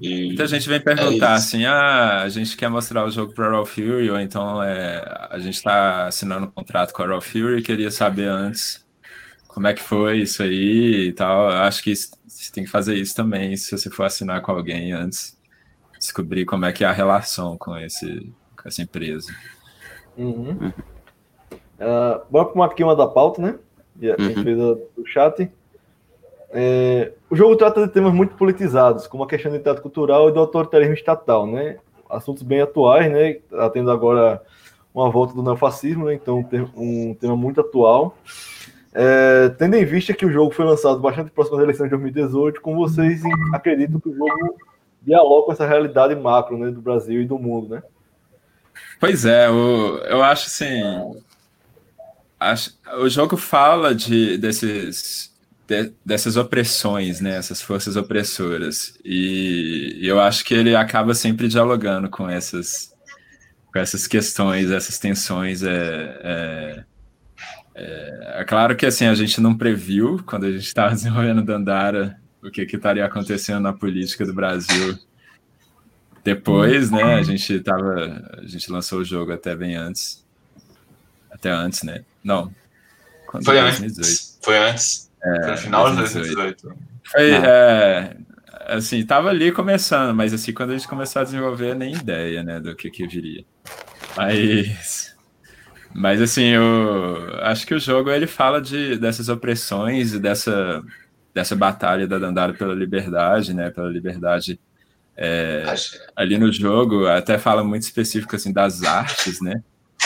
E Muita gente vem perguntar é assim: ah, a gente quer mostrar o jogo para Raw Fury, ou então é, a gente está assinando um contrato com a Raw Fury e queria saber antes como é que foi isso aí e tal. Acho que você tem que fazer isso também, se você for assinar com alguém antes, descobrir como é que é a relação com, esse, com essa empresa.
Uhum. Uh, bora para aqui uma da pauta, né? A gente uhum. fez do chat. É, o jogo trata de temas muito politizados, como a questão do teatro cultural e do autoritarismo estatal, né? Assuntos bem atuais, né? Tá tendo agora uma volta do neofascismo, né? Então um tema muito atual. É, tendo em vista que o jogo foi lançado bastante próximo às eleições de 2018, como vocês acreditam que o jogo dialoga com essa realidade macro né, do Brasil e do mundo, né?
Pois é, eu, eu acho assim. Acho, o jogo fala de, desses de, dessas opressões, né, essas forças opressoras. E eu acho que ele acaba sempre dialogando com essas com essas questões, essas tensões. É, é, é, é, claro que assim a gente não previu quando a gente estava desenvolvendo Dandara o que, que estaria acontecendo na política do Brasil. Depois, né? A gente tava, a gente lançou o jogo até bem antes, até antes, né? Não.
Quando foi 2018. antes. Foi antes. É, final de 2018.
Foi, é, assim, tava ali começando, mas assim, quando a gente começou a desenvolver, nem ideia, né, do que que viria. Mas, mas assim, eu acho que o jogo ele fala de dessas opressões e dessa dessa batalha da Dandara pela liberdade, né, pela liberdade é, ali no jogo, até fala muito específico assim das artes, né,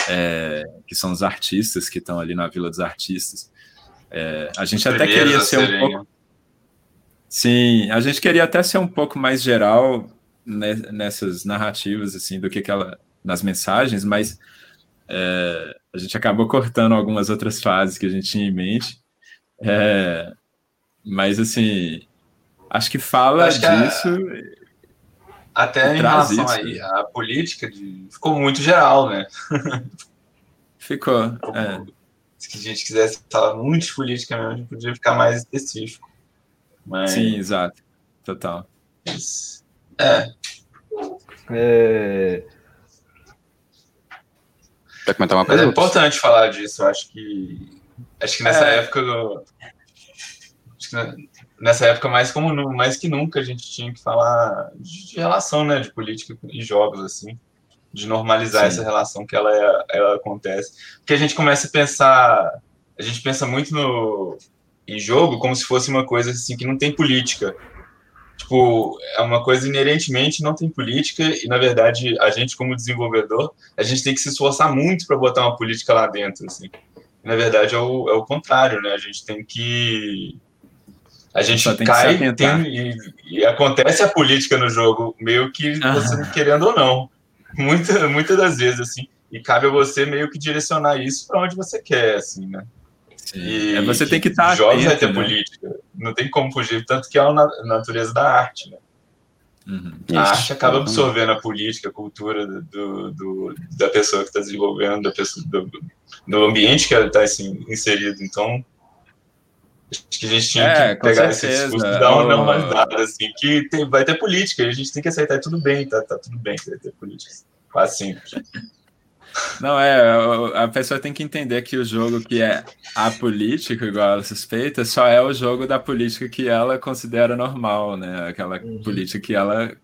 é, que são os artistas que estão ali na Vila dos Artistas. É, a gente até queria ser um pouco Sim, a gente queria até ser um pouco mais geral nessas narrativas, assim, do que, que ela. nas mensagens, mas é, a gente acabou cortando algumas outras fases que a gente tinha em mente. É, mas, assim, acho que fala acho que disso.
A, até em relação isso. aí à política, de, ficou muito geral, né?
Ficou. É.
Se a gente quisesse falar muito de política mesmo, a gente podia ficar mais específico.
Mas... Sim, exato. Total.
É.
é...
Quer comentar uma coisa?
Mas é importante falar disso. Eu acho que. Acho que nessa é. época. Acho que nessa época, mais, como, mais que nunca, a gente tinha que falar de, relação, né? De política e jogos, assim. De normalizar Sim. essa relação que ela, ela acontece. Porque a gente começa a pensar. A gente pensa muito no, em jogo como se fosse uma coisa assim que não tem política. Tipo, é uma coisa inerentemente não tem política e na verdade a gente como desenvolvedor, a gente tem que se esforçar muito para botar uma política lá dentro, assim. Na verdade é o, é o contrário, né? A gente tem que a gente cai tem, e, e, acontece a política no jogo, meio que você querendo ou não. Muita, muitas das vezes, assim. E cabe a você meio que direcionar isso para onde você quer, assim, né?
E é, você tem que estar. Tá
jogos vai ter né? política. Não tem como fugir, tanto que é a natureza da arte, né? Uhum. A arte acaba absorvendo a política, a cultura do, do da pessoa que está desenvolvendo, da pessoa, do, do ambiente que ela está assim, inserido. Então, acho que a gente tinha é, que pegar certeza. esse discurso e dar uma normalizada, assim, que tem, vai ter política, e a gente tem que aceitar, tudo bem, tá, tá tudo bem que vai ter política. Quase simples.
Não, é, a pessoa tem que entender que o jogo que é apolítico, igual ela suspeita, só é o jogo da política que ela considera normal, né? Aquela uhum. política que ela.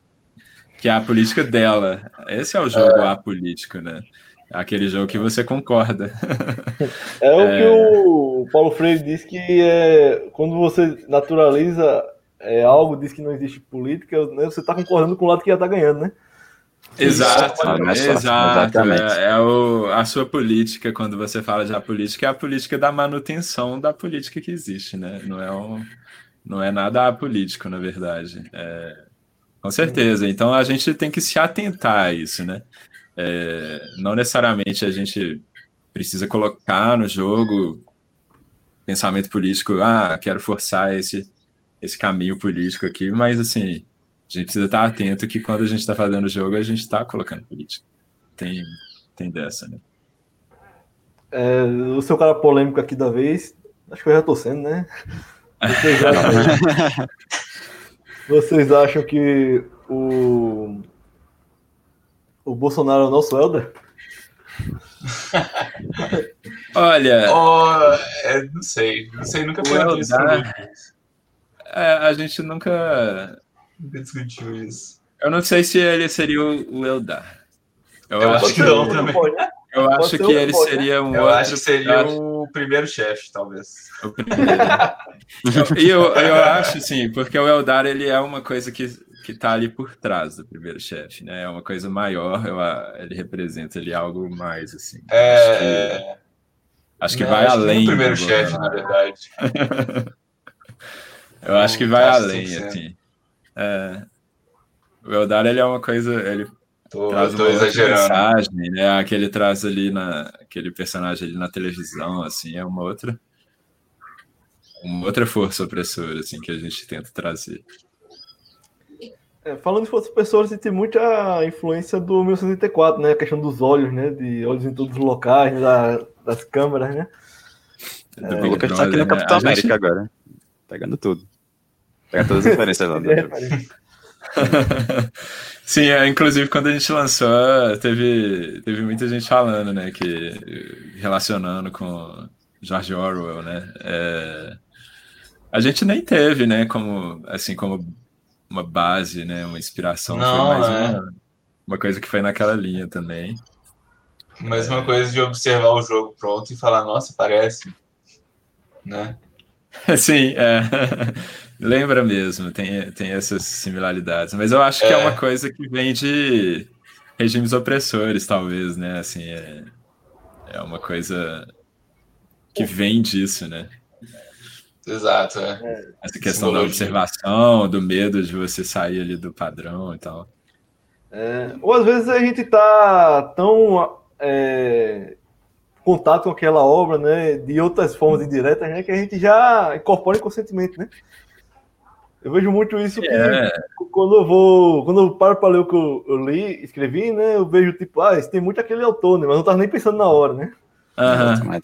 que é a política dela. Esse é o jogo é. apolítico, né? Aquele jogo que você concorda.
É o é... que o Paulo Freire diz que é, quando você naturaliza é, algo, diz que não existe política, né, você está concordando com o lado que já está ganhando, né?
Exato, exato. É, é o, a sua política, quando você fala de a política, é a política da manutenção da política que existe, né? Não é, um, não é nada apolítico, na verdade. É, com certeza. Então a gente tem que se atentar a isso, né? É, não necessariamente a gente precisa colocar no jogo pensamento político, ah, quero forçar esse, esse caminho político aqui, mas assim a gente precisa estar atento que quando a gente está fazendo o jogo, a gente está colocando política. Tem, tem dessa, né?
É, o seu cara polêmico aqui da vez, acho que eu já estou sendo, né? Vocês acham, vocês acham que o, o Bolsonaro é o nosso Helder?
Olha.
Oh, é, não sei, não sei, nunca foi isso.
É, a gente nunca
discutiu isso.
Eu não sei se ele seria o Eldar.
Eu, eu acho, que não também.
Eu Pode acho que ele né? seria um
eu outro. acho que seria o primeiro chefe, talvez.
O primeiro. e eu, eu acho, sim, porque o Eldar ele é uma coisa que, que tá ali por trás do primeiro chefe, né? É uma coisa maior, eu, ele representa ali algo mais, assim.
É. Acho que,
acho que vai acho além. Que
o primeiro chefe, na verdade.
eu acho que vai além, assim. É, o Eldar ele é uma coisa, ele
tô, traz uma mensagem,
né? Aquele traz ali na, aquele personagem ali na televisão, assim, é uma outra, uma outra força opressora, assim, que a gente tenta trazer.
É, falando de forças pessoas, tem muita influência do 1984, né? A questão dos olhos, né? De olhos em todos os locais, da, das câmeras, né?
É, o Lucas tá aqui no Capitão né? América gente... agora. Pegando tudo. Pega todas as referências lá.
Sim, é, inclusive quando a gente lançou, teve, teve muita gente falando, né, que relacionando com George Orwell, né, é, a gente nem teve, né, como, assim, como uma base, né, uma inspiração,
Não,
foi mais
é.
uma, uma coisa que foi naquela linha também.
Mas uma coisa de observar o jogo pronto e falar, nossa, parece, né?
Sim, é. Lembra mesmo, tem, tem essas similaridades. Mas eu acho que é. é uma coisa que vem de regimes opressores, talvez, né? Assim, é, é uma coisa que vem disso, né?
Exato, é.
Essa questão Simbologia. da observação, do medo de você sair ali do padrão e tal.
É, ou às vezes a gente tá tão é, contato com aquela obra, né, de outras formas indiretas, né, que a gente já incorpora inconscientemente, né? Eu vejo muito isso que é. quando eu vou, quando eu paro para ler o que eu, eu, li, escrevi, né, eu vejo tipo, ah, isso tem muito aquele autor, né, mas não tava nem pensando na hora, né?
Uhum.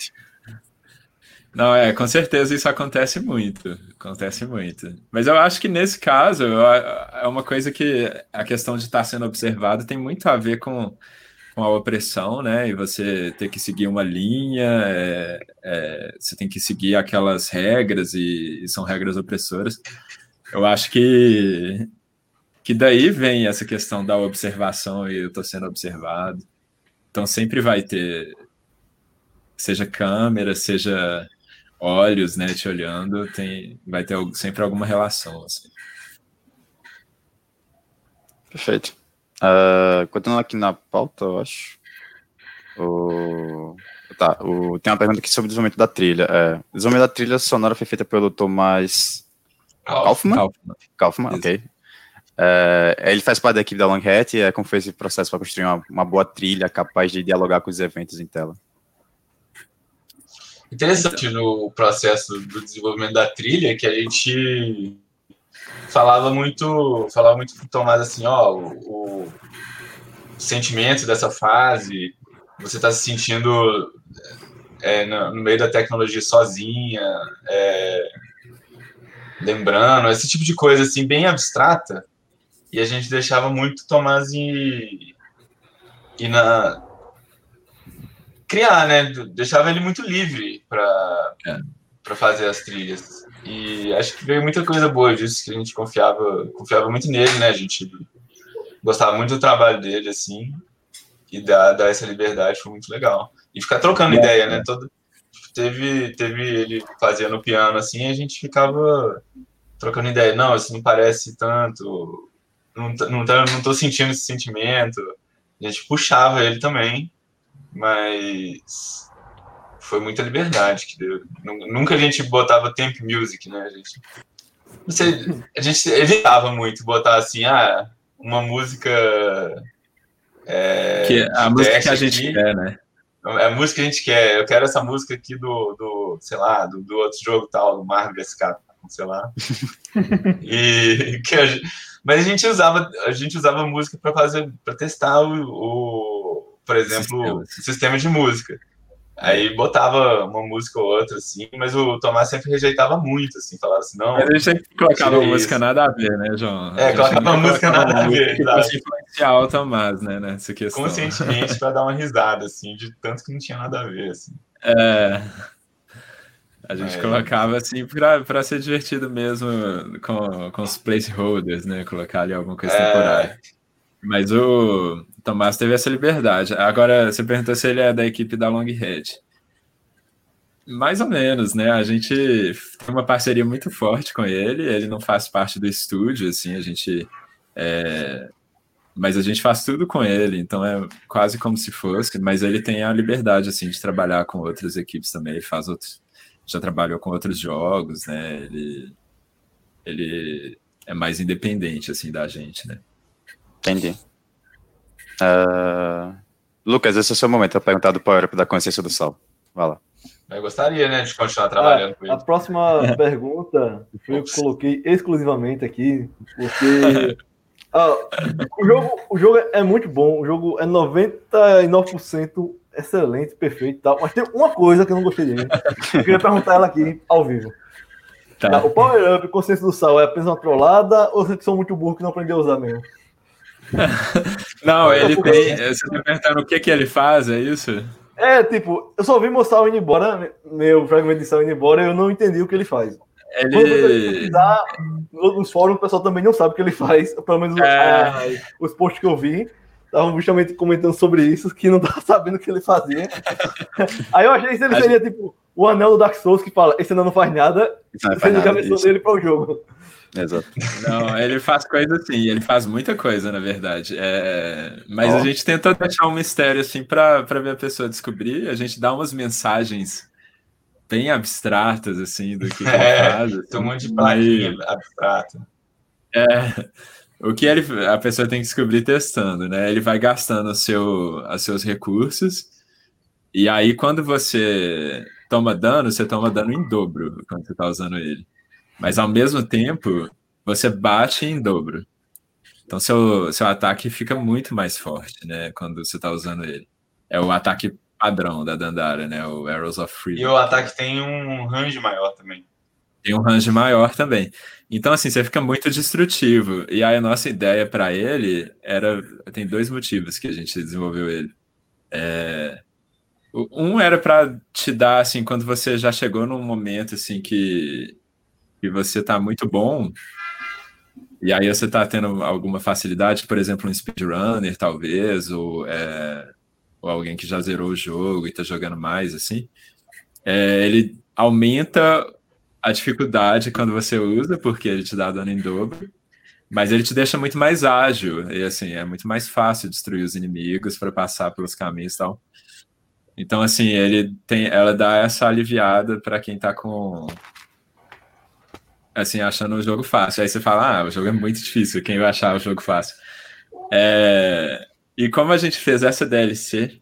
Não, é, com certeza isso acontece muito, acontece muito. Mas eu acho que nesse caso é uma coisa que a questão de estar sendo observado tem muito a ver com com a opressão, né? E você ter que seguir uma linha, é, é, você tem que seguir aquelas regras e, e, são regras opressoras. Eu acho que que daí vem essa questão da observação e eu estou sendo observado. Então sempre vai ter, seja câmera, seja olhos, né, te olhando, tem, vai ter sempre alguma relação. Assim.
Perfeito. Uh, continuando aqui na pauta, eu acho. O... Tá, o... tem uma pergunta aqui sobre o desenvolvimento da trilha. É, o desenvolvimento da trilha sonora foi feita pelo Tomás Kaufman? Kaufman, Kaufman ok. É, ele faz parte da equipe da Long Hat e é como foi esse processo para construir uma, uma boa trilha capaz de dialogar com os eventos em tela.
Interessante no processo do desenvolvimento da trilha que a gente falava muito, falava muito com o Tomás assim, ó, o, o sentimento dessa fase, você está se sentindo é, no, no, meio da tecnologia sozinha, é, lembrando, esse tipo de coisa assim, bem abstrata, e a gente deixava muito Tomás e, e na criar, né? Deixava ele muito livre para é. para fazer as trilhas. E acho que veio muita coisa boa disso, que a gente confiava, confiava muito nele, né? A gente gostava muito do trabalho dele, assim, e dar, dar essa liberdade foi muito legal. E ficar trocando é. ideia, né? Todo, teve, teve ele fazendo piano, assim, a gente ficava trocando ideia. Não, isso não parece tanto, não, não, tá, não tô sentindo esse sentimento. A gente puxava ele também, mas foi muita liberdade que deu. Nunca a gente botava temp music, né? A gente, você, a gente evitava muito botar assim, ah, uma música. É,
que é a música que a gente aqui, quer, né?
É a música que a gente quer. Eu quero essa música aqui do, do sei lá, do, do outro jogo tal, do Marvel SK, sei lá. e que a gente, mas a gente usava, a gente usava música para fazer, para testar o, o, por exemplo, o sistema de música. Aí botava uma música ou outra, assim, mas o Tomás sempre rejeitava muito, assim, falava assim, não.
Mas ele sempre colocava música nada a ver, né, João?
É, colocava música nada a ver,
assim, influenciar o Tomás, né, nessa questão.
Conscientemente, pra dar uma risada, assim, de tanto que não tinha nada a ver, assim.
É. A gente é. colocava assim para ser divertido mesmo com, com os placeholders, né? Colocar ali alguma coisa é. temporária. Mas o Tomás teve essa liberdade. Agora, você perguntou se ele é da equipe da Longhead. Mais ou menos, né? A gente tem uma parceria muito forte com ele. Ele não faz parte do estúdio, assim, a gente. É... Mas a gente faz tudo com ele, então é quase como se fosse. Mas ele tem a liberdade, assim, de trabalhar com outras equipes também. Ele faz outros. Já trabalhou com outros jogos, né? Ele. Ele é mais independente, assim, da gente, né?
Entendi. Uh, Lucas, esse é o seu momento para perguntar do Power Up da consciência do sol. Vai lá.
Eu gostaria, né, de continuar trabalhando ah, com ele.
A próxima pergunta foi eu que coloquei exclusivamente aqui, porque Ah, o, jogo, o jogo é muito bom, o jogo é 99% excelente, perfeito e tal, mas tem uma coisa que eu não gostei dele. Eu queria perguntar ela aqui ao vivo. Tá. Tá, o Power Up, Consciência do Sal, é apenas uma trollada ou vocês são muito burros que não aprendeu a usar mesmo?
Não, ele tem. Você está perguntando o que, que ele faz, é isso?
É, tipo, eu só vi mostrar o indo embora, meu fragmento de sal indo embora, e eu não entendi o que ele faz.
Ele... Pesquisar,
nos fóruns o pessoal também não sabe o que ele faz, pelo menos é... os posts que eu vi estavam justamente comentando sobre isso, que não tava sabendo o que ele fazia. Aí eu achei que ele seria tipo o anel do Dark Souls que fala, esse anel não faz nada, você liga a missão dele para o jogo.
Exato. Não, ele faz coisa assim, ele faz muita coisa, na verdade. É... Mas oh. a gente tentou deixar um mistério assim para ver a pessoa descobrir. A gente dá umas mensagens bem abstratas, assim, do que, que
é, faz. Assim, tem um monte de plaquinha mas... abstrata.
É. O que ele, a pessoa tem que descobrir testando, né? Ele vai gastando seu, os seus recursos, e aí quando você toma dano, você toma dano em dobro quando você está usando ele. Mas ao mesmo tempo, você bate em dobro. Então seu, seu ataque fica muito mais forte, né? Quando você está usando ele. É o ataque padrão da Dandara, né? O Arrows of Freedom.
E o ataque tem um range maior também.
Tem um range maior também. Então, assim, você fica muito destrutivo. E aí a nossa ideia para ele era. Tem dois motivos que a gente desenvolveu ele. É, um era para te dar, assim, quando você já chegou num momento, assim, que, que você tá muito bom, e aí você tá tendo alguma facilidade, por exemplo, um speedrunner, talvez, ou, é, ou alguém que já zerou o jogo e tá jogando mais, assim, é, ele aumenta a dificuldade quando você usa, porque ele te dá dano em dobro, mas ele te deixa muito mais ágil, e assim, é muito mais fácil destruir os inimigos para passar pelos caminhos e tal. Então, assim, ele tem, ela dá essa aliviada para quem tá com. Assim, achando o jogo fácil. Aí você fala, ah, o jogo é muito difícil, quem vai achar o jogo fácil? É... E como a gente fez essa DLC,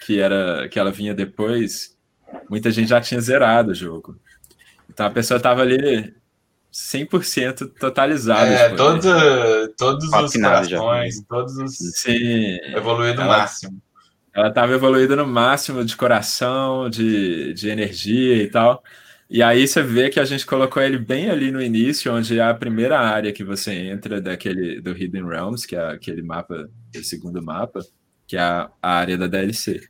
que, era, que ela vinha depois, muita gente já tinha zerado o jogo. Então a pessoa tava ali 100% totalizada.
É, todo, todos os corações, todos os.
Sim.
Evoluído no máximo.
Ela estava evoluída no máximo de coração, de, de energia e tal. E aí você vê que a gente colocou ele bem ali no início, onde é a primeira área que você entra daquele do Hidden Realms, que é aquele mapa, o segundo mapa, que é a, a área da DLC.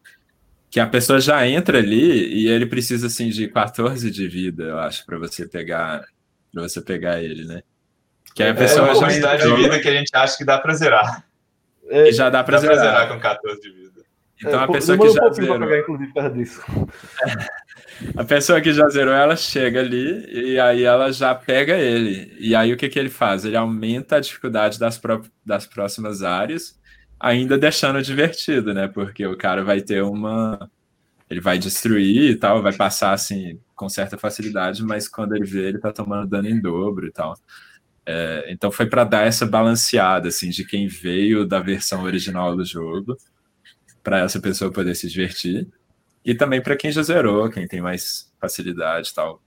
Que a pessoa já entra ali e ele precisa assim de 14 de vida, eu acho, para você pegar para você pegar ele, né?
Que a pessoa é uma já entrou, de vida que a gente acha que dá para zerar.
É, já dá para zerar.
zerar com 14 de vida.
Então é, a pessoa que já zerou. Pegar, inclusive, por disso. a pessoa que já zerou, ela chega ali e aí ela já pega ele. E aí o que, que ele faz? Ele aumenta a dificuldade das, pró das próximas áreas, ainda deixando divertido, né? Porque o cara vai ter uma. Ele vai destruir e tal, vai passar assim com certa facilidade, mas quando ele vê, ele tá tomando dano em dobro e tal. É, então foi para dar essa balanceada assim de quem veio da versão original do jogo para essa pessoa poder se divertir. E também para quem já zerou, quem tem mais facilidade e tal.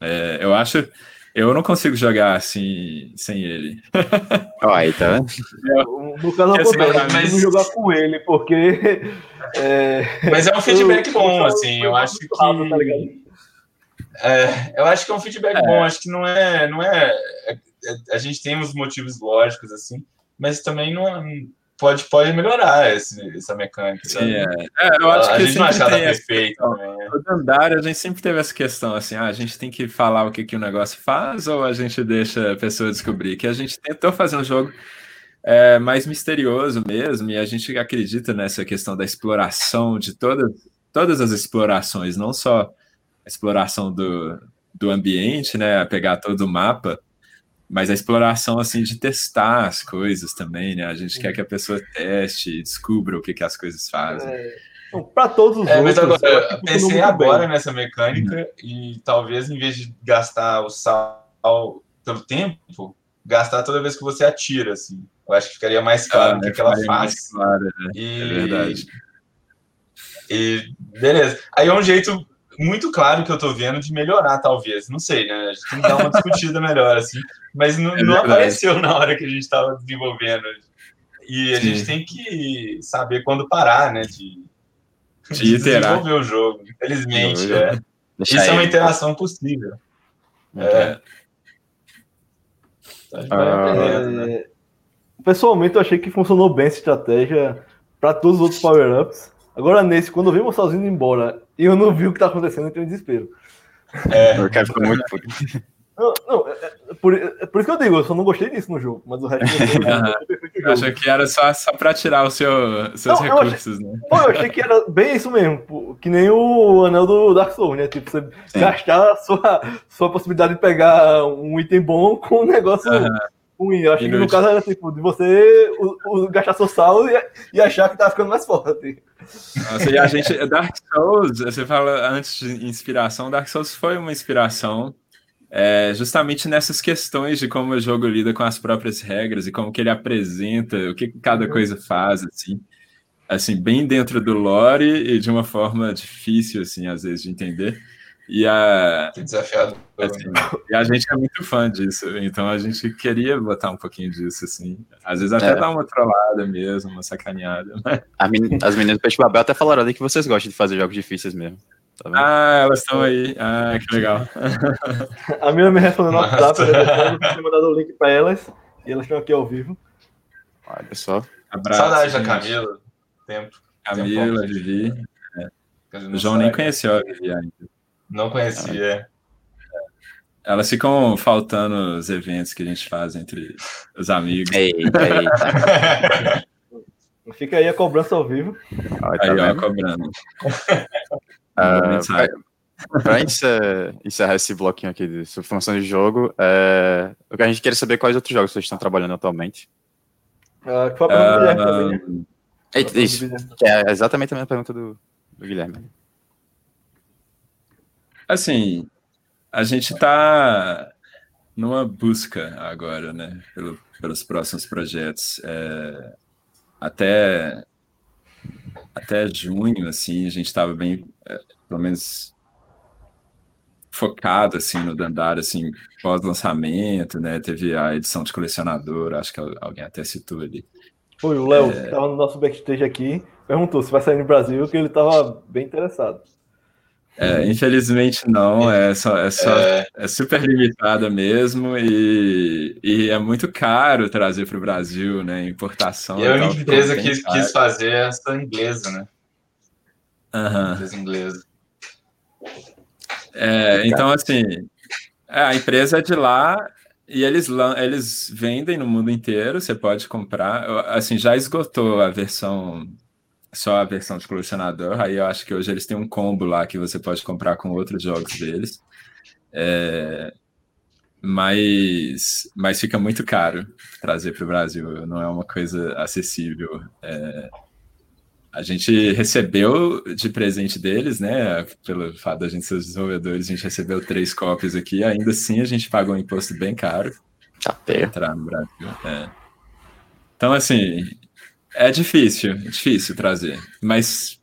É, eu acho. Eu não consigo jogar assim sem ele.
Aí, tá
No caso, eu assim, mas... não jogar com ele, porque.
É... Mas é um feedback bom, assim. Eu acho que. Tá é, eu acho que é um feedback é. bom. Acho que não é, não é, é. A gente tem uns motivos lógicos, assim, mas também não, pode, pode melhorar esse, essa mecânica.
Sim, é. é. eu acho a, que a gente não achava perfeito. Né? O Dandara, a gente sempre teve essa questão assim: ah, a gente tem que falar o que, que o negócio faz ou a gente deixa a pessoa descobrir? Que a gente tentou fazer um jogo é, mais misterioso mesmo, e a gente acredita nessa questão da exploração de todas, todas as explorações, não só a exploração do, do ambiente, né? Pegar todo o mapa mas a exploração assim de testar as coisas também, né? A gente quer que a pessoa teste, descubra o que, que as coisas fazem. É,
para todos os é,
outros. Mas agora, eu pensei agora bem. nessa mecânica uhum. e talvez em vez de gastar o sal pelo tempo, gastar toda vez que você atira, assim. Eu acho que ficaria mais claro ah, o que, que ela faz.
Claro, né? e... É verdade.
E beleza. Aí é um jeito muito claro que eu tô vendo de melhorar, talvez. Não sei, né? A gente tem que dar uma discutida melhor, assim. Mas não,
É
não apareceu na hora que a gente estava desenvolvendo. E a
Sim.
gente tem que saber quando parar, né? De,
De iterar.
desenvolver o jogo. Infelizmente, é.
Deixa
Isso é uma interação possível.
É.
A gente vai
Ah,
né?
É, Pessoalmente, eu achei que funcionou bem essa estratégia para todos os outros power-ups. Agora, nesse, quando eu vi o sozinho indo embora e eu não vi o que tá acontecendo, eu entrei em desespero.
É,
O cara ficou muito puto.
Não, não é, é por, é por isso que eu digo, eu só não gostei disso no jogo, mas o resto eu jogo.
achei que era só, só para tirar o seu, seus
Não, eu achei-
recursos, né?
Pô, eu achei que era bem isso mesmo, pô, que nem o anel do Dark Souls, né? Tipo, você
Sim.
gastar a sua, sua possibilidade de pegar um item bom com um negócio. Ruim. Eu achei que no caso era tipo, de você o, o- gastar seu sal e, e achar que tá ficando mais forte.
Nossa, e a gente, Dark Souls, você fala antes de inspiração, Dark Souls foi uma inspiração é, justamente nessas questões de como o jogo lida com as próprias regras e como que ele apresenta, o que que cada coisa faz, assim, assim, bem dentro do lore e de uma forma difícil, assim, às vezes, de entender. E a,
que desafiador.
assim, e a gente é muito fã disso, então a gente queria botar um pouquinho disso, assim, às vezes até
É.
dar uma trollada mesmo, uma sacaneada.
As meni- As meninas do Peixe Babel até falaram ali que vocês gostam de fazer jogos difíceis mesmo. Tá vendo?
Ah, elas estão aí. Ah, que legal.
A minha me respondeu no. WhatsApp, eu tinha mandado o link pra elas e elas estão aqui ao vivo.
Olha, pessoal.
Abraço.
Saudade da. Camila. Tempo.
Camila, Vivi.
não
João nem conheceu a Vivi ainda.
Não conhecia.
Elas ficam faltando os eventos que a gente faz entre os amigos.
Eita, eita.
Fica aí a cobrança ao vivo.
Olha, tá
Aí, ó, cobrando.
Ah,
mensagem.
Para encerrar, encerrar esse bloquinho aqui de sobre formação de jogo, é, o que a gente quer saber quais outros jogos vocês estão trabalhando atualmente.
Ah, que foi a pergunta do Guilherme também, né?
Ah,
Eita, isso, que é exatamente a mesma pergunta do, do Guilherme.
Assim, a gente está numa busca agora, né? pelo- pelos próximos projetos. É, até, até junho, assim, a gente estava bem, é, pelo menos focado assim no Dandara assim pós-lançamento, né? Teve a edição de colecionador, acho que alguém até citou ali.
Foi o Léo, que tava no nosso backstage aqui, perguntou se vai sair no Brasil, que ele tava bem interessado.
É, infelizmente não, é só, é só
É,
é super limitada mesmo e, e é muito caro trazer para o Brasil, né? Importação.
e a
e tal,
única empresa que
caro.
quis fazer é essa inglesa, né?
Aham.
Empresa inglesa.
É, então, assim, é, a empresa é de lá e eles, eles vendem no mundo inteiro, você pode comprar. Assim, já esgotou a versão, só a versão de colecionador, aí eu acho que hoje eles têm um combo lá que você pode comprar com outros jogos deles. É, mas, mas fica muito caro trazer para o Brasil, não é uma coisa acessível. É, a gente recebeu de presente deles, né? Pelo fato da gente ser os desenvolvedores, a gente recebeu três cópias aqui. Ainda assim, a gente pagou um imposto bem caro
Tá
para entrar no Brasil. é. Então, assim, é difícil, é difícil trazer. Mas,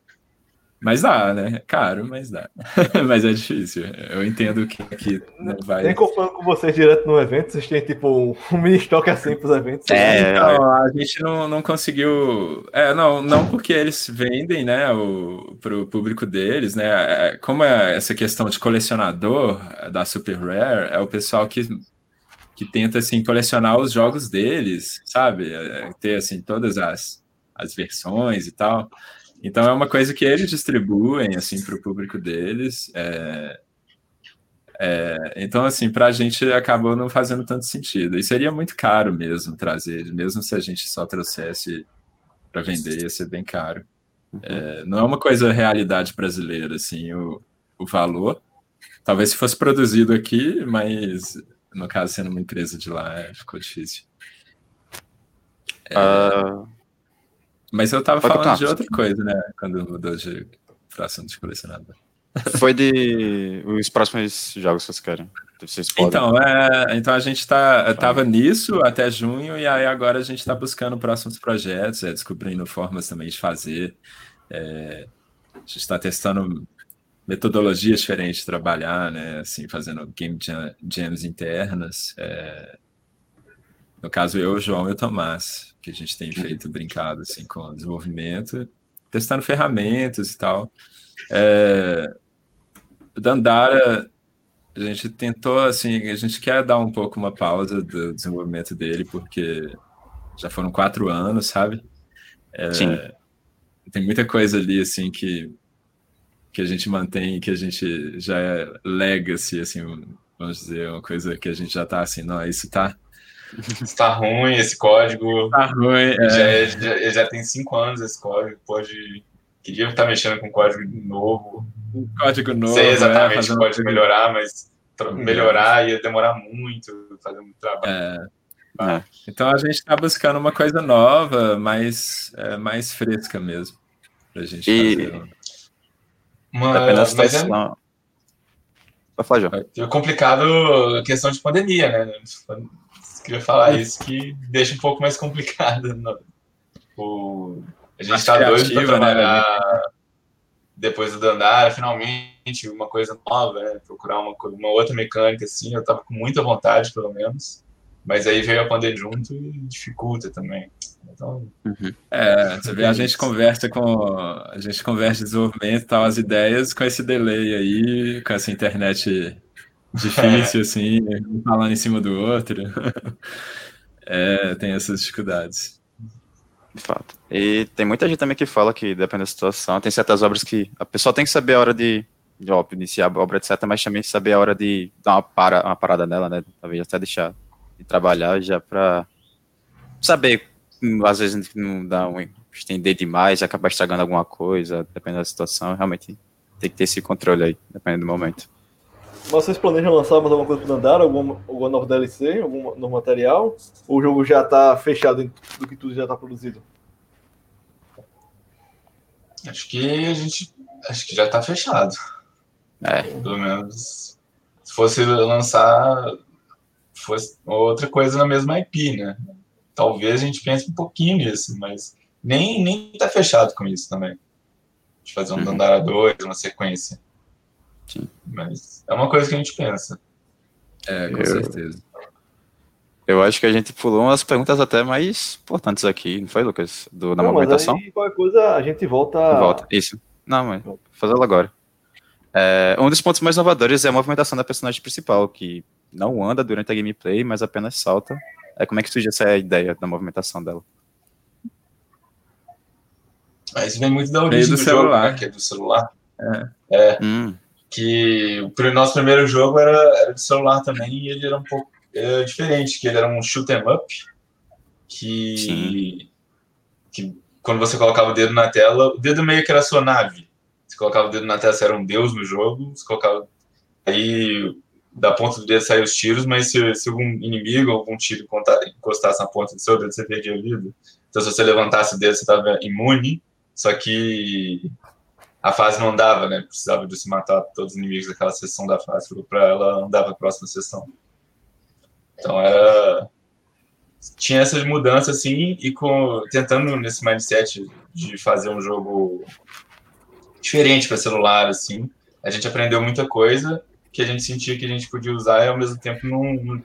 mas dá, né? É caro, mas dá. mas é difícil. Eu entendo que aqui não vai.
Nem comprando com vocês direto no evento, vocês têm tipo um, mini estoque assim pros eventos.
É,
Então, a gente não, não conseguiu. É, não, não porque eles vendem, né, o, pro público deles, né? é, Como é essa questão de colecionador é, da Super Rare, é o pessoal que, que tenta assim colecionar os jogos deles, sabe? É, ter assim todas as, as versões e tal. Então é uma coisa que eles distribuem assim para o público deles. é, é, então, assim, para a gente acabou não fazendo tanto sentido. E seria muito caro mesmo trazer, mesmo se a gente só trouxesse para vender, ia ser bem caro. É, não é uma coisa realidade brasileira, assim, o, o valor. Talvez se fosse produzido aqui, mas no caso, sendo uma empresa de lá, é, ficou difícil.
Ah,
Mas eu tava
Pode
falando
continuar.
de outra coisa, né? Quando mudou de fração de colecionador.
foi de os próximos jogos que vocês querem. Vocês podem.
Então, é, então a gente tá, tava nisso até junho, e aí agora a gente está buscando próximos projetos, é, descobrindo formas também de fazer. É, a gente está testando metodologias diferentes de trabalhar, né? Assim, fazendo game jams internas. É... No caso, eu, o João e o Tomás, que a gente tem feito brincado assim, com desenvolvimento, testando ferramentas e tal. É... Dandara, a gente tentou, assim, a gente quer dar um pouco uma pausa do desenvolvimento dele, porque já foram quatro anos, sabe? É... Sim. Tem muita coisa ali, assim, que que a gente mantém, que a gente já é legacy, assim, vamos dizer, uma coisa que a gente já tá assim, não, isso tá.
Está ruim esse código.
Está ruim.
É. Já, é, já, já, tem cinco anos esse código. Pode. Queria estar mexendo com código novo.
Um código novo.
Sei exatamente é, pode melhorar, mas melhorar ia demorar muito, fazer muito trabalho.
É. Ah. Então a gente está buscando uma coisa nova, mais, é, mais fresca mesmo. Pra gente e... fazer.
Mas, mas é... Vai falar, João. É complicado a questão de pandemia, né? Queria falar isso que deixa um pouco mais complicado. No, o, a gente está doido para né, trabalhar né? depois do Dandara, finalmente, uma coisa nova, né? Procurar uma, uma outra mecânica, assim. Eu estava com muita vontade, pelo menos. Mas aí veio a pandemia junto e dificulta também. Então,
uhum. é, você vê, a gente conversa com a gente conversa desenvolvimento tal, as ideias com esse delay aí, com essa internet difícil, assim, um falando em cima do outro. é, tem essas dificuldades.
De fato. E tem muita gente também que fala que depende da situação, tem certas obras que a pessoa tem que saber a hora de, de iniciar a obra, etc., mas também saber a hora de dar uma, para, uma parada nela, né? Talvez até deixar de trabalhar já para saber, às vezes não dá um estender demais, acabar estragando alguma coisa, dependendo da situação, realmente tem que ter esse controle aí, dependendo do momento.
Vocês planejam lançar mais alguma coisa para andar, alguma, alguma nova DLC, algum novo material? Ou o jogo já está fechado do que tudo já está produzido?
Acho que a gente. Acho que já está fechado. É. Pelo menos. Se fosse lançar fosse outra coisa na mesma IP, né? Talvez a gente pense um pouquinho nisso, mas nem, nem tá fechado com isso também. De fazer um uhum. Dandara 2, uma sequência. Sim. Mas é uma coisa que a gente pensa.
É, com eu, certeza.
Eu acho que a gente pulou umas perguntas até mais importantes aqui, não foi, Lucas? Do, na não, movimentação? Mas
aí, qualquer coisa a gente volta.
Volta, isso. Não, mas vou fazê-lo agora. É, um dos pontos mais inovadores é a movimentação da personagem principal, que não anda durante a gameplay, mas apenas salta. É, como é que surge essa ideia da movimentação dela?
Mas vem muito da origem do, do celular. jogo, né, que é do celular. É. é hum. Que o nosso primeiro jogo era, era de celular também, e ele era um pouco era diferente, que ele era um shoot 'em up, que, que quando você colocava o dedo na tela, o dedo meio que era a sua nave. Você colocava o dedo na tela, você era um deus no jogo, você colocava... Aí da ponta do dedo sair os tiros, mas se, se algum inimigo, algum tiro encostasse na ponta do seu dedo, você perdia a vida. Então, se você levantasse o dedo, você estava imune, só que a fase não andava, né? Precisava de se matar todos os inimigos daquela sessão da fase para ela andar para a próxima sessão. Então, era. Tinha essas mudanças assim, e com, tentando nesse mindset de fazer um jogo diferente para celular, assim, a gente aprendeu muita coisa que a gente sentia que a gente podia usar e ao mesmo tempo não.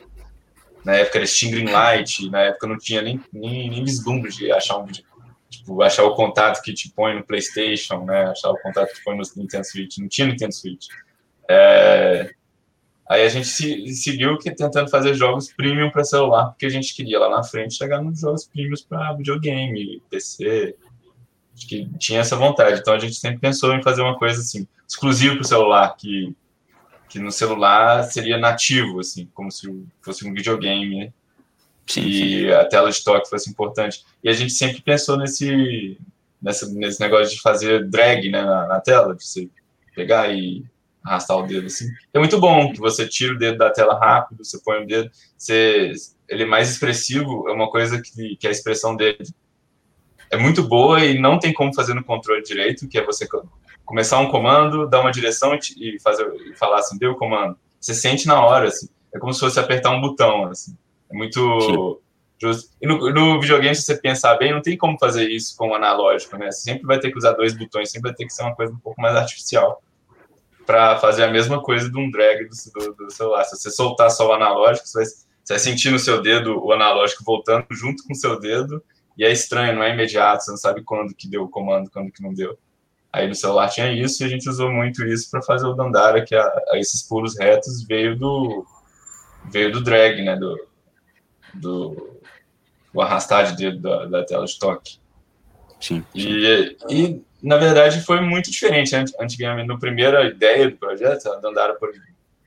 Na época era Stinging Light, na época não tinha nem, nem, nem vislumbre de achar um tipo, achar o contato que te põe no PlayStation, né? Achar o contato que te põe no Nintendo Switch. Não tinha Nintendo Switch. É... Aí a gente se, seguiu que tentando fazer jogos premium para celular, porque a gente queria lá na frente chegar nos jogos premiums para videogame, PC. Acho que tinha essa vontade. Então a gente sempre pensou em fazer uma coisa assim, exclusiva para o celular, que que no celular seria nativo, assim, como se fosse um videogame, né? Sim, e sim. a tela de toque fosse importante. E a gente sempre pensou nesse, nessa, nesse negócio de fazer drag né, na, na, tela, de você pegar e arrastar o dedo assim. É muito bom que você tira o dedo da tela rápido, você põe o dedo, você, ele é mais expressivo, é uma coisa que, que a expressão dele é muito boa e não tem como fazer no controle direito, que é você começar um comando, dar uma direção e fazer e falar assim, deu o comando. Você sente na hora, assim. É como se fosse apertar um botão, assim. É muito justo. E no, no, videogame, se você pensar bem, não tem como fazer isso com o analógico, né? Você sempre vai ter que usar dois botões, sempre vai ter que ser uma coisa um pouco mais artificial. para fazer a mesma coisa de um drag do, do, celular. Se você soltar só o analógico, você vai, você vai sentir no seu dedo o analógico voltando junto com o seu dedo, e é estranho, não é imediato, você não sabe quando que deu o comando, quando que não deu. Aí no celular tinha isso e a gente usou muito isso para fazer o Dandara, que a, a, esses pulos retos veio do veio do drag, né, do, do, do arrastar de dedo da, da tela de toque.
Sim.
E, e, na verdade, foi muito diferente. Antigamente, na primeira ideia do projeto, a Dandara,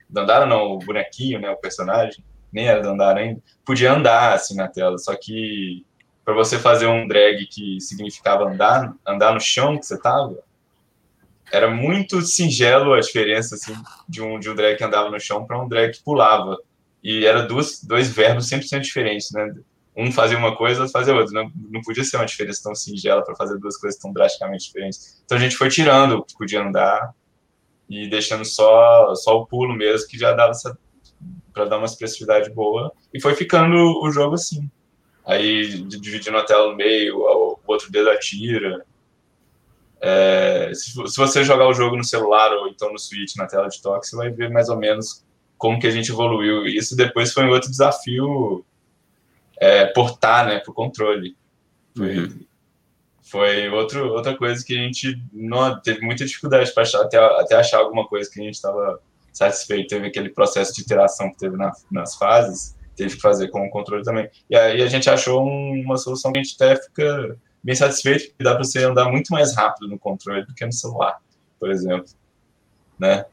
Dandara não, o bonequinho, né, o personagem, nem era Dandara ainda, podia andar assim na tela, só que para você fazer um drag que significava andar, andar no chão que você tava, era muito singelo a diferença assim, de, um, de um drag que andava no chão para um drag que pulava. E era duas, dois verbos 100% diferentes, né? um fazia uma coisa, outro fazia outra. Não, não podia ser uma diferença tão singela para fazer duas coisas tão drasticamente diferentes. Então a gente foi tirando o que podia andar e deixando só, só o pulo mesmo, que já dava para dar uma expressividade boa. E foi ficando o jogo assim. Aí dividindo a tela no meio, o outro dedo atira. É, se, se, você jogar o jogo no celular ou então no Switch, na tela de toque, você vai ver mais ou menos como que a gente evoluiu. Isso depois foi um outro desafio é, portar né, para o controle. Foi, uhum. foi outro, outra coisa que a gente não, teve muita dificuldade para achar, até, até achar alguma coisa que a gente estava satisfeito. Teve aquele processo de iteração que teve na, nas fases, teve que fazer com o controle também. E aí a gente achou um, uma solução que a gente até fica bem satisfeito, que dá para você andar muito mais rápido no controle do que no celular, por exemplo. Né?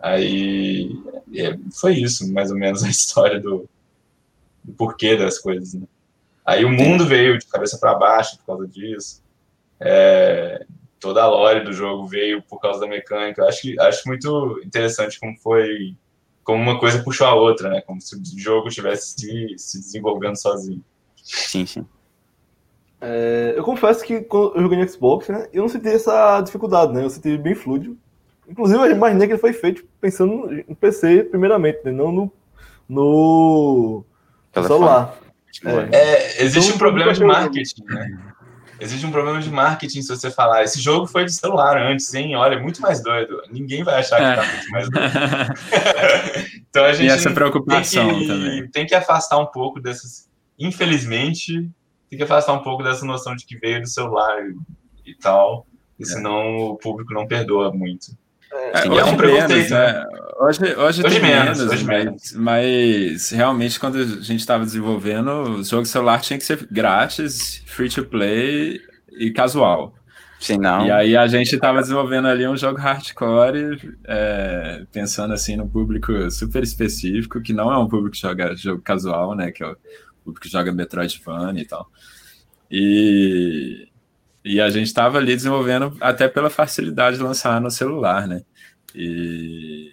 Aí é, foi isso, mais ou menos, a história do, do porquê das coisas. Né? Aí o mundo veio de cabeça para baixo por causa disso. É, toda a lore do jogo veio por causa da mecânica. Eu acho, acho muito interessante como foi, como uma coisa puxou a outra, né? Como se o jogo estivesse se, se desenvolvendo sozinho.
Sim, sim.
É, eu confesso que quando eu joguei no Xbox, né, eu não senti essa dificuldade, né? Eu senti bem fluido. Inclusive, eu imaginei que ele foi feito pensando no PC, primeiramente, né? Não no, no celular.
É. É, existe então, um problema de marketing, né? Existe um problema de marketing se você falar, esse jogo foi de celular antes, hein? Olha, é muito mais doido. Ninguém vai achar que tá muito mais doido. então a gente
e essa preocupação
tem que,
também.
tem que afastar um pouco dessas. Infelizmente, tem que afastar um pouco dessa noção de que veio do celular e, e tal, e é. senão o público não perdoa muito.
É, Sim, hoje é um menos, né? Hoje, hoje, hoje tem menos, menos, hoje mas, menos, mas realmente quando a gente estava desenvolvendo, o jogo celular tinha que ser grátis, free to play e casual.
Sim, não.
E aí a gente estava desenvolvendo ali um jogo hardcore, é, pensando assim no público super específico, que não é um público que joga jogo casual, né? Que é o público que joga Metroidvania e tal. E, e a gente estava ali desenvolvendo até pela facilidade de lançar no celular, né? E,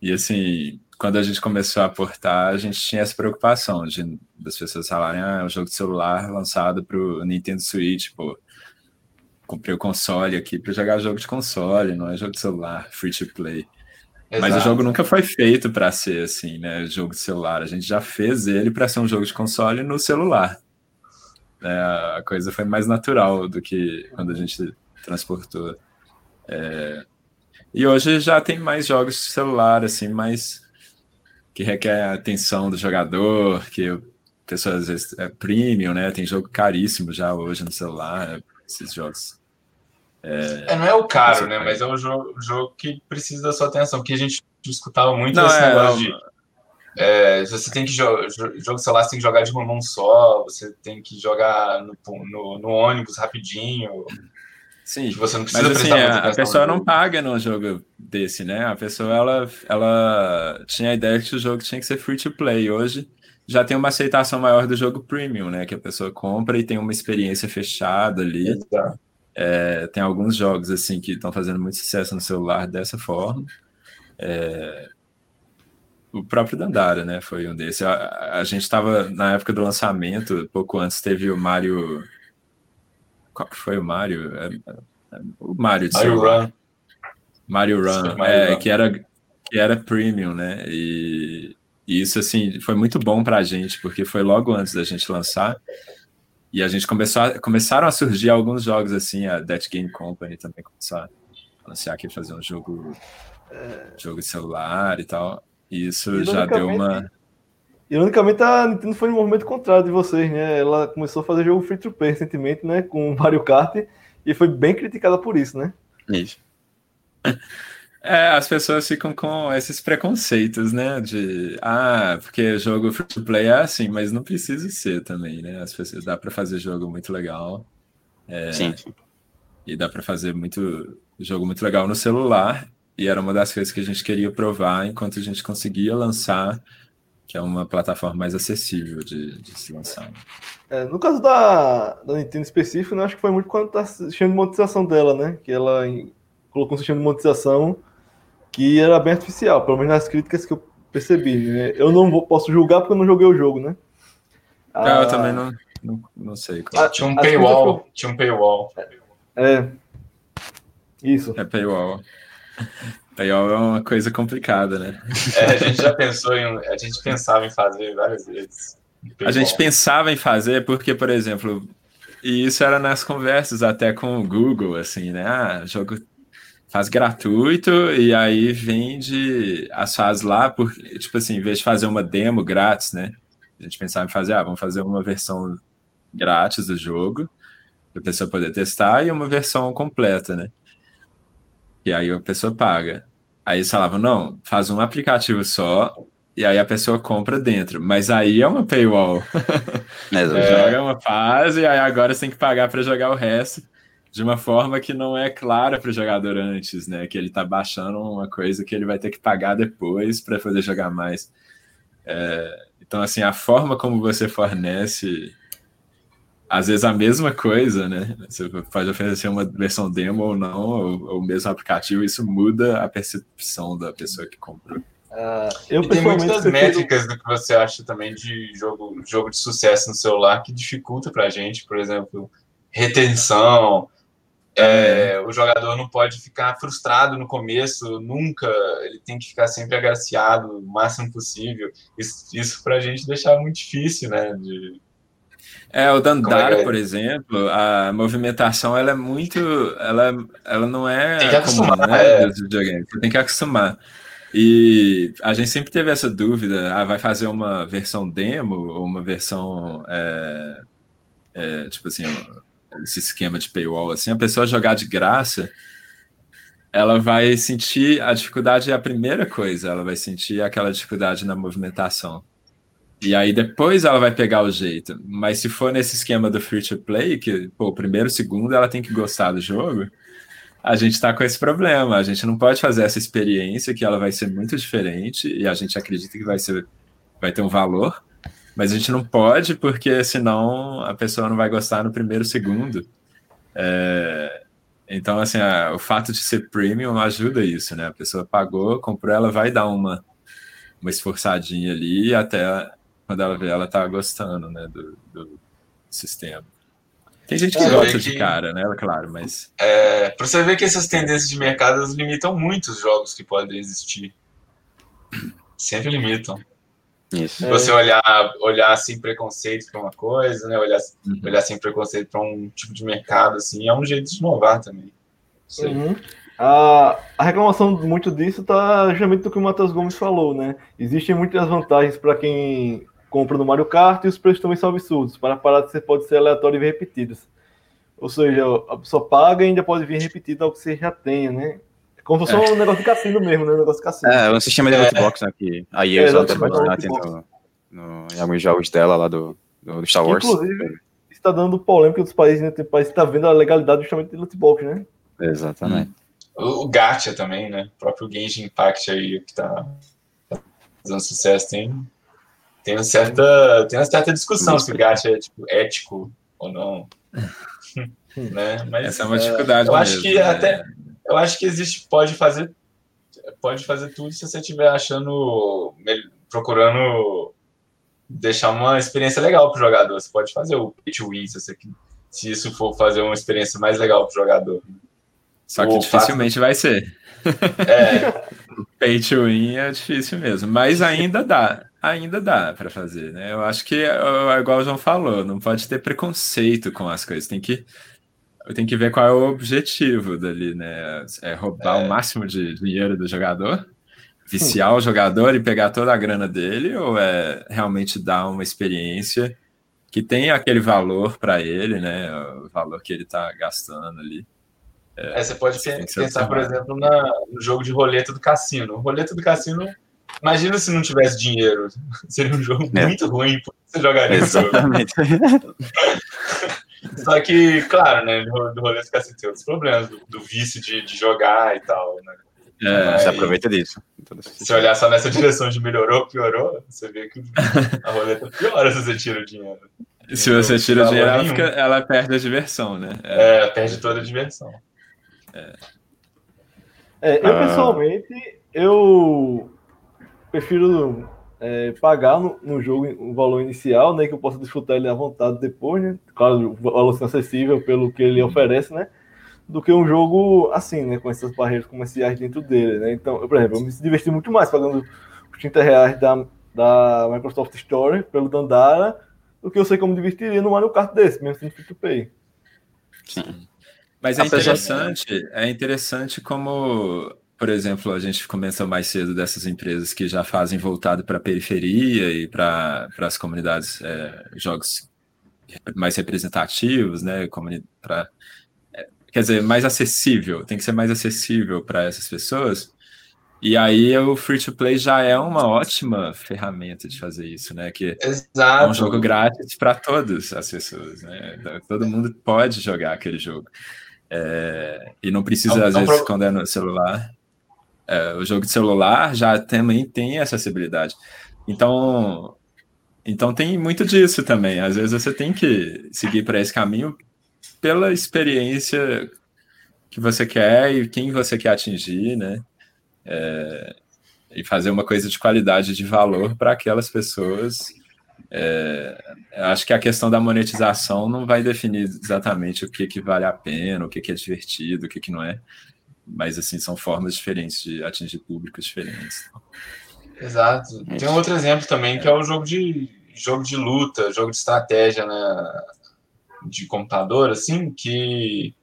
e assim, quando a gente começou a aportar, a gente tinha essa preocupação de das pessoas falarem, ah, é um jogo de celular lançado para o Nintendo Switch, pô. Comprei o console aqui para jogar jogo de console, não é jogo de celular, free to play. Exato. Mas o jogo nunca foi feito para ser assim, né? Jogo de celular. A gente já fez ele para ser um jogo de console no celular. É, a coisa foi mais natural do que quando a gente transportou. É, e hoje já tem mais jogos de celular, assim, mais que requer a atenção do jogador, que a pessoa às vezes é premium, né? Tem jogo caríssimo já hoje no celular, esses jogos.
É, é não é o caro, né? Mas é um jogo, jogo que precisa da sua atenção, que a gente escutava muito não, esse é, negócio de é, você tem que jogar jogo celular, você tem que jogar de uma mão só, você tem que jogar no, no, no ônibus rapidinho.
Sim, você não precisa mas assim, a, a pessoa não paga num jogo desse, né? A pessoa ela, ela tinha a ideia que o jogo tinha que ser free to play. Hoje já tem uma aceitação maior do jogo premium, né? Que a pessoa compra e tem uma experiência fechada ali. É, tem alguns jogos assim que estão fazendo muito sucesso no celular dessa forma. É, o próprio Dandara, né? Foi um desses. A, a gente estava na época do lançamento, pouco antes teve o Mario. Qual foi o Mario? É, é, o Mario de Mario Run. Mario Run, Mario é, Run. que era que era premium, né? E, e isso assim foi muito bom para a gente porque foi logo antes da gente lançar e a gente começou a, começaram a surgir alguns jogos assim, a Dead Game Company também começou a anunciar que ia fazer um jogo é... jogo de celular e tal. Isso já deu uma.
Ironicamente, a Nintendo foi no movimento contrário de vocês, né? Ela começou a fazer jogo free to play recentemente, né? Com Mario Kart e foi bem criticada por isso, né?
Isso.
É, as pessoas ficam com esses preconceitos, né? De ah, porque jogo free to play é assim, mas não precisa ser também, né? As pessoas dá para fazer jogo muito legal. É,
sim.
E dá para fazer muito jogo muito legal no celular. E era uma das coisas que a gente queria provar enquanto a gente conseguia lançar que é uma plataforma mais acessível de, de se lançar.
É, no caso da, da Nintendo específico, eu acho que foi muito quando tá sistema de monetização dela, né? Que ela colocou um sistema de monetização que era bem artificial, pelo menos nas críticas que eu percebi. Né? Eu não vou, posso julgar porque eu não joguei o jogo, né?
Ah, eu também não, não, não sei.
Qual. Ah, tinha um paywall. Tinha um paywall.
É. Isso.
É paywall. Paywall é uma coisa complicada, né?
É, a gente já pensou em. A gente pensava em fazer várias vezes.
A gente pensava em fazer porque, por exemplo, e isso era nas conversas até com o Google, assim, né? Ah, jogo faz gratuito e aí vende as fases lá, porque, tipo assim, em vez de fazer uma demo grátis, né? A gente pensava em fazer, ah, vamos fazer uma versão grátis do jogo, para a pessoa poder testar, e uma versão completa, né? E aí a pessoa paga. Aí eles falavam, não, faz um aplicativo só, e aí a pessoa compra dentro. Mas aí é uma paywall. É, joga uma fase, e aí agora você tem que pagar para jogar o resto de uma forma que não é clara para o jogador antes, né? Que ele está baixando uma coisa que ele vai ter que pagar depois para poder jogar mais. É, então, assim, a forma como você fornece às vezes a mesma coisa, né? Você pode oferecer uma versão demo ou não, ou, mesmo aplicativo, isso muda a percepção da pessoa que comprou.
Uh, eu e tem muitas métricas do que você acha também de jogo, jogo de sucesso no celular que dificulta pra gente, por exemplo, retenção. É, é, o jogador não pode ficar frustrado no começo, nunca. Ele tem que ficar sempre agraciado o máximo possível. Isso, isso para a gente deixa muito difícil, né? De,
é, o Dandara, é, é por exemplo, a movimentação ela é muito. Ela, ela não é
tem que acostumar, comum, né?
É. Você tem que acostumar. E a gente sempre teve essa dúvida: ah, vai fazer uma versão demo ou uma versão. É, é, tipo assim, esse esquema de paywall, assim, a pessoa jogar de graça, ela vai sentir a dificuldade, é a primeira coisa, ela vai sentir aquela dificuldade na movimentação. E aí depois ela vai pegar o jeito. Mas se for nesse esquema do free to play, que pô, o primeiro, segundo ela tem que gostar do jogo, a gente está com esse problema. A gente não pode fazer essa experiência que ela vai ser muito diferente e a gente acredita que vai ser vai ter um valor, mas a gente não pode porque senão a pessoa não vai gostar no primeiro, segundo. É, então, assim, a, o fato de ser premium ajuda isso, né? A pessoa pagou, comprou, ela vai dar uma, uma esforçadinha ali até quando ela vê, ela tá gostando, né, do, do sistema. Tem gente que é, gosta que, de cara, né? Claro, mas.
É, pra você ver que essas tendências de mercado limitam muito os jogos que podem existir. Sempre limitam.
Isso.
Se você olhar, olhar sem preconceito para uma coisa, né? Olhar, uhum. olhar sem preconceito para um tipo de mercado, assim, é um jeito de inovar também.
Uhum. A, a reclamação muito disso está justamente do que o Matheus Gomes falou, né? Existem muitas vantagens para quem compra no Mario Kart e os preços também são absurdos. Para parar você pode ser aleatório e vir repetidos. Ou seja, a pessoa paga e ainda pode vir repetido ao que você já tenha, né? É como se fosse é. um negócio de cassino mesmo, né? Um negócio de cassino.
É, um sistema de loot box, né? Que a EA é, usa bastante no, no, em alguns jogos dela lá do, do Star Wars.
Inclusive, está dando polêmica dos países, né? Tem país que está vendo a legalidade justamente de loot box, né?
Exatamente. Hum.
O, o Gacha também, né? O próprio Genshin Impact aí, que está fazendo sucesso, tem tem uma certa, tem uma certa discussão se o gacha é tipo, ético ou não. né? Mas,
Essa é uma dificuldade.
eu mesmo, acho que né? até eu acho que existe, pode fazer, pode fazer tudo se você estiver achando, procurando deixar uma experiência legal para o jogador. Você pode fazer o pay to win se, você, se isso for fazer uma experiência mais legal para o jogador.
Só que o dificilmente fato... vai ser.
É.
pay to win é difícil mesmo, mas ainda dá ainda dá para fazer, né? Eu acho que, é igual o João falou, não pode ter preconceito com as coisas, tem que. tem que ver qual é o objetivo dali, né? É roubar
É.
o máximo de dinheiro do jogador? Viciar o jogador e pegar toda a grana dele? Ou é realmente dar uma experiência que tenha aquele valor para ele, né? O valor que ele tá gastando ali.
É, você pode
Tem
pensar, por exemplo, na- no jogo de roleta do cassino. O roleta do cassino, imagina se não tivesse dinheiro. Seria um jogo
É.
muito ruim, você jogaria?
Exatamente.
Só que, claro, né, do do cassino tem outros problemas, do, do vício de, de jogar e tal, né?
É,
Você aproveita disso.
Se olhar só nessa direção de melhorou, piorou, você vê que a roleta piora se você tira o dinheiro.
se você tira o dinheiro, ela, fica- ela perde a diversão, né? É.
É, perde toda a diversão.
É, eu
Ah.
pessoalmente, eu prefiro é, pagar no, no jogo o valor inicial, né? Que eu possa desfrutar ele à vontade depois, né? Claro, o valor sendo acessível pelo que ele oferece, né? Do que um jogo assim, né? Com essas barreiras comerciais dentro dele, né? Então, eu, por exemplo, eu me diverti muito mais pagando os 30 reais da, da Microsoft Store pelo Dandara do que eu sei como divertiria no Mario Kart desse, mesmo sendo free to pay.
Mas é interessante, é interessante como, por exemplo, a gente começou mais cedo dessas empresas que já fazem voltado para a periferia e para as comunidades, é, jogos mais representativos, né? pra- é, quer dizer, mais acessível, tem que ser mais acessível para essas pessoas. E aí o free to play já é uma ótima ferramenta de fazer isso, né? Que é
Exato.
um jogo grátis para todas as pessoas, né? Todo mundo pode jogar aquele jogo. É, e não precisa,
É um-
às
é um
vezes,
pro-
quando é no celular. É, o jogo de celular já também tem acessibilidade. Então, então tem muito disso também. Às vezes você tem que seguir para esse caminho pela experiência que você quer e quem você quer atingir, né? É, e fazer uma coisa de qualidade, de valor para aquelas pessoas. É, acho que a questão da monetização não vai definir exatamente o que, que vale a pena, o que, que é divertido, o que, que não é. Mas, assim, são formas diferentes de atingir públicos diferentes.
Exato. Tem um outro exemplo também, que é o jogo de jogo de luta, jogo de estratégia né, de computador, assim, que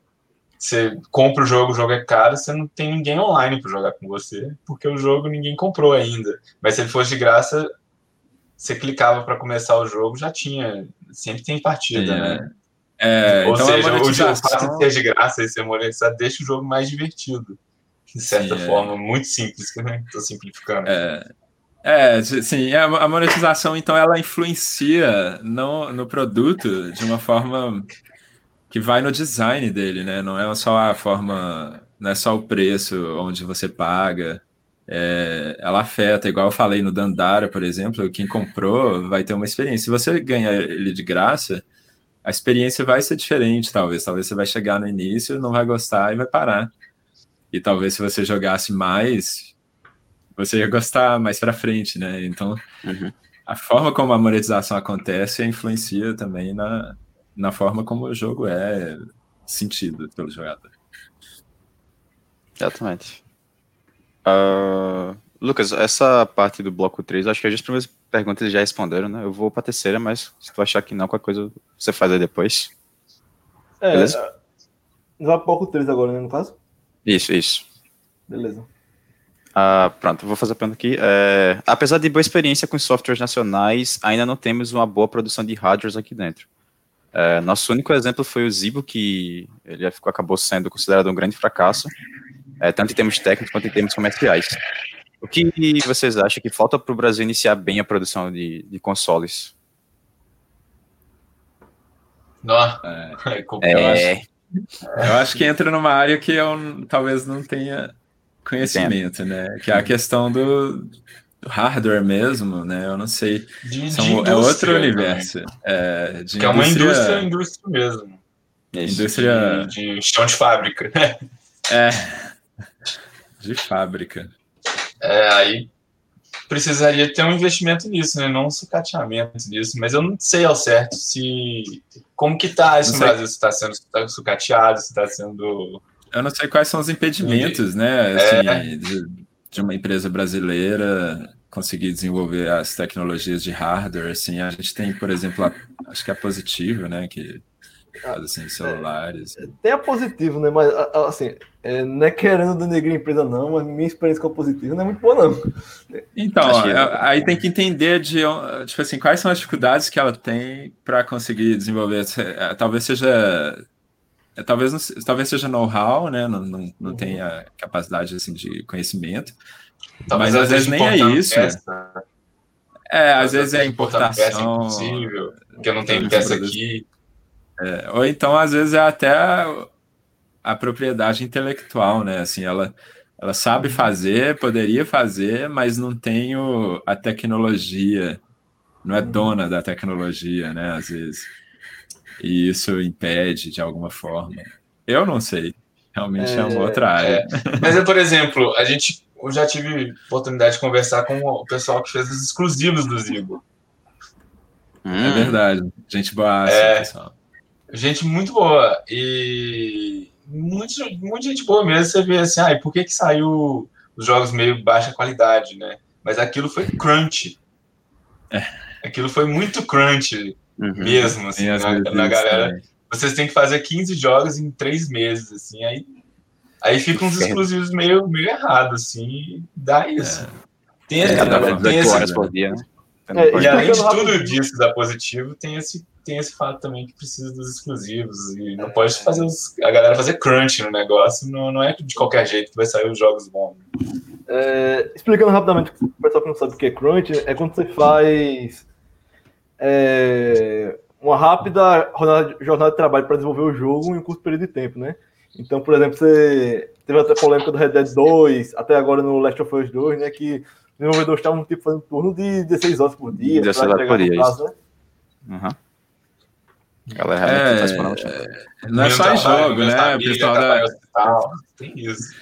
você compra o jogo, o jogo é caro, você não tem ninguém online para jogar com você, porque o jogo ninguém comprou ainda. Mas se ele fosse de graça, você clicava para começar o jogo, já tinha, sempre tem partida, né?
É,
Ou
então a
seja, o jogo, o fato de ser de graça e ser monetizado deixa o jogo mais divertido. De certa
Sim, é.
forma, muito simples, que eu estou simplificando.
É, é, sim, a a monetização, então, ela influencia no, no produto de uma forma que vai no design dele, né? Não é só a forma, não é só o preço onde você paga, é, ela afeta, igual eu falei no Dandara, por exemplo, quem comprou vai ter uma experiência. Se você ganhar ele de graça, a experiência vai ser diferente, talvez. Talvez você vai chegar no início, não vai gostar e vai parar. E talvez se você jogasse mais, você ia gostar mais para frente, né? Então,
Uhum.
a forma como a monetização acontece influencia também na, na forma como o jogo é sentido pelo jogador.
Exatamente. Ah, Lucas, essa parte do bloco 3, acho que as primeiras perguntas eles já responderam, né? Eu vou pra terceira, mas se tu achar que não, qualquer coisa você faz aí depois.
É,
Beleza?
já pouco 3 agora, né, no caso?
Isso, isso.
Beleza.
Ah, pronto, vou fazer a pergunta aqui. É, apesar de boa experiência com softwares nacionais, ainda não temos uma boa produção de hardwares aqui dentro. É, nosso único exemplo foi o Zibo, que ele ficou, acabou sendo considerado um grande fracasso, é, tanto em termos técnicos quanto em termos comerciais. O que vocês acham que falta para o Brasil iniciar bem a produção de, de consoles?
Não,
É,
é.
É,
eu acho que entra numa área que eu talvez não tenha conhecimento, né? Que é a questão do, hardware mesmo, né? Eu não sei.
De,
São-
de
é outro
também.
universo. É, de
Que é uma indústria, indústria mesmo.
isso.
indústria
De, de chão de fábrica.
é, de fábrica.
É, aí precisaria ter um investimento nisso, né? Não um sucateamento nisso. Mas eu não sei ao certo se. Como que tá isso no. Brasil? Se está sendo sucateado, se está sendo.
Eu não sei quais são os impedimentos, né? Assim, de, de uma empresa brasileira conseguir desenvolver as tecnologias de hardware. Assim, a gente tem, por exemplo, a, acho que a Positivo, né? Que assim, celulares.
Tem a positivo, né? Mas, assim, é, não é querendo denegrir a empresa, não, mas minha experiência com a positivo não é muito boa, não.
Então, que... É, aí tem que entender de, tipo assim, quais são as dificuldades que ela tem para conseguir desenvolver. É, talvez seja. Talvez, talvez seja know-how, né? Não, não, não uhum. tenha capacidade assim, de conhecimento. Talvez mas às vezes nem é isso. Peça. É, às vezes é importação.
Peça impossível, porque eu não tenho peça aqui.
É, ou então, às vezes, é até a, a, propriedade intelectual, né? Assim, ela, ela sabe fazer, poderia fazer, mas não tem o, a tecnologia, não é dona da tecnologia, né? Às vezes. E isso impede de alguma forma. Eu não sei. Realmente é, é uma outra área. É.
Mas, por exemplo, a gente, eu já tive oportunidade de conversar com o pessoal que fez os exclusivos do Zibo.
Hum. É verdade. Gente boa,
é, pessoal. Gente muito boa. E muito, muita gente boa mesmo. Você vê assim, ah, e por que, que saiu os jogos meio baixa qualidade, né? Mas aquilo foi crunch. É. Aquilo foi muito crunch uhum. mesmo, assim, na, na galera. Também. Vocês têm que fazer 15 jogos em 3 meses, assim, aí, aí ficam uns exclusivos meio, meio errados, assim, dá isso. É. Tem, é, tem, tem esse, por dia, né? É, e além de tudo disso da positivo, tem esse tem esse fato também que precisa dos exclusivos e não pode fazer os, a galera fazer crunch no negócio, não, não é de qualquer jeito que vai sair os jogos bons.
É, explicando rapidamente para o pessoal que não sabe o que é crunch, é quando você faz é, uma rápida jornada, jornada de trabalho para desenvolver o jogo em um curto período de tempo, né? Então, por exemplo, você teve até polêmica do Red Dead 2, até agora no Last of Us 2, né? Que os desenvolvedores estavam tipo, fazendo turno de 16 horas por dia.
16 horas por dia. Prazo, né? Uhum. Galera
é, faz é, Não é só em jogo, né? O pessoal da. Tem isso.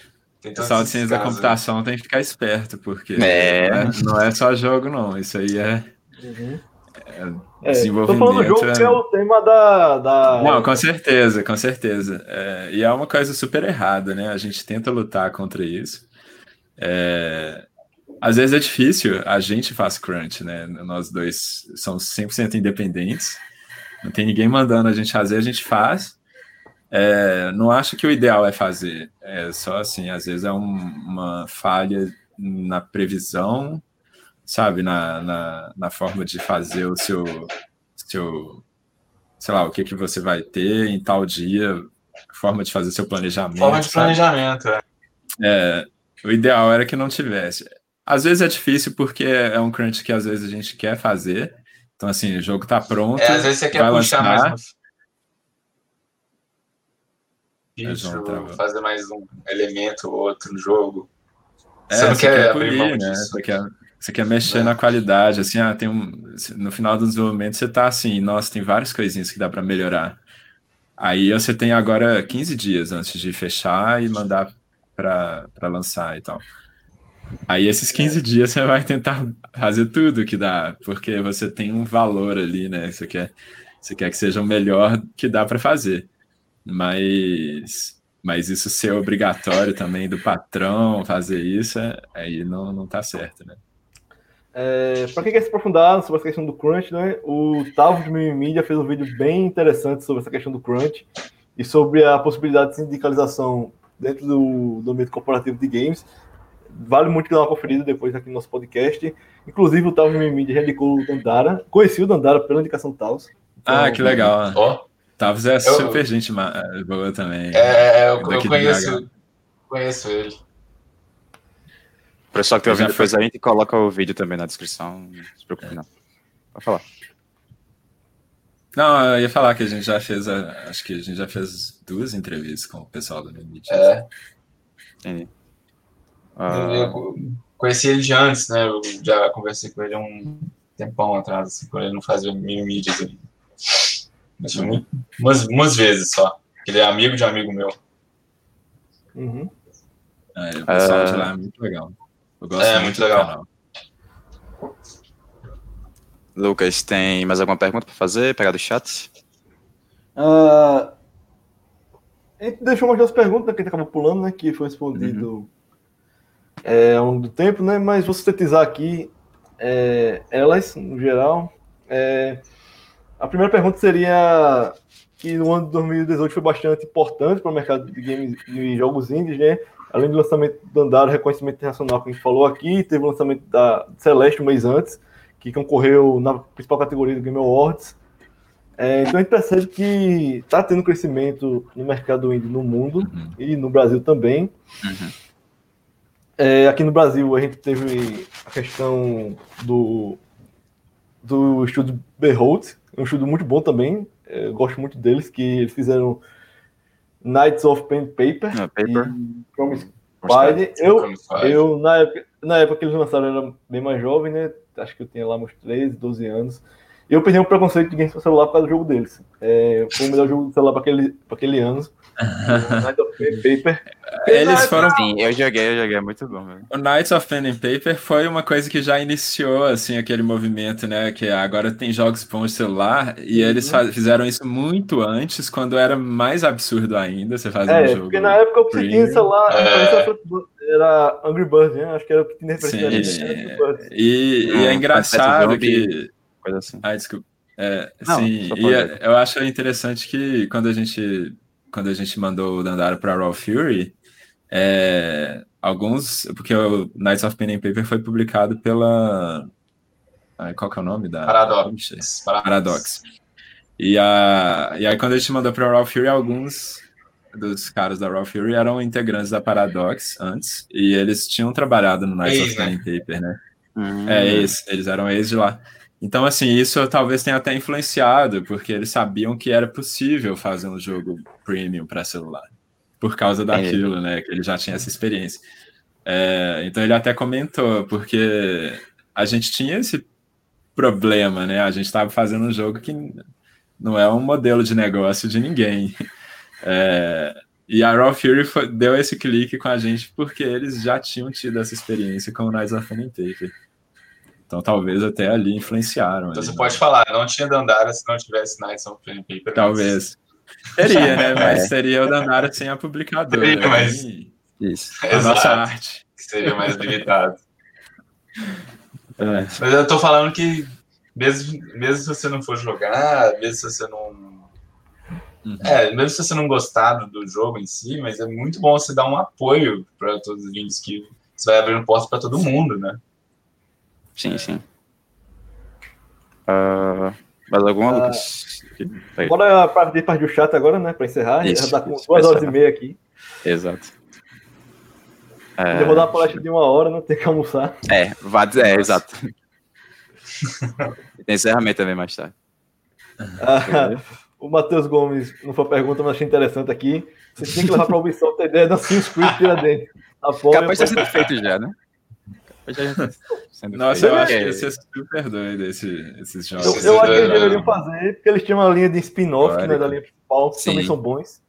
Tem o pessoal de ciência da computação tem que ficar esperto, porque é. Não, é, não, é, só jogo, não. Isso aí é. Uhum.
É, desenvolvimento. Tô falando do jogo é... que é o tema da, da.
Não, com certeza, com certeza. É, e é uma coisa super errada, né? A gente tenta lutar contra isso. É, às vezes é difícil, a gente faz crunch, né? Nós dois somos 100% independentes. Não tem ninguém mandando a gente fazer, a gente faz. É, não acho que o ideal é fazer. É só assim, às vezes é um, uma falha na previsão, sabe, na, na, na, forma de fazer o seu, seu, sei lá, o que, que você vai ter em tal dia, forma de fazer seu planejamento.
Forma de planejamento, é.
é. O ideal era que não tivesse. Às vezes é difícil porque é um crunch que às vezes a gente quer fazer, então, assim, o jogo tá pronto. É,
às vezes você quer puxar lançar. mais é, fazer mais um elemento ou outro no jogo.
É, você não quer, quer polir, né? Você quer, você quer mexer é. na qualidade, assim, ah, tem um, no final do desenvolvimento você tá assim, nossa, tem várias coisinhas que dá para melhorar. Aí você tem agora 15 dias antes de fechar e mandar para lançar e tal. Aí esses 15 dias você vai tentar fazer tudo que dá, porque você tem um valor ali, né? Você quer, você quer que seja o melhor que dá para fazer. Mas, mas isso ser obrigatório também do patrão fazer isso, é, aí não, não tá certo, né?
É, para quem quer se aprofundar sobre essa questão do crunch, né? O Tavo de Mimimídia fez um vídeo bem interessante sobre essa questão do crunch e sobre a possibilidade de sindicalização dentro do, do ambiente corporativo de games vale muito dar uma conferida depois aqui no nosso podcast. Inclusive, o Taos Mídia indicou o Dandara. Conheci o Dandara pela indicação do Taos.
Então, ah, que legal. Ó. Oh. Taos é eu, super gente boa também.
É, eu, eu conheço, conheço ele.
O pessoal que tá ouvindo depois a gente coloca o vídeo também na descrição. Não se preocupe, não. Pode falar.
Não, eu ia falar que a gente já fez, acho que a gente já fez duas entrevistas com o pessoal do Limite.
É. Entendi. Ah. Eu conheci ele de antes, né? Eu já conversei com ele há um tempão atrás, assim, quando ele não fazia mini-mídias ali. Mas foi muito, umas, umas vezes só. Ele é amigo de um amigo meu.
Uhum. É, o pessoal de lá é muito legal. Eu gosto
é, muito, muito legal.
Lucas, tem mais alguma pergunta para fazer? Pegar do chat?
Uh, a gente deixou umas duas perguntas né, que a gente acabou pulando, né? Que foi respondido uhum é, ao longo do tempo, né? Mas vou sintetizar aqui é, elas, no geral. É, a primeira pergunta seria que no ano de 2018 foi bastante importante para o mercado de games de jogos indies, né? Além do lançamento do Andaro, reconhecimento internacional que a gente falou aqui, teve o lançamento da Celeste um mês antes, que concorreu na principal categoria do Game Awards. É, então a gente percebe que está tendo crescimento no mercado indie no mundo uhum. e no Brasil também. Uhum. É, aqui no Brasil a gente teve a questão do, do estúdio Behold, um estúdio muito bom também. É, gosto muito deles, que eles fizeram Knights of Pen Paper,
ah, paper.
e Promise Eu, eu na, época, na época que eles lançaram, eu era bem mais jovem, né? Acho que eu tinha lá uns 13, 12 anos. Eu perdi um preconceito de games para celular por causa do jogo deles. É, foi o melhor jogo de celular para aquele, aquele ano. Knights of Pen
Paper. Eles foram.
Sim, eu joguei, eu joguei, é muito bom. Velho.
O Knights of Pen and Paper foi uma coisa que já iniciou assim aquele movimento, né? Que agora tem jogos bons de celular e uhum. eles fizeram isso muito antes, quando era mais absurdo ainda. Você fazer é, um jogo.
Porque na época que tinha celular é... era Angry Birds, né? Acho que era o que tinha.
Sim, e, e é engraçado que.
Coisa assim.
Ah, desculpa. É, Não, sim, e é, eu acho interessante que quando a gente quando a gente mandou o Dandara para Raw Fury, é, alguns, porque o Knights of Pen and Paper foi publicado pela qual que é o nome da
Paradox.
Paradox. E, a, e aí quando a gente mandou para Raw Fury, alguns dos caras da Raw Fury eram integrantes da Paradox antes, e eles tinham trabalhado no Knights of Pen and Paper, né? Hum. É, ex, eles eram ex de lá. Então, assim, isso talvez tenha até influenciado, porque eles sabiam que era possível fazer um jogo premium para celular, por causa daquilo, é. né? Que ele já tinha essa experiência. É, então, ele até comentou, porque a gente tinha esse problema, né? A gente estava fazendo um jogo que não é um modelo de negócio de ninguém. É, e a Raw Fury foi, deu esse clique com a gente porque eles já tinham tido essa experiência com o Knights of Paper. Então talvez até ali influenciaram.
Então
ali,
você né? pode falar, não tinha Dandara se não tivesse Knights of Pen
Paper. Talvez. Seria, né? Mas é. seria o Dandara sem a publicadora. Seria,
mas...
Isso. A Exato. nossa arte.
Seria mais limitado. É. Mas eu tô falando que mesmo, mesmo se você não for jogar, mesmo se você não. Uhum. É, mesmo se você não gostar do jogo em si, mas é muito bom você dar um apoio para todos os vídeos que você vai abrindo porta para todo mundo, né?
Sim, sim. Uh, mais alguma, uh, Lucas?
Bora partir para o chat agora, né? Para encerrar. Isso, já tá com isso, duas horas e meia aqui.
Exato.
É... Eu vou dar uma palestra de uma hora, não tem que almoçar.
É, vai, é exato. tem encerramento também mais tarde.
Ah, o Matheus Gomes não foi pergunta, mas achei interessante aqui. Você tem que levar para o Ubisoft a ideia da Sims Creed dentro.
Apoio, Capaz de ter sido feito já, né?
Nossa, eu acho que ia ser super doido esse, esses jogos.
Eu, eu acho que eles deveriam fazer, porque eles tinham uma linha de spin-off, né, da linha principal, que Sim. também são bons.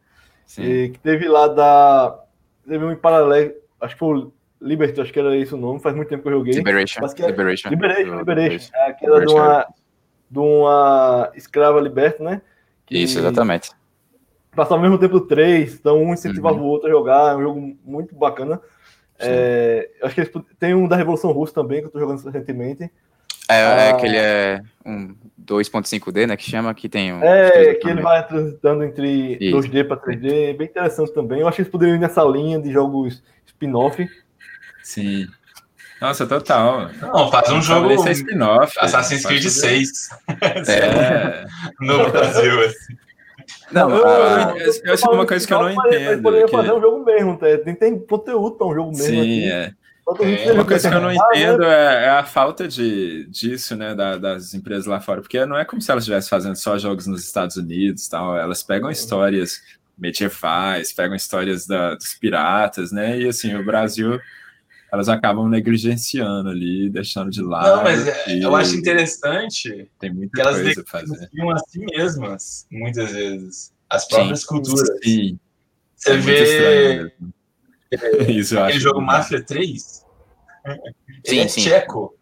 E, que teve lá da. Teve um em paralelo, acho que foi o Liberty, acho que era isso o nome, faz muito tempo que eu joguei.
Liberation.
Mas
que era, Liberation.
Liberation, Liberation. É, que era de uma, de uma escrava liberta, né?
Que isso, exatamente.
Passava ao mesmo tempo três, então um incentivava uhum. o outro a jogar, é um jogo muito bacana. É, acho que eles, tem um da Revolução Russa também, que eu tô jogando recentemente.
É, é ah, é aquele é um 2.5D, né, que chama, que tem um...
É, que ele vai transitando entre Isso. 2D para 3D, bem interessante também. Eu acho que eles poderiam ir nessa linha de jogos spin-off.
Sim. Nossa, total.
Não, faz um jogo
é spin-off.
Assassin's Creed 6. É. no Brasil, assim.
Não, eu, ah, eu, eu, eu uma coisa que eu não entendo.
Poderia que... fazer um jogo mesmo, tá? tem, tem conteúdo para um jogo mesmo.
Sim,
aqui.
é. É, uma coisa que eu não entendo é, é, a falta de, disso, né, da, das empresas lá fora, porque não é como se elas estivessem fazendo só jogos nos Estados Unidos tal, elas pegam histórias medievais, pegam histórias da, dos piratas, né, e assim, o Brasil, elas acabam negligenciando ali, deixando de lado.
Não, mas é, eu acho interessante
tem muita
que elas
coisa fazer.
assim mesmas, muitas vezes, as próprias sim, culturas.
Sim.
Você é vê
Isso,
Aquele jogo Mafia 3? Sim, é sim. tcheco.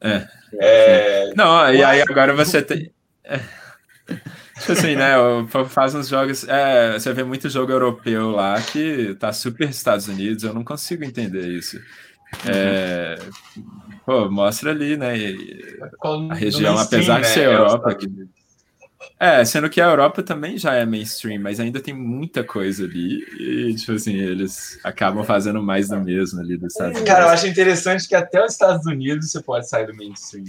É. é. Não, e aí agora você tem. É. Tipo assim, né? Faz uns jogos. É, você vê muito jogo europeu lá que tá super Estados Unidos, eu não consigo entender isso. É, pô, mostra ali, né? A região, apesar de ser Europa. Que... É, sendo que a Europa também já é mainstream, mas ainda tem muita coisa ali. E, tipo assim, eles acabam fazendo mais do mesmo ali dos Estados Unidos.
Cara, eu acho interessante que até os Estados Unidos você pode sair do mainstream.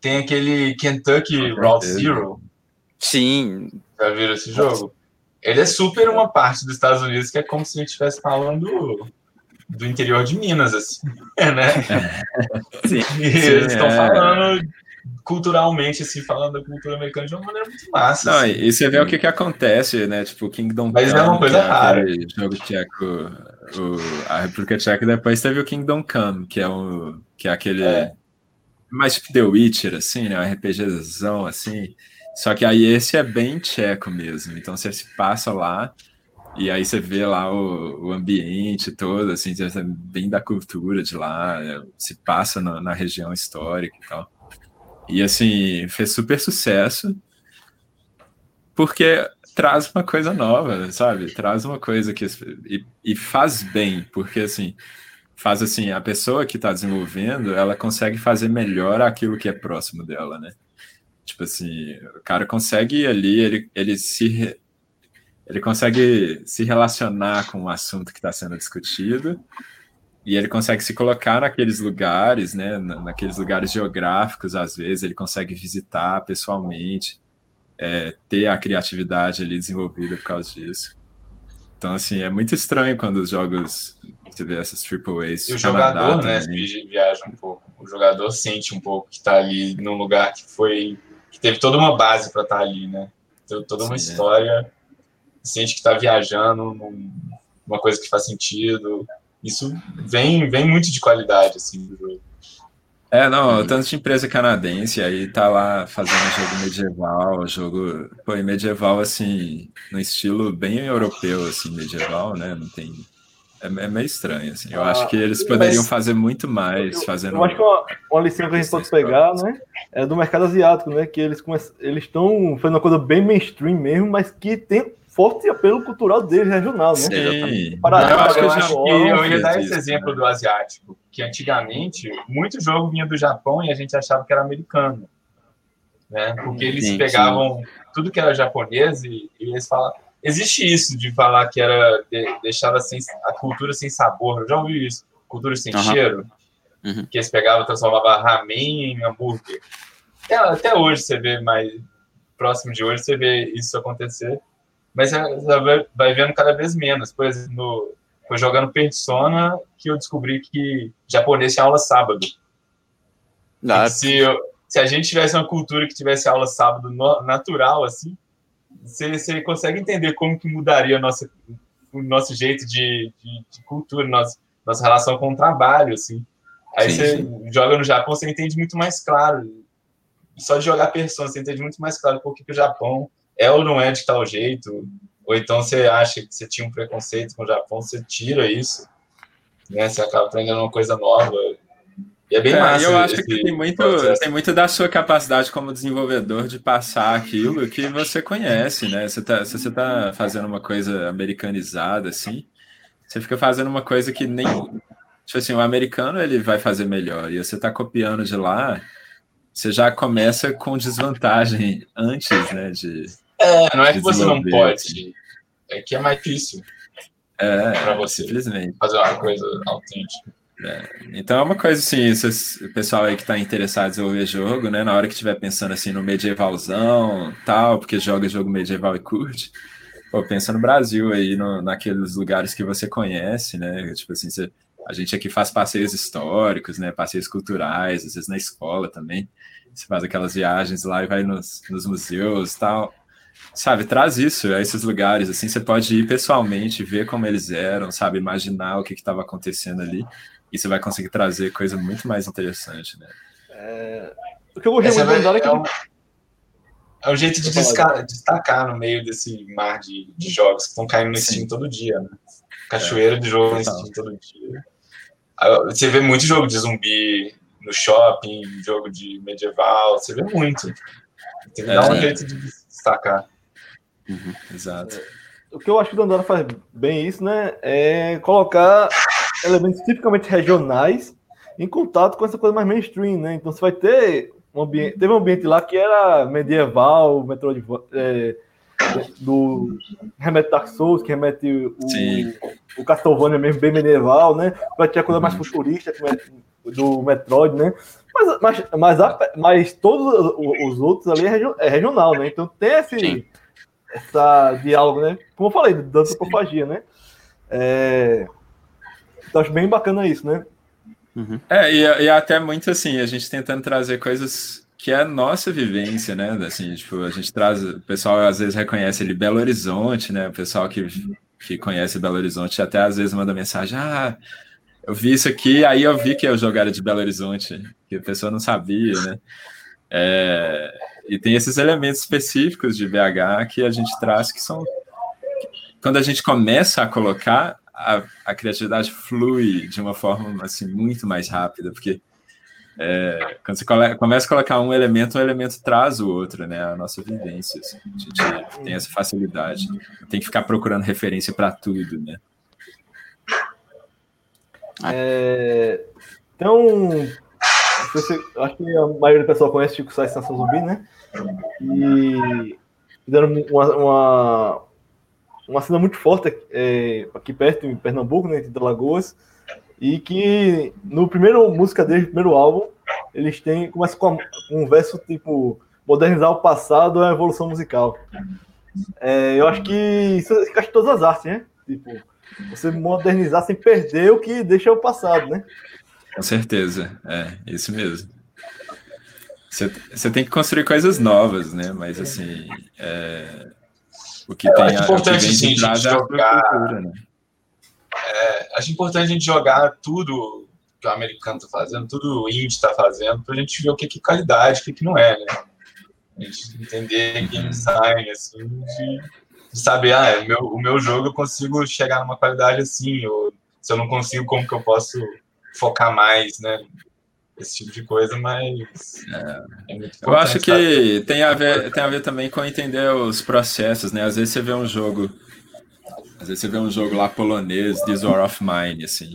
Tem aquele Kentucky Route Zero.
Sim.
Já viram esse jogo? Ele é super uma parte dos Estados Unidos que é como se a gente estivesse falando do interior de Minas, assim, né? Sim, e eles estão é... falando culturalmente, assim, falando da cultura americana de uma maneira muito massa.
Não,
assim.
e você vê o que que acontece, né? Tipo, Kingdom
Mas Come, é uma coisa é rara.
jogo tcheco, o, a República Tcheca, depois teve o Kingdom Come, que é, um, que é aquele... É. Mais tipo The Witcher, assim, né? Um RPGzão, assim. Só que aí esse é bem tcheco mesmo. Então você se passa lá e aí você vê lá o, o ambiente todo, assim, bem da cultura de lá, é, se passa na, na região histórica e tal. E assim, fez super sucesso, porque traz uma coisa nova, sabe? Traz uma coisa que. E, e faz bem, porque assim, faz assim, a pessoa que está desenvolvendo, ela consegue fazer melhor aquilo que é próximo dela, né? Tipo assim, o cara consegue ali, ele, ele se ele consegue se relacionar com o assunto que está sendo discutido e ele consegue se colocar naqueles lugares, né, naqueles lugares geográficos, às vezes, ele consegue visitar pessoalmente, é, ter a criatividade ali desenvolvida por causa disso. Então, assim, é muito estranho quando os jogos, você vê essas triple A's.
E o jogador, né, viaja um pouco. O jogador sente um pouco que está ali num lugar que foi, teve toda uma base para estar tá ali, né? Teve toda uma Sim, é. história, é. sente que está viajando numa coisa que faz sentido, isso vem, vem muito de qualidade, assim, do jogo.
É, não, tanto de empresa canadense, aí tá lá fazendo jogo medieval, jogo, pô, medieval, assim, no estilo bem europeu, assim, medieval, né, não tem, é, é meio estranho, assim, eu ah, acho que eles poderiam fazer muito mais,
eu,
fazendo...
Eu acho que uma, uma lição que a gente pode pegar, né, é do mercado asiático, né, que eles eles estão fazendo uma coisa bem mainstream mesmo, mas que tem forte apelo cultural dele regional, né?
Sim.
Para eu acho que eu, acho que eu ia dar esse exemplo do asiático, que antigamente muito jogo vinha do Japão e a gente achava que era americano, né? Porque eles sim, pegavam sim. tudo que era japonês e, e, eles falam existe isso de falar que era de, deixava sem a cultura sem sabor, eu já ouvi isso, cultura sem uhum. cheiro, uhum. que eles pegavam e transformavam ramen em hambúrguer. Até, até hoje você vê mais próximo de hoje você vê isso acontecer mas você vai vendo cada vez menos. Por exemplo, foi jogando Persona que eu descobri que japonês tinha aula sábado. Ah, se, eu, se a gente tivesse uma cultura que tivesse aula sábado no, natural, assim, você, você consegue entender como que mudaria a nossa, o nosso jeito de, de, de cultura, nossa, nossa relação com o trabalho, assim. Aí sim, você sim. joga no Japão, você entende muito mais claro. Só de jogar Persona, você entende muito mais claro porque que o Japão é ou não é de tal jeito, ou então você acha que você tinha um preconceito com o Japão, você tira isso, né? Você acaba aprendendo uma coisa nova. E é bem é, massa.
Eu acho que tem muito, tem muito da sua capacidade como desenvolvedor de passar aquilo que você conhece, né? Você tá, se você está fazendo uma coisa americanizada, assim, você fica fazendo uma coisa que nem. Tipo assim, o americano ele vai fazer melhor, e você está copiando de lá, você já começa com desvantagem antes, né? De,
é, não é que você não pode, é que é mais difícil
é, para você simplesmente.
fazer uma coisa autêntica.
É, então é uma coisa assim, o pessoal aí que está interessado em desenvolver jogo, né? Na hora que estiver pensando assim no medievalzão, tal, porque joga jogo medieval e curte, pô, pensa no Brasil aí, no, naqueles lugares que você conhece, né? Tipo assim, você, a gente aqui faz passeios históricos, né? Passeios culturais, às vezes na escola também. Você faz aquelas viagens lá e vai nos, nos museus tal sabe, traz isso a esses lugares, assim, você pode ir pessoalmente, ver como eles eram, sabe, imaginar o que estava acontecendo ali, e você vai conseguir trazer coisa muito mais interessante, né?
É... O que eu gostei muito é,
é, que... é, um, é um jeito de destacar, destacar no meio desse mar de, de jogos que estão caindo no Sim. Steam todo dia, né? Cachoeira é, de jogo no Steam todo dia. Você vê muito jogo de zumbi no shopping, jogo de medieval, você vê muito. Tem que dar um é. jeito de destacar.
Uhum, exato. É,
o que eu acho que o Dandara faz bem isso, né? É colocar elementos tipicamente regionais em contato com essa coisa mais mainstream, né? Então você vai ter um ambiente, teve um ambiente lá que era medieval, Metroid é, do remete Dark Souls, que remete o,
Sim.
o Castlevania mesmo, bem medieval, né? Vai ter a coisa mais futurista do Metroid, né? Mas, mas, mas, a, mas todos os outros ali é, é regional, né? Então tem esse, Sim. essa diálogo, né? Como eu falei, da antropofagia, né? É, então acho bem bacana isso, né?
Uhum. É, e, e até muito assim, a gente tentando trazer coisas que é a nossa vivência, né? Assim, tipo, a gente traz, o pessoal às vezes reconhece ele Belo Horizonte, né? O pessoal que, que conhece Belo Horizonte até às vezes manda mensagem, ah, eu vi isso aqui, aí eu vi que eu jogava de Belo Horizonte, que a pessoa não sabia, né? É, e tem esses elementos específicos de BH que a gente traz que são quando a gente começa a colocar a, a criatividade flui de uma forma assim muito mais rápida, porque é, quando você começa a colocar um elemento, um elemento traz o outro, né? A nossa vivência. Assim, a gente tem essa facilidade. Tem que ficar procurando referência para tudo, né?
É, então, acho que a maioria do pessoal conhece Chico Sainz Estação Zumbi, né? E fizeram uma, uma, uma cena muito forte é, aqui perto, em Pernambuco, né, de Lagoas, e que no primeiro música deles, primeiro álbum, eles têm, começa com um verso tipo modernizar o passado é a evolução musical. É, eu acho que isso encaixa em todas as artes, né? Tipo, você modernizar sem perder o que deixa o passado, né?
Com certeza, é isso mesmo. Você, você tem que construir coisas novas, né? Mas assim, é, o que tem
acho importante a, sim, a jogar. Cultura, né? é, acho importante a gente jogar tudo que o americano está fazendo, tudo o indie está fazendo, para a gente ver o que é qualidade, o que, que não é, né? A gente entender game design, assim, de, de saber, ah, o meu, o meu jogo eu consigo chegar numa qualidade assim, ou se eu não consigo, como que eu posso focar mais, né? Esse tipo de coisa, mas
é, é eu acho que tem a ver tem a ver também com entender os processos, né? Às vezes você vê um jogo, às vezes você vê um jogo lá polonês, This War of Mine, assim.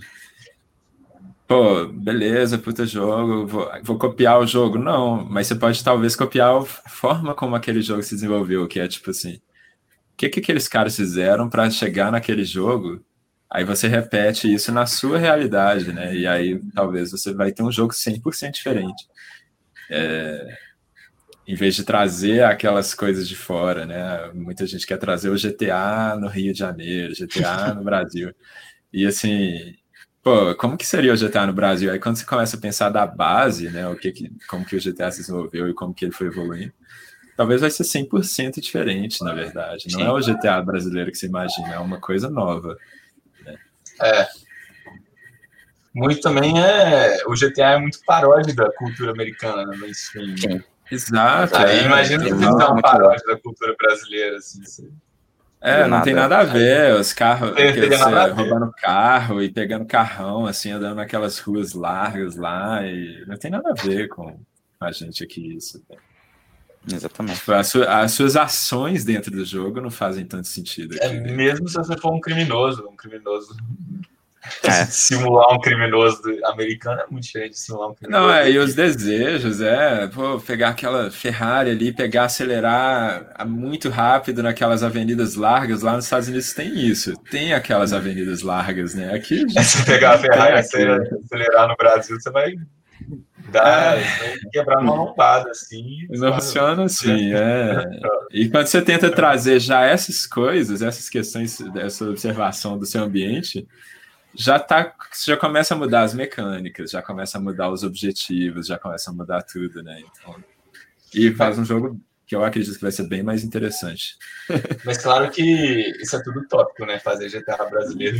Pô, beleza, puta jogo, vou, vou copiar o jogo. Não, mas você pode talvez copiar a forma como aquele jogo se desenvolveu, que é tipo assim, o que, que aqueles caras fizeram para chegar naquele jogo Aí você repete isso na sua realidade, né? E aí talvez você vai ter um jogo 100% diferente. É, em vez de trazer aquelas coisas de fora, né? Muita gente quer trazer o GTA no Rio de Janeiro, GTA no Brasil. E assim, pô, como que seria o GTA no Brasil? Aí quando você começa a pensar da base, né? O que, que como que o GTA se desenvolveu e como que ele foi evoluindo, talvez vai ser 100% diferente, na verdade. Não é o GTA brasileiro que você imagina, é uma coisa nova.
É. Muito também é. O GTA é muito paródia da cultura americana, né? Enfim. Sim.
Exato.
Aí é, imagina se fizer uma paródia da cultura brasileira, assim. assim.
É, não nada. tem nada a ver, os carros roubando carro e pegando carrão, assim, andando naquelas ruas largas lá, e não tem nada a ver com a gente aqui, isso.
Exatamente.
Tipo, as, as, suas ações dentro do jogo não fazem tanto sentido.
É, mesmo se você for um criminoso, um criminoso. É. Simular um criminoso americano é muito diferente de simular um criminoso.
Não, é, e os desejos, é, pô, pegar aquela Ferrari ali, pegar, acelerar muito rápido naquelas avenidas largas, lá nos Estados Unidos tem isso, tem aquelas avenidas largas, né? Aqui.
Se pegar a Ferrari e acelerar no Brasil, você vai Dá, é. quebrar uma lombada, assim.
Não funciona assim, é. E quando você tenta trazer já essas coisas, essas questões, essa observação do seu ambiente, já tá, já começa a mudar as mecânicas, já começa a mudar os objetivos, já começa a mudar tudo, né? Então, e faz um jogo que eu acredito que vai ser bem mais interessante.
Mas claro que isso é tudo tópico, né? Fazer GTA brasileiro.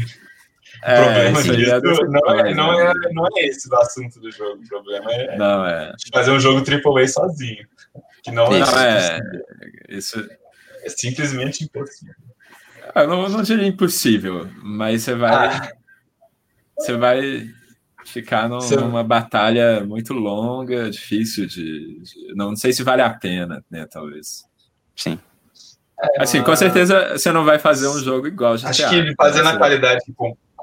O é, problema disso é não, é, não, é, não é esse o assunto do jogo. O problema é,
não, é.
fazer um jogo AAA sozinho. Que não,
é não é, isso
é simplesmente impossível.
Ah, eu não, não diria impossível, mas você vai. Ah. Você vai ficar no, você... numa batalha muito longa, difícil de, de, Não sei se vale a pena, né? Talvez.
Sim.
É, assim, com certeza você não vai fazer um jogo igual GTA.
Acho que fazer na qualidade que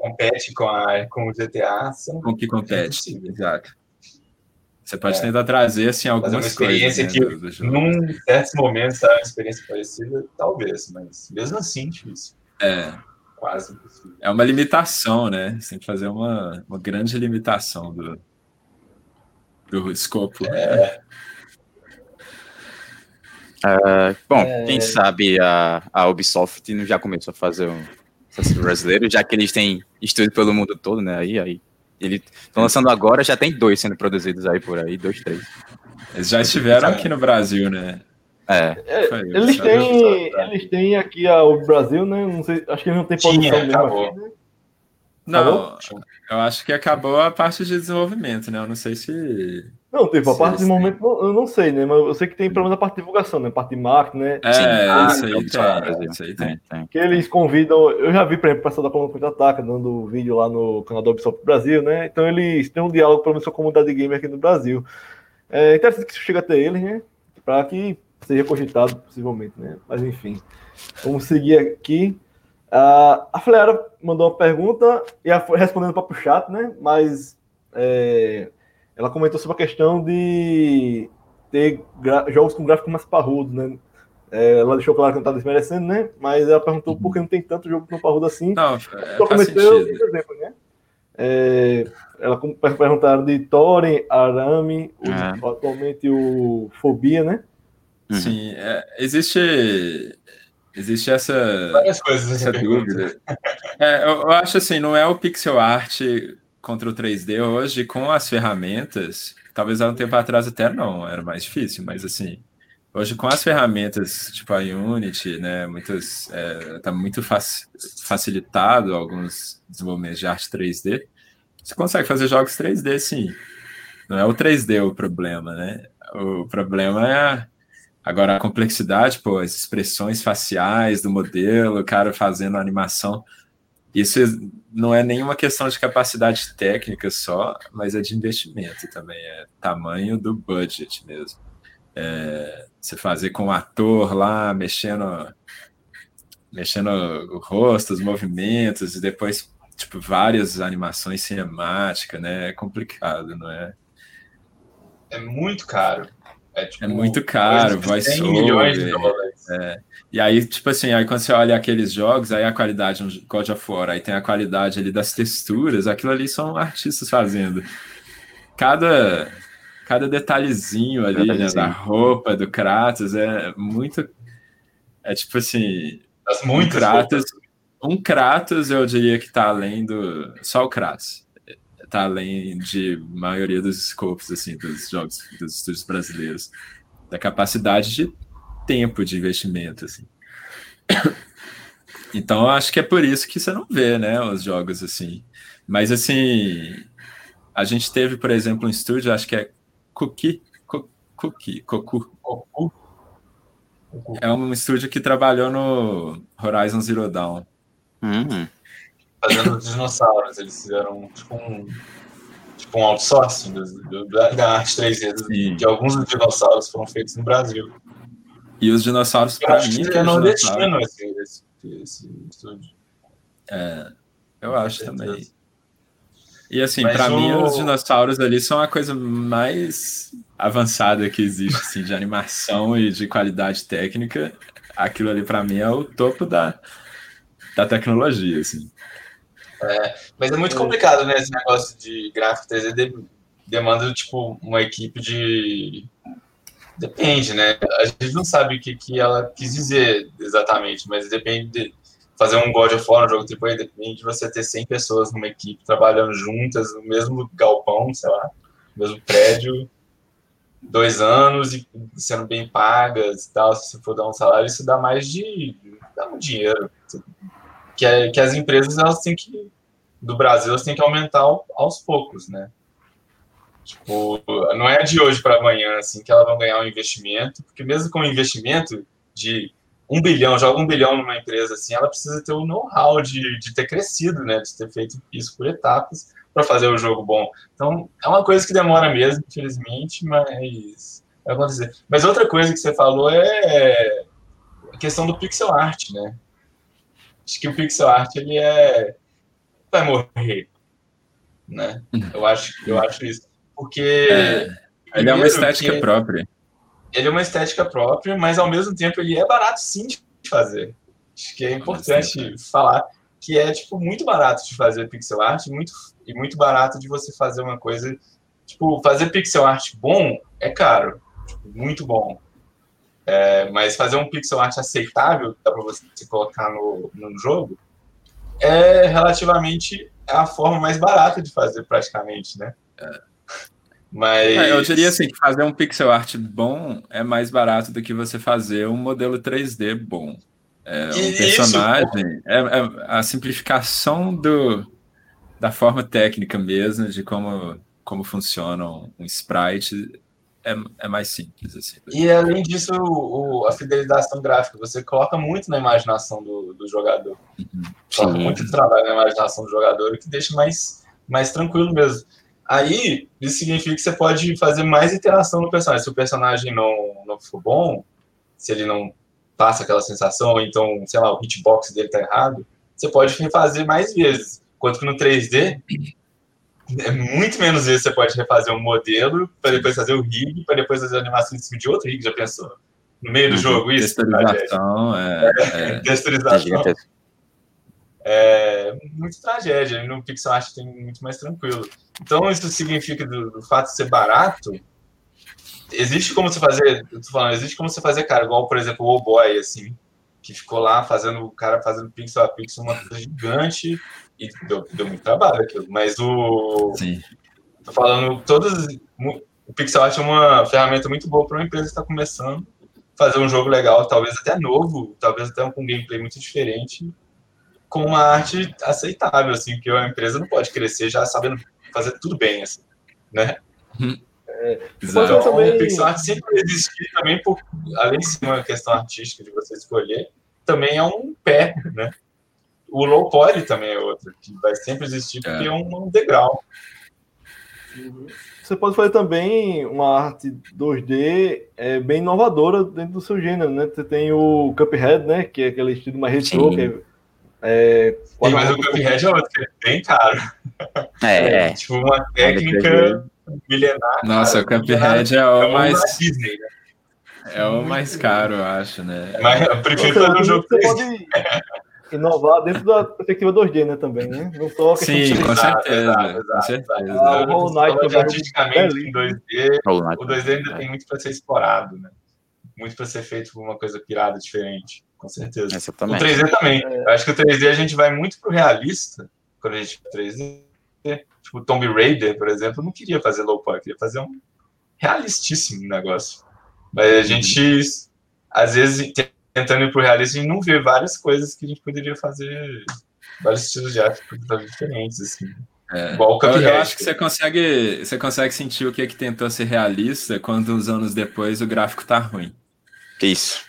compete com, a, com o GTA.
Com que compete, exato. Você pode é. tentar trazer assim algumas
uma experiência
coisas,
né, que, num certos momentos, tá uma experiência parecida, talvez, mas mesmo assim, difícil.
É.
Quase impossível.
É uma limitação, né? Você tem que fazer uma, uma grande limitação do, do escopo.
É.
Uh, bom, é... quem sabe a, a Ubisoft já começou a fazer um brasileiro, já que eles têm estúdio pelo mundo todo, né? Aí, aí. Eles estão lançando agora, já tem dois sendo produzidos aí por aí, dois, três.
Eles já estiveram aqui no Brasil, né?
É.
é eles, têm, eles têm aqui a, o Brasil, né? Não sei, acho que eles não tem produção
Tinha, mesmo aqui, né?
Não, eu acho que acabou a parte de desenvolvimento, né? Eu não sei se.
Não, tipo, a parte de desenvolvimento eu não sei, né? Mas eu sei que tem pelo menos a parte de divulgação, né? A parte de marketing, né?
É, ah, isso, aí tem, isso aí tem,
tem. Que eles convidam. Eu já vi, por exemplo, o pessoal da Coluna Contra-Ataca dando vídeo lá no canal do Ubisoft Brasil, né? Então eles têm um diálogo, pelo menos, com a comunidade gamer aqui no Brasil. É interessante que isso chegue até eles, né? Para que seja cogitado, possivelmente, né? Mas enfim. Vamos seguir aqui. Uh, a Fleara mandou uma pergunta e respondendo para o chat, né? Mas é, ela comentou sobre a questão de ter jogos com gráfico mais parrudo, né? É, ela deixou claro que não está desmerecendo, né? Mas ela perguntou por que não tem tanto jogo tão parrudo assim.
Não, é, Só cometeu exemplo,
né? É, ela perguntaram de Thorin, Arame, o, é. atualmente o Fobia, né?
Sim, é, existe Existe essa,
Várias coisas
essa dúvida. É, eu, eu, acho assim, não é o pixel art contra o 3D hoje com as ferramentas. Talvez há um tempo atrás até não, era mais difícil, mas assim, hoje com as ferramentas tipo a Unity, né, muitas é, tá muito fac, facilitado alguns desenvolvimentos de arte 3D. Você consegue fazer jogos 3D, sim. Não é o 3D o problema, né? O problema é a, Agora, a complexidade, pô, as expressões faciais do modelo, o cara fazendo animação, isso não é nenhuma questão de capacidade técnica só, mas é de investimento também, é tamanho do budget mesmo. É, você fazer com o ator lá, mexendo, mexendo o rosto, os movimentos, e depois, tipo, várias animações cinemáticas, né? É complicado, não é?
É muito caro.
É, tipo, é muito caro, vai ser milhões de dólares. É. E aí, tipo assim, aí quando você olha aqueles jogos, aí a qualidade, um God of War, aí tem a qualidade ali das texturas, aquilo ali são artistas fazendo. Cada, cada detalhezinho ali, né, da roupa do Kratos, é muito. É tipo assim.
As um
Kratos, um Kratos, eu diria que tá além do. Só o Kratos tá além de maioria dos scopes assim dos jogos dos estúdios brasileiros da capacidade de tempo de investimento assim. Então acho que é por isso que você não vê né os jogos assim. Mas assim a gente teve por exemplo um estúdio acho que é Cookie Cookie Cocu. É um estúdio que trabalhou no Horizon Zero Dawn.
Uhum
fazendo dinossauros. Eles fizeram tipo um, tipo um outsourcing da arte 3D, de alguns dos dinossauros foram feitos no Brasil.
E os dinossauros, para mim,
é nordestino esse, esse, esse estúdio.
É, eu acho também. E assim, para o... mim, os dinossauros ali são a coisa mais avançada que existe, assim, de animação e de qualidade técnica. Aquilo ali, para mim, é o topo da, da tecnologia, assim.
É, mas é muito complicado, né? Esse negócio de gráfico 3D demanda, tipo, uma equipe de. Depende, né? A gente não sabe o que, que ela quis dizer exatamente, mas depende de fazer um God of War, um jogo AAA, depende de você ter 100 pessoas numa equipe trabalhando juntas no mesmo galpão, sei lá, no mesmo prédio, dois anos e sendo bem pagas e tal. Se você for dar um salário, isso dá mais de. dá um dinheiro que, é, que as empresas elas têm que do Brasil elas têm que aumentar aos poucos, né? Tipo, não é de hoje para amanhã assim que elas vão ganhar um investimento, porque mesmo com um investimento de um bilhão, joga um bilhão numa empresa assim, ela precisa ter o know-how de, de ter crescido, né? De ter feito isso por etapas para fazer o jogo bom. Então, é uma coisa que demora mesmo, infelizmente, mas vai acontecer. Mas outra coisa que você falou é a questão do pixel art, né? acho que o pixel art ele é vai morrer, né? Eu acho, eu acho isso, porque é.
ele é uma estética própria.
Ele é uma estética própria, mas ao mesmo tempo ele é barato sim de fazer. Acho que é importante falar que é tipo muito barato de fazer pixel art, muito e muito barato de você fazer uma coisa, tipo, fazer pixel art bom é caro, tipo, muito bom. É, mas fazer um pixel art aceitável, dá para você colocar no, no jogo, é relativamente a forma mais barata de fazer, praticamente, né? É. Mas...
É, eu diria assim, que fazer um pixel art bom é mais barato do que você fazer um modelo 3D bom. É, um personagem, é, é, a simplificação do, da forma técnica mesmo, de como, como funciona um sprite, é, é mais simples. Assim.
E além disso, o, a fidelização gráfica, você coloca muito na imaginação do, do jogador. Uhum. Coloca muito trabalho na imaginação do jogador, o que deixa mais, mais tranquilo mesmo. Aí, isso significa que você pode fazer mais interação no personagem. Se o personagem não, não for bom, se ele não passa aquela sensação, então, sei lá, o hitbox dele tá errado, você pode refazer mais vezes. Enquanto que no 3D, é muito menos vezes você pode refazer um modelo para depois fazer o rig, para depois fazer a animação em cima de outro rig, já pensou? No meio do uhum. jogo, isso?
Texturização, é,
é, é, texturização. É muito tragédia. No pixel art tem muito mais tranquilo. Então, isso significa do, do fato de ser barato, existe como você fazer, eu tô falando, existe como você fazer, cara, igual, por exemplo, o O-Boy, assim, que ficou lá fazendo, o cara fazendo pixel a pixel, uma coisa gigante, e deu, deu muito trabalho aquilo. Mas o. Sim. Tô falando, todas. O pixel art é uma ferramenta muito boa para uma empresa que está começando fazer um jogo legal, talvez até novo, talvez até com um gameplay muito diferente, com uma arte aceitável, assim, porque a empresa não pode crescer já sabendo fazer tudo bem, assim, né? Hum. É, então, também... o pixel art sempre existiu também, por, além de ser uma questão artística de você escolher, também é um pé, né? O low poly também é outro, que vai sempre existir porque é, é um, um degrau.
Uhum. Você pode fazer também uma arte 2D é, bem inovadora dentro do seu gênero, né? Você tem o Cuphead, né? Que é aquele estilo mais retrô, que é
é, Sim, mas o Cuphead é outro, que é bem caro.
É,
é. Tipo, uma técnica milenar.
Nossa, o Cuphead é o é mais. Disney, né? É o mais caro, eu acho, né?
Mas eu prefiro fazer um jogo 3D.
inovar dentro da perspectiva 2D, né, também, né?
Não só Sim, com certeza, exato, com certeza. Ah,
o Hollow Knight também artisticamente em 2D, o 2D ainda tem muito para ser explorado, né? Muito para ser feito uma coisa pirada diferente com certeza. O 3D também. Eu acho que o 3D a gente vai muito pro realista, quando a gente 3D. Tipo, o Tomb Raider, por exemplo, não queria fazer low poly, queria fazer um realistíssimo negócio. Mas a gente, às vezes, tentando ir pro realista, a gente não vê várias coisas que a gente poderia fazer, vários estilos de arte diferentes, assim.
É. Eu, eu acho que você consegue, você consegue sentir o que é que tentou ser realista quando uns anos depois o gráfico tá ruim.
Isso.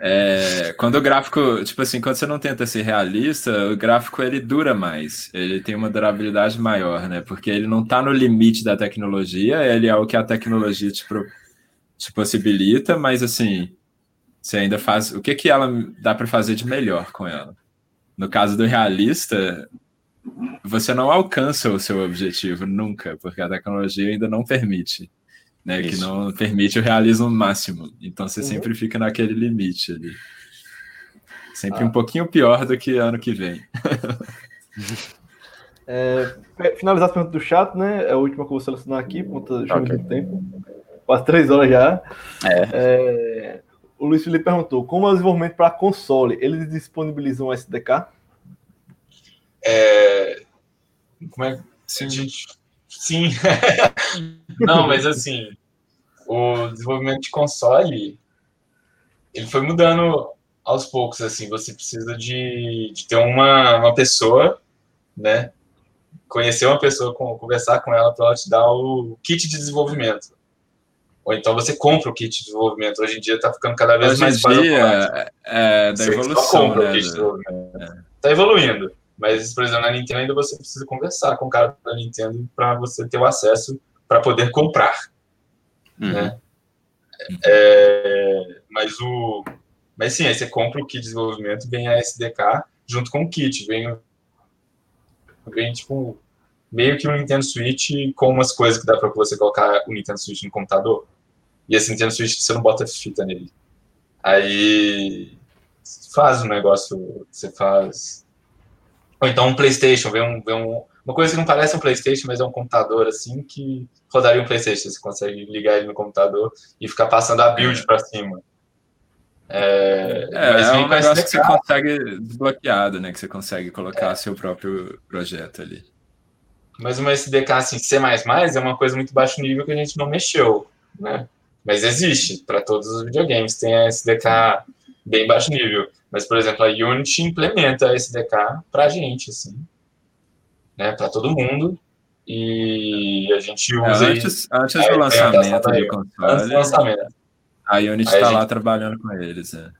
É, quando o gráfico, tipo assim, quando você não tenta ser realista, o gráfico ele dura mais, ele tem uma durabilidade maior, né? Porque ele não está no limite da tecnologia, ele é o que a tecnologia te, te possibilita, mas assim, você ainda faz. O que, que ela dá para fazer de melhor com ela? No caso do realista, você não alcança o seu objetivo nunca, porque a tecnologia ainda não permite né? Isso. Que não permite o realismo máximo. Então você uhum. sempre fica naquele limite ali. Sempre ah. um pouquinho pior do que ano que vem.
é, finalizar as perguntas do chat, né? É a última que eu vou selecionar aqui, por conta do okay. tempo. Quase três horas já. É. É, o Luiz Felipe perguntou: como é o desenvolvimento para console? Eles disponibilizam o SDK?
É, como é? Sim. Gente, sim. Não, mas assim, o desenvolvimento de console ele foi mudando aos poucos, assim, você precisa de, de ter uma, uma pessoa, né, conhecer uma pessoa, conversar com ela para ela te dar o kit de desenvolvimento. Ou então você compra o kit de desenvolvimento. Hoje em dia está ficando cada vez Hoje mais
fácil. É, é, da evolução, né?
Está evoluindo. Mas, por exemplo, na Nintendo ainda você precisa conversar com o cara da Nintendo para você ter o acesso para poder comprar. Uhum. Né? É, mas o. Mas sim, aí você compra o kit de desenvolvimento, vem a SDK junto com o kit, vem, vem tipo meio que um Nintendo Switch com umas coisas que dá para você colocar o Nintendo Switch no computador. E esse Nintendo Switch você não bota fita nele. Aí faz um negócio, você faz. Ou então um PlayStation, vê, um, vê um, uma coisa que não parece um PlayStation, mas é um computador assim que rodaria um PlayStation. Você consegue ligar ele no computador e ficar passando a build para cima.
É, é, é um negócio que você consegue desbloqueado, né? Que você consegue colocar é. seu próprio projeto ali.
Mas uma SDK assim, C++ é uma coisa muito baixo nível que a gente não mexeu, né? Mas existe para todos os videogames, tem a SDK bem baixo nível. Mas, por exemplo, a Unity implementa a SDK para a gente, assim, né? Para todo mundo. E a gente é, usa.
É, antes, antes do lançamento do console. Antes do lançamento. A Unity está lá trabalhando com eles. É.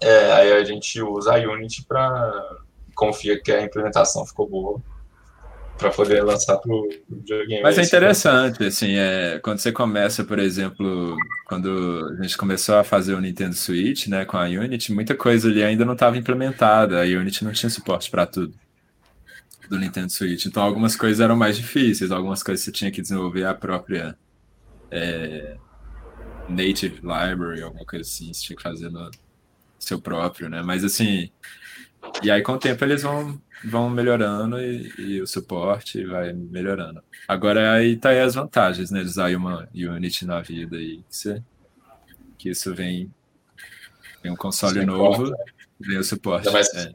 é, aí a gente usa a Unity para confia que a implementação ficou boa para poder lançar para o videogame.
Mas é interessante, assim, é, quando você começa, por exemplo, quando a gente começou a fazer o Nintendo Switch, né, com a Unity, muita coisa ali ainda não estava implementada, a Unity não tinha suporte para tudo do Nintendo Switch, então algumas coisas eram mais difíceis, algumas coisas você tinha que desenvolver a própria é, native library, alguma coisa assim, você tinha que fazer no seu próprio, né, mas assim, e aí com o tempo eles vão vão melhorando e, e, o suporte vai melhorando. Agora aí tá aí as vantagens, né? De usar uma Unity na vida aí. Que, que isso vem, vem um console novo, importa. vem o suporte.
É.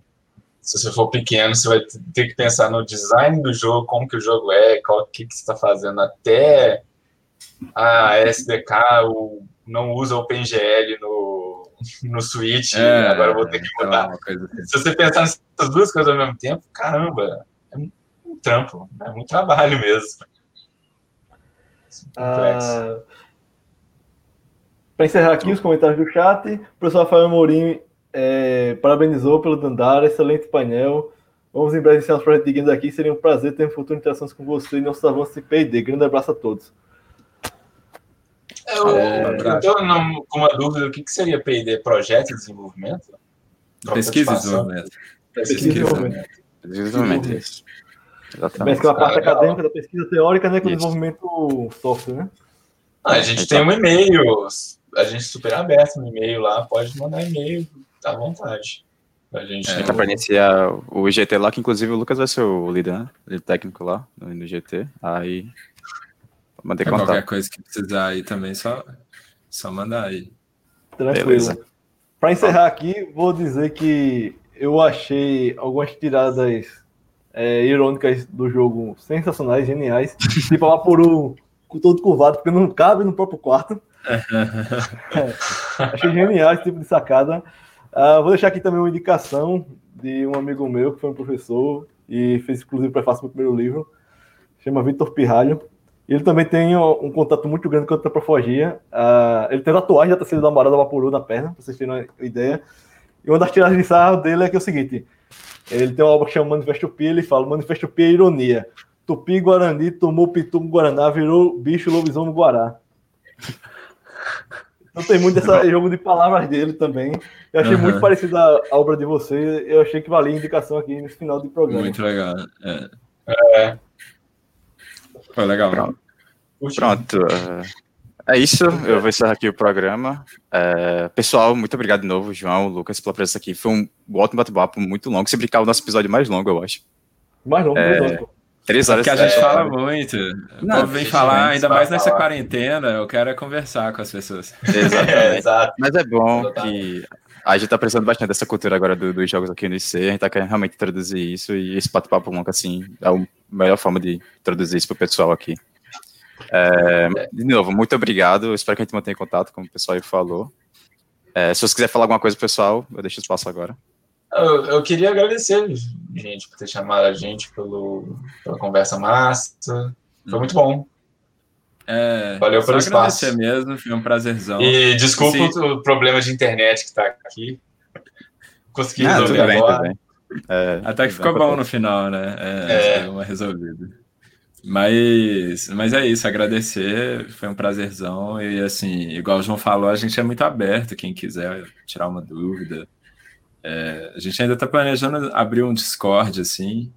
Se você for pequeno, você vai ter que pensar no design do jogo, como que o jogo é, qual que, que você está fazendo, até a SDK o, não usa OpenGL no no Switch, é, agora eu vou ter que mudar. Assim. Se você pensar nessas duas coisas ao mesmo tempo, caramba, é um trampo, é muito trabalho mesmo.
Ah, Para encerrar aqui os comentários do chat, o professor Rafael Mourinho é, parabenizou pelo Dandara, excelente painel. Vamos em breve iniciar os projetos de games aqui. Seria um prazer ter um futuro interações com você e nossos avanços de P&D. Grande abraço a todos.
Eu, é, estou com uma dúvida, o que, que seria P&D? Projeto de desenvolvimento?
Pesquisa e desenvolvimento.
Pesquisa e desenvolvimento. Pesquisa e desenvolvimento, isso. Exatamente. Mas a parte ah, acadêmica da pesquisa teórica, né, com o desenvolvimento software, né?
Ah, a gente tem um e-mail, a gente é super aberto no e-mail lá, pode mandar e-mail à vontade. A gente
é, para iniciar o GT lá, que inclusive o Lucas vai ser o líder, né? Líder técnico lá no GT. Aí
Mandei é contato. Qualquer coisa que precisar aí também, só, só mandar aí.
Tranquilo. Para encerrar aqui, vou dizer que eu achei algumas tiradas é, irônicas do jogo sensacionais, geniais. tipo a Lapuru todo curvado, porque não cabe no próprio quarto. é, achei genial esse tipo de sacada. Uh, vou deixar aqui também uma indicação de um amigo meu que foi um professor e fez inclusive prefácio para o primeiro livro. Chama Vitor Pirralho. Ele também tem um contato muito grande com a antropofagia. Uh, ele tem tatuagem da terceira namorada Vaporu na perna, pra vocês terem uma ideia. E uma das tiragens de sarro dele é que é o seguinte: ele tem uma obra que chama Manifesto Pi, ele fala: Manifesto Pi é ironia. Tupi Guarani tomou Pitu Guaraná, virou bicho lobisomem Guará. Então tem muito esse jogo de palavras dele também. Eu achei uhum. muito parecida a obra de você. Eu achei que valia a indicação aqui no final do programa.
Muito legal. É.
é.
Foi legal.
Pronto. Pronto. É, é isso. Eu vou encerrar aqui o programa. É, pessoal, muito obrigado de novo, João, Lucas, pela presença aqui. Foi um ótimo bate-papo, muito longo. Se brincar, o nosso episódio mais longo, eu acho.
Mais longo, é, longo.
Três horas. Porque a gente é, fala muito. Não, vem falar, ainda mais nessa falar. quarentena, eu quero é conversar com as pessoas.
Exatamente. é, exato. Mas é bom que a gente tá precisando bastante dessa cultura agora do, dos jogos aqui no IC, a gente tá querendo realmente traduzir isso, e esse bate-papo longo, assim, é a melhor forma de traduzir isso pro pessoal aqui. É, de novo, muito obrigado, espero que a gente mantenha contato, como o pessoal aí falou. É, se você quiser falar alguma coisa, pessoal, eu deixo o espaço agora.
Eu, eu, queria agradecer, gente, por ter chamado a gente pelo, pela conversa massa. Foi muito bom.
É, Valeu pelo espaço. mesmo, foi um prazerzão.
E desculpa Sim. o problema de internet que está aqui. Consegui ah, resolver bem, agora.
É, Até que ficou bom no final, né? É, é. uma resolvida. Mas, mas é isso, agradecer, foi um prazerzão. E assim, igual o João falou, a gente é muito aberto, quem quiser tirar uma dúvida. É, a gente ainda está planejando abrir um Discord, assim,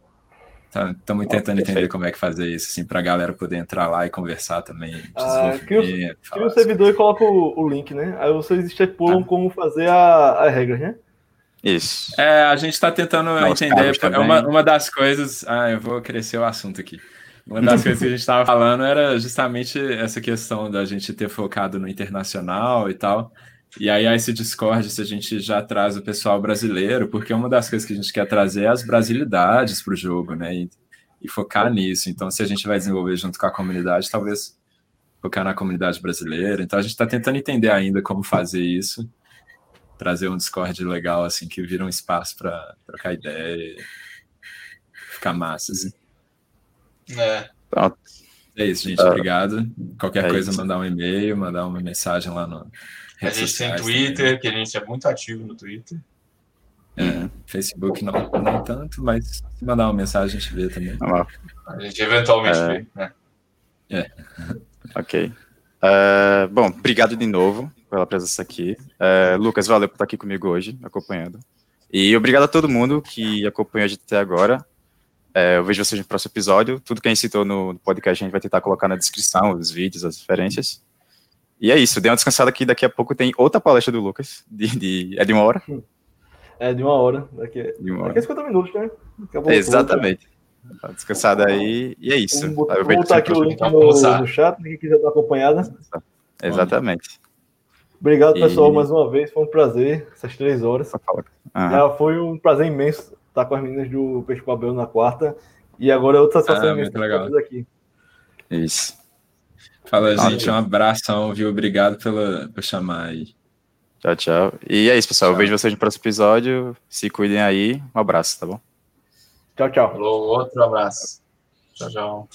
Estamos tá, tentando entender como é que fazer isso, assim, para a galera poder entrar lá e conversar também.
Ah, cria o servidor e coloca o, o, link, né? Aí vocês estipulam ah. como fazer a, a regra, né?
Isso. É, a gente está tentando entender. É uma, uma das coisas. Ah, eu vou crescer o assunto aqui. Uma das coisas que a gente estava falando era justamente essa questão da gente ter focado no internacional e tal. E aí, esse Discord, se a gente já traz o pessoal brasileiro, porque uma das coisas que a gente quer trazer é as brasilidades para o jogo, né? E, e, focar nisso. Então, se a gente vai desenvolver junto com a comunidade, talvez focar na comunidade brasileira. Então, a gente está tentando entender ainda como fazer isso. Trazer um Discord legal, assim, que vira um espaço para trocar ideia e ficar massa, assim.
É.
Pronto. É isso, gente. Obrigado. Qualquer é coisa, isso. mandar um e-mail, mandar uma mensagem lá no.
A gente tem Twitter, também. que a gente é muito ativo no Twitter.
É, Facebook não, não tanto, mas se mandar uma mensagem a gente vê também.
A gente eventualmente é... vê, né?
É.
Ok. Uh, bom, obrigado de novo pela presença aqui. Uh, Lucas, valeu por estar aqui comigo hoje, acompanhando. E obrigado a todo mundo que acompanhou a gente até agora. É, eu vejo vocês no próximo episódio. Tudo que a gente citou no podcast a gente vai tentar colocar na descrição, os vídeos, as referências. E é isso, dei uma descansada aqui, daqui a pouco tem outra palestra do Lucas, de, de, é de uma hora?
É, de uma hora, daqui, de uma hora. daqui a 50 minutos, né?
Exatamente. Tá descansada aí, e é isso.
Vou, vou botar aqui o link no, no chat, quem quiser dar acompanhada.
Exatamente.
Obrigado, pessoal, e... mais uma vez, foi um prazer, essas três horas. Uhum. Já foi um prazer imenso estar com as meninas do Peixe Babel na quarta. E agora é outra satisfação ah,
legal. aqui. Isso. Fala, gente. Um abração, viu? Obrigado pela, por chamar aí.
Tchau, tchau. E é isso, pessoal. Tchau. Eu vejo vocês no próximo episódio. Se cuidem aí. Um abraço, tá bom?
Tchau, tchau.
Falou, outro abraço. Tchau, tchau.